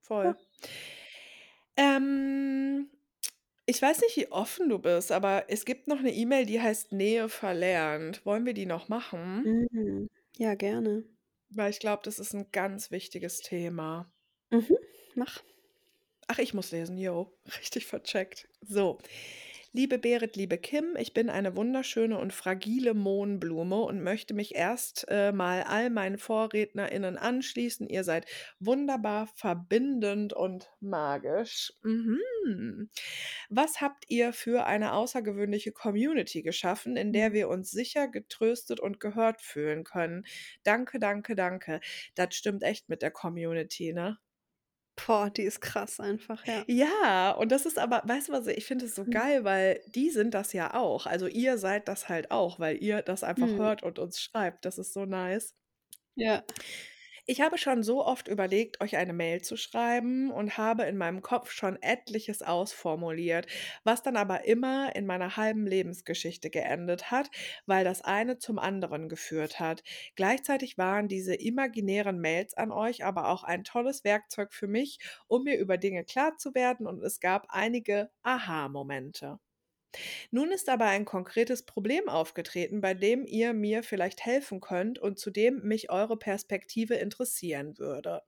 Voll. Ja. Ähm, ich weiß nicht, wie offen du bist, aber es gibt noch 'ne E-Mail, die heißt „Nähe verlernt“. Wollen wir die noch machen? Mhm. Ja, gerne. Weil ich glaube, das ist 'n ganz wichtiges Thema. Mhm, mach. Ach, ich muss lesen, jo, richtig vercheckt. So. Liebe Berit, liebe Kim, ich bin eine wunderschöne und fragile Mohnblume und möchte mich erst, äh, mal all meinen VorrednerInnen anschließen. Ihr seid wunderbar, verbindend und magisch. Mhm. Was habt ihr für eine außergewöhnliche Community geschaffen, in der Mhm. wir uns sicher, getröstet und gehört fühlen können? Danke, danke, danke. Das stimmt echt mit der Community, ne? Boah, die ist krass einfach, ja. Ja, und das ist aber weißt du was, ich finde es so Mhm. geil, weil die sind das ja auch. Also, ihr seid das halt auch, weil ihr das einfach Mhm. hört und uns schreibt. Das ist so nice. Ja. Ich habe schon so oft überlegt, euch eine Mail zu schreiben und habe in meinem Kopf schon etliches ausformuliert, was dann aber immer in meiner halben Lebensgeschichte geendet hat, weil das eine zum anderen geführt hat. Gleichzeitig waren diese imaginären Mails an euch aber auch ein tolles Werkzeug für mich, um mir über Dinge klar zu werden und es gab einige Aha-Momente. Nun ist aber ein konkretes Problem aufgetreten, bei dem ihr mir vielleicht helfen könnt und zu dem mich eure Perspektive interessieren würde.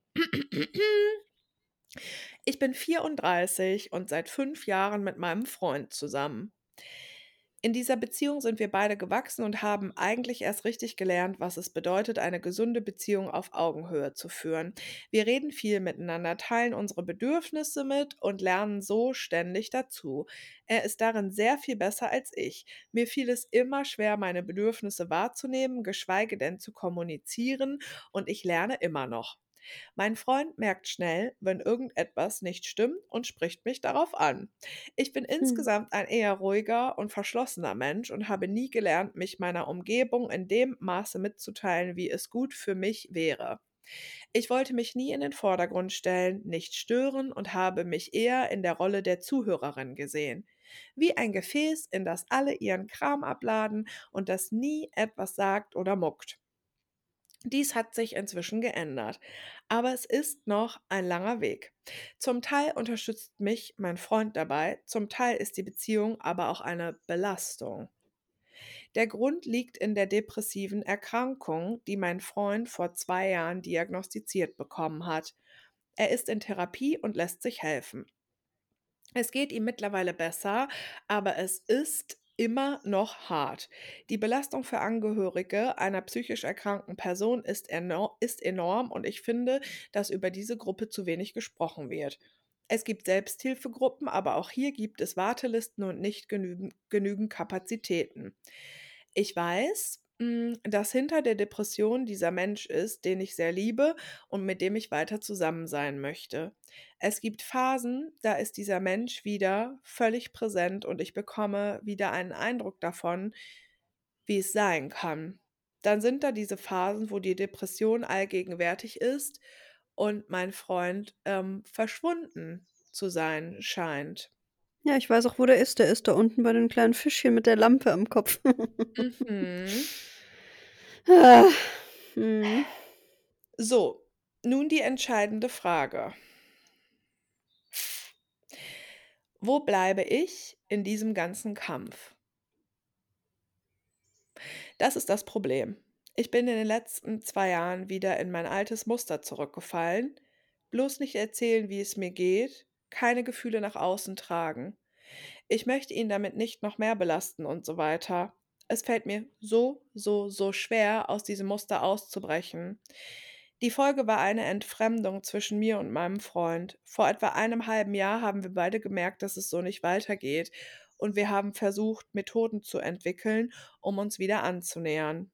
Ich bin 34 und seit 5 Jahren mit meinem Freund zusammen. In dieser Beziehung sind wir beide gewachsen und haben eigentlich erst richtig gelernt, was es bedeutet, eine gesunde Beziehung auf Augenhöhe zu führen. Wir reden viel miteinander, teilen unsere Bedürfnisse mit und lernen so ständig dazu. Er ist darin sehr viel besser als ich. Mir fiel es immer schwer, meine Bedürfnisse wahrzunehmen, geschweige denn zu kommunizieren, und ich lerne immer noch. Mein Freund merkt schnell, wenn irgendetwas nicht stimmt und spricht mich darauf an. Ich bin Mhm. insgesamt ein eher ruhiger und verschlossener Mensch und habe nie gelernt, mich meiner Umgebung in dem Maße mitzuteilen, wie es gut für mich wäre. Ich wollte mich nie in den Vordergrund stellen, nicht stören und habe mich eher in der Rolle der Zuhörerin gesehen. Wie ein Gefäß, in das alle ihren Kram abladen und das nie etwas sagt oder muckt. Dies hat sich inzwischen geändert, aber es ist noch ein langer Weg. Zum Teil unterstützt mich mein Freund dabei, zum Teil ist die Beziehung aber auch eine Belastung. Der Grund liegt in der depressiven Erkrankung, die mein Freund vor 2 Jahren diagnostiziert bekommen hat. Er ist in Therapie und lässt sich helfen. Es geht ihm mittlerweile besser, aber es ist immer noch hart. Die Belastung für Angehörige einer psychisch erkrankten Person ist eno ist enorm und ich finde, dass über diese Gruppe zu wenig gesprochen wird. Es gibt Selbsthilfegruppen, aber auch hier gibt es Wartelisten und nicht genügen genügend Kapazitäten. Ich weiß, hm, dass hinter der Depression dieser Mensch ist, den ich sehr liebe und mit dem ich weiter zusammen sein möchte. Es gibt Phasen, da ist dieser Mensch wieder völlig präsent und ich bekomme wieder einen Eindruck davon, wie es sein kann. Dann sind da diese Phasen, wo die Depression allgegenwärtig ist und mein Freund, ähm, verschwunden zu sein scheint. Ja, ich weiß auch, wo der ist. Der ist da unten bei den kleinen Fischchen mit der Lampe am Kopf. Mhm. Mhm. So, nun die entscheidende Frage. wo bleibe ich in diesem ganzen Kampf? Das ist das Problem. Ich bin in den letzten 2 Jahren wieder in mein altes Muster zurückgefallen. Bloß nicht erzählen, wie es mir geht, keine Gefühle nach außen tragen. Ich möchte ihn damit nicht noch mehr belasten und so weiter. Es fällt mir so, so, so schwer, aus diesem Muster auszubrechen. Die Folge war eine Entfremdung zwischen mir und meinem Freund. Vor etwa einem halben Jahr haben wir beide gemerkt, dass es so nicht weitergeht und wir haben versucht, Methoden zu entwickeln, um uns wieder anzunähern.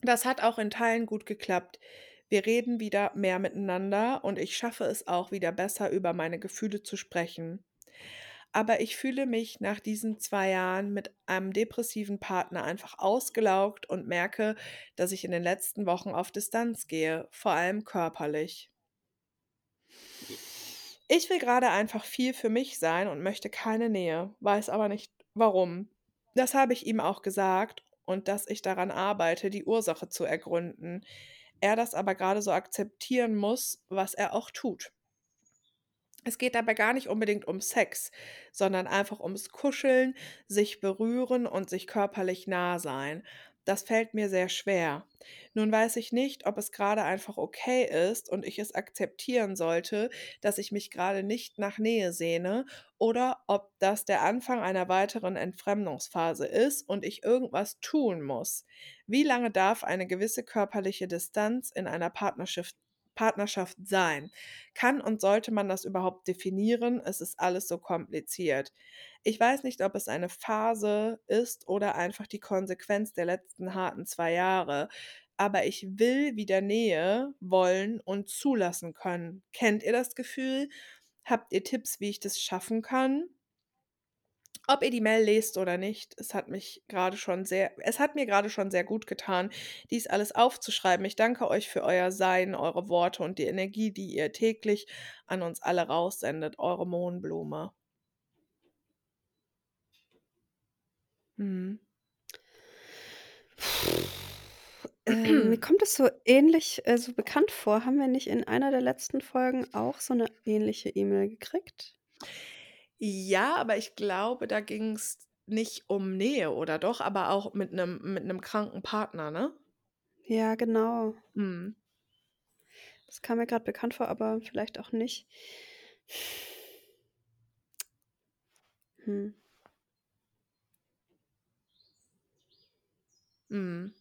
Das hat auch in Teilen gut geklappt. Wir reden wieder mehr miteinander und ich schaffe es auch wieder besser, über meine Gefühle zu sprechen. Aber ich fühle mich nach diesen zwei Jahren mit einem depressiven Partner einfach ausgelaugt und merke, dass ich in den letzten Wochen auf Distanz gehe, vor allem körperlich. Ich will gerade einfach viel für mich sein und möchte keine Nähe, weiß aber nicht warum. Das habe ich ihm auch gesagt und dass ich daran arbeite, die Ursache zu ergründen. Er das aber gerade so akzeptieren muss, was er auch tut. Es geht dabei gar nicht unbedingt um Sex, sondern einfach ums Kuscheln, sich berühren und sich körperlich nah sein. Das fällt mir sehr schwer. Nun weiß ich nicht, ob es gerade einfach okay ist und ich es akzeptieren sollte, dass ich mich gerade nicht nach Nähe sehne oder ob das der Anfang einer weiteren Entfremdungsphase ist und ich irgendwas tun muss. Wie lange darf eine gewisse körperliche Distanz in einer Partnerschaft Partnerschaft sein? Kann und sollte man das überhaupt definieren? Es ist alles so kompliziert. Ich weiß nicht, ob es eine Phase ist oder einfach die Konsequenz der letzten harten zwei Jahre, aber ich will wieder Nähe wollen und zulassen können. Kennt ihr das Gefühl? Habt ihr Tipps, wie ich das schaffen kann? Ob ihr die Mail lest oder nicht, es hat mich gerade schon sehr es hat mir gerade schon sehr gut getan, dies alles aufzuschreiben. Ich danke euch für euer Sein, eure Worte und die Energie, die ihr täglich an uns alle raussendet. Eure Mohnblume. Mhm. Ähm, mir kommt es so ähnlich, äh, so bekannt vor. Haben wir nicht in einer der letzten Folgen auch so eine ähnliche E-Mail gekriegt? Ja, aber ich glaube, da ging es nicht um Nähe, oder doch? Aber auch mit einem mit 'nem kranken Partner, ne? Ja, genau. Mhm. Das kam mir gerade bekannt vor, aber vielleicht auch nicht. Hm. Mhm.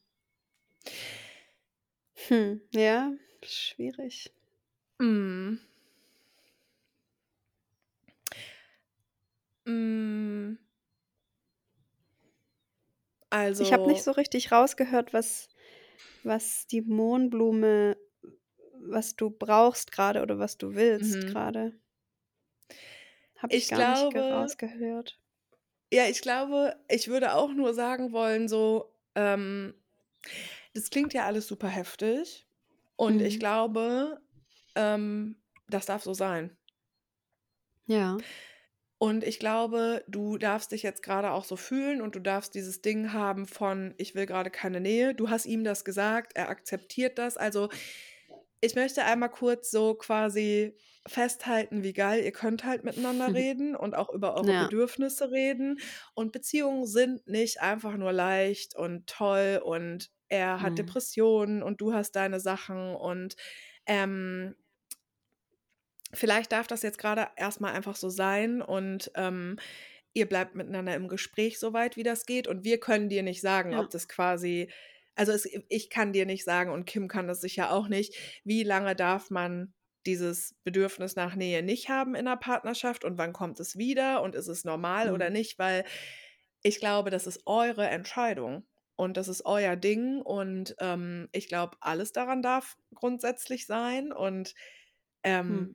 Hm, ja, schwierig. Mhm. Hm. Ich habe nicht Also so richtig rausgehört, was was die Mohnblume was du brauchst gerade oder was du willst Mhm. gerade. Habe ich Ich gar nicht glaube rausgehört. ja, ich glaube, ich würde auch nur sagen wollen, so, ähm, das klingt ja alles super heftig und ich Mhm. glaube, ähm, das darf so sein. Ja. Und ich glaube, du darfst dich jetzt gerade auch so fühlen und du darfst dieses Ding haben von: „Ich will gerade keine Nähe.“ Du hast ihm das gesagt, er akzeptiert das. Also, ich möchte einmal kurz so quasi festhalten, wie geil ihr könnt halt miteinander reden und auch über eure Ja. Bedürfnisse reden. Und Beziehungen sind nicht einfach nur leicht und toll und er hat Mhm. Depressionen und du hast deine Sachen und, ähm vielleicht darf das jetzt gerade erstmal einfach so sein und, ähm, ihr bleibt miteinander im Gespräch so weit, wie das geht und wir können dir nicht sagen, Ja. ob das quasi also, es ich kann dir nicht sagen und Kim kann das sicher auch nicht, wie lange darf man dieses Bedürfnis nach Nähe nicht haben in 'ner Partnerschaft und wann kommt es wieder und ist es normal oder Mhm. nicht? Weil ich glaube, das ist eure Entscheidung und das ist euer Ding und, ähm, ich glaube, alles daran darf grundsätzlich sein und, Hm.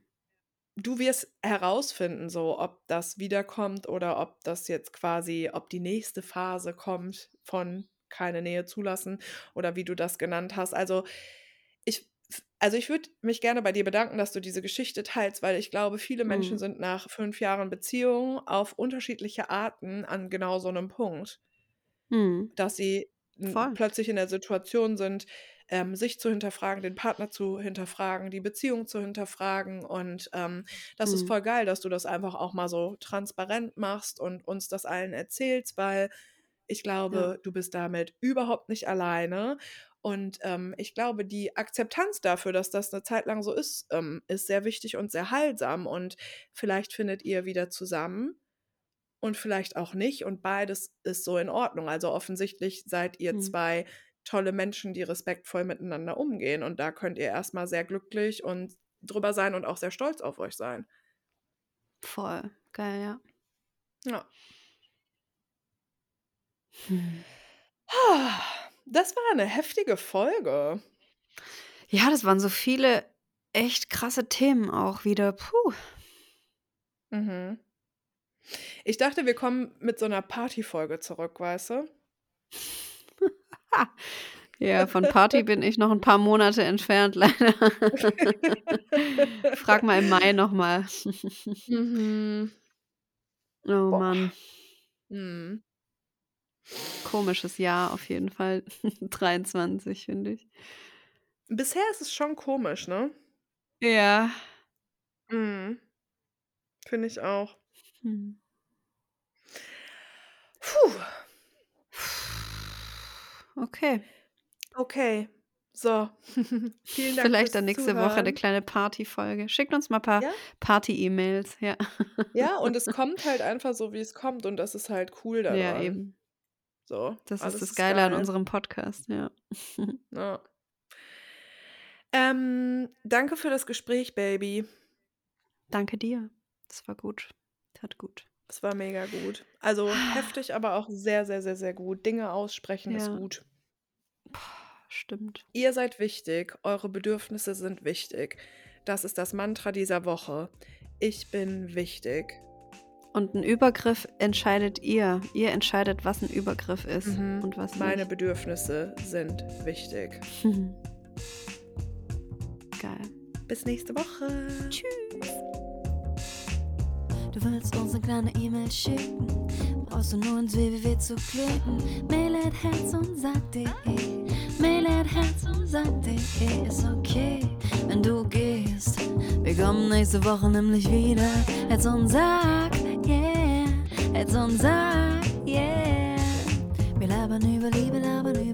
Du wirst herausfinden, so, ob das wiederkommt oder ob das jetzt quasi ob die nächste Phase kommt von keine Nähe zulassen oder wie du das genannt hast. Also, ich also, ich würde mich gerne bei dir bedanken, dass du diese Geschichte teilst, weil ich glaube, viele Menschen Mhm. sind nach 5 Jahren Beziehung auf unterschiedliche Arten an genau so 'nem Punkt Mhm. dass sie Voll. plötzlich in der Situation sind, ähm, sich zu hinterfragen, den Partner zu hinterfragen, die Beziehung zu hinterfragen. Und ähm, das ist Mhm. voll geil, dass du das einfach auch mal so transparent machst und uns das allen erzählst, weil ich Ja. glaube, du bist damit überhaupt nicht alleine. Und ähm, ich glaube, die Akzeptanz dafür, dass das eine Zeit lang so ist, ähm, ist sehr wichtig und sehr heilsam. Und vielleicht findet ihr wieder zusammen und vielleicht auch nicht. Und beides ist so in Ordnung. Also offensichtlich seid ihr Mhm. zwei tolle Menschen, die respektvoll miteinander umgehen. Und da könnt ihr erstmal sehr glücklich und drüber sein und auch sehr stolz auf euch sein. Voll. Geil, ja. Ja. Hm. Das war eine heftige Folge. Ja, das waren so viele echt krasse Themen auch wieder. Puh. Mhm. Ich dachte, wir kommen mit so einer Partyfolge zurück, weißt du? Ja, von Party bin ich noch ein paar Monate entfernt, leider. Frag mal im Mai noch mal. Mhm. Oh Boah. Mann, Mhm. komisches Jahr auf jeden Fall. 23, finde ich. Bisher ist es schon komisch, ne? Ja. Mhm. Finde ich auch. Hm. Puh. Okay. Okay. So. Vielen Dank Vielleicht dann nächste Woche eine Zuhören. kleine Partyfolge. Schickt uns mal ein paar Ja? Party-E-Mails, ja. Ja, und es kommt halt einfach so, wie es kommt. Und das ist halt cool Ja, daran. eben. So. Das ist das Geile an geil. unserem Podcast, ja. Ja. Ähm, danke für das Gespräch, Baby. Danke dir. Das war gut. Tat gut. Es war mega gut. Also heftig, aber auch sehr, sehr, sehr, sehr gut. Dinge aussprechen ist Ja. gut. Boah, stimmt. Ihr seid wichtig, eure Bedürfnisse sind wichtig. Das ist das Mantra dieser Woche. Ich bin wichtig. Und ein Übergriff entscheidet ihr. Ihr entscheidet, was ein Übergriff ist Mhm. und was Meine nicht. Bedürfnisse sind wichtig. Geil. Bis nächste Woche. Tschüss. Du willst uns eine kleine E-Mail schicken, brauchst du nur ins www zu klicken. Mail at herz und sag.de, Mail at herz und sag.de ist okay, wenn du gehst. Wir kommen nächste Woche nämlich wieder. Herz und sag, yeah, Herz und sag, yeah. Wir labern über Liebe, labern über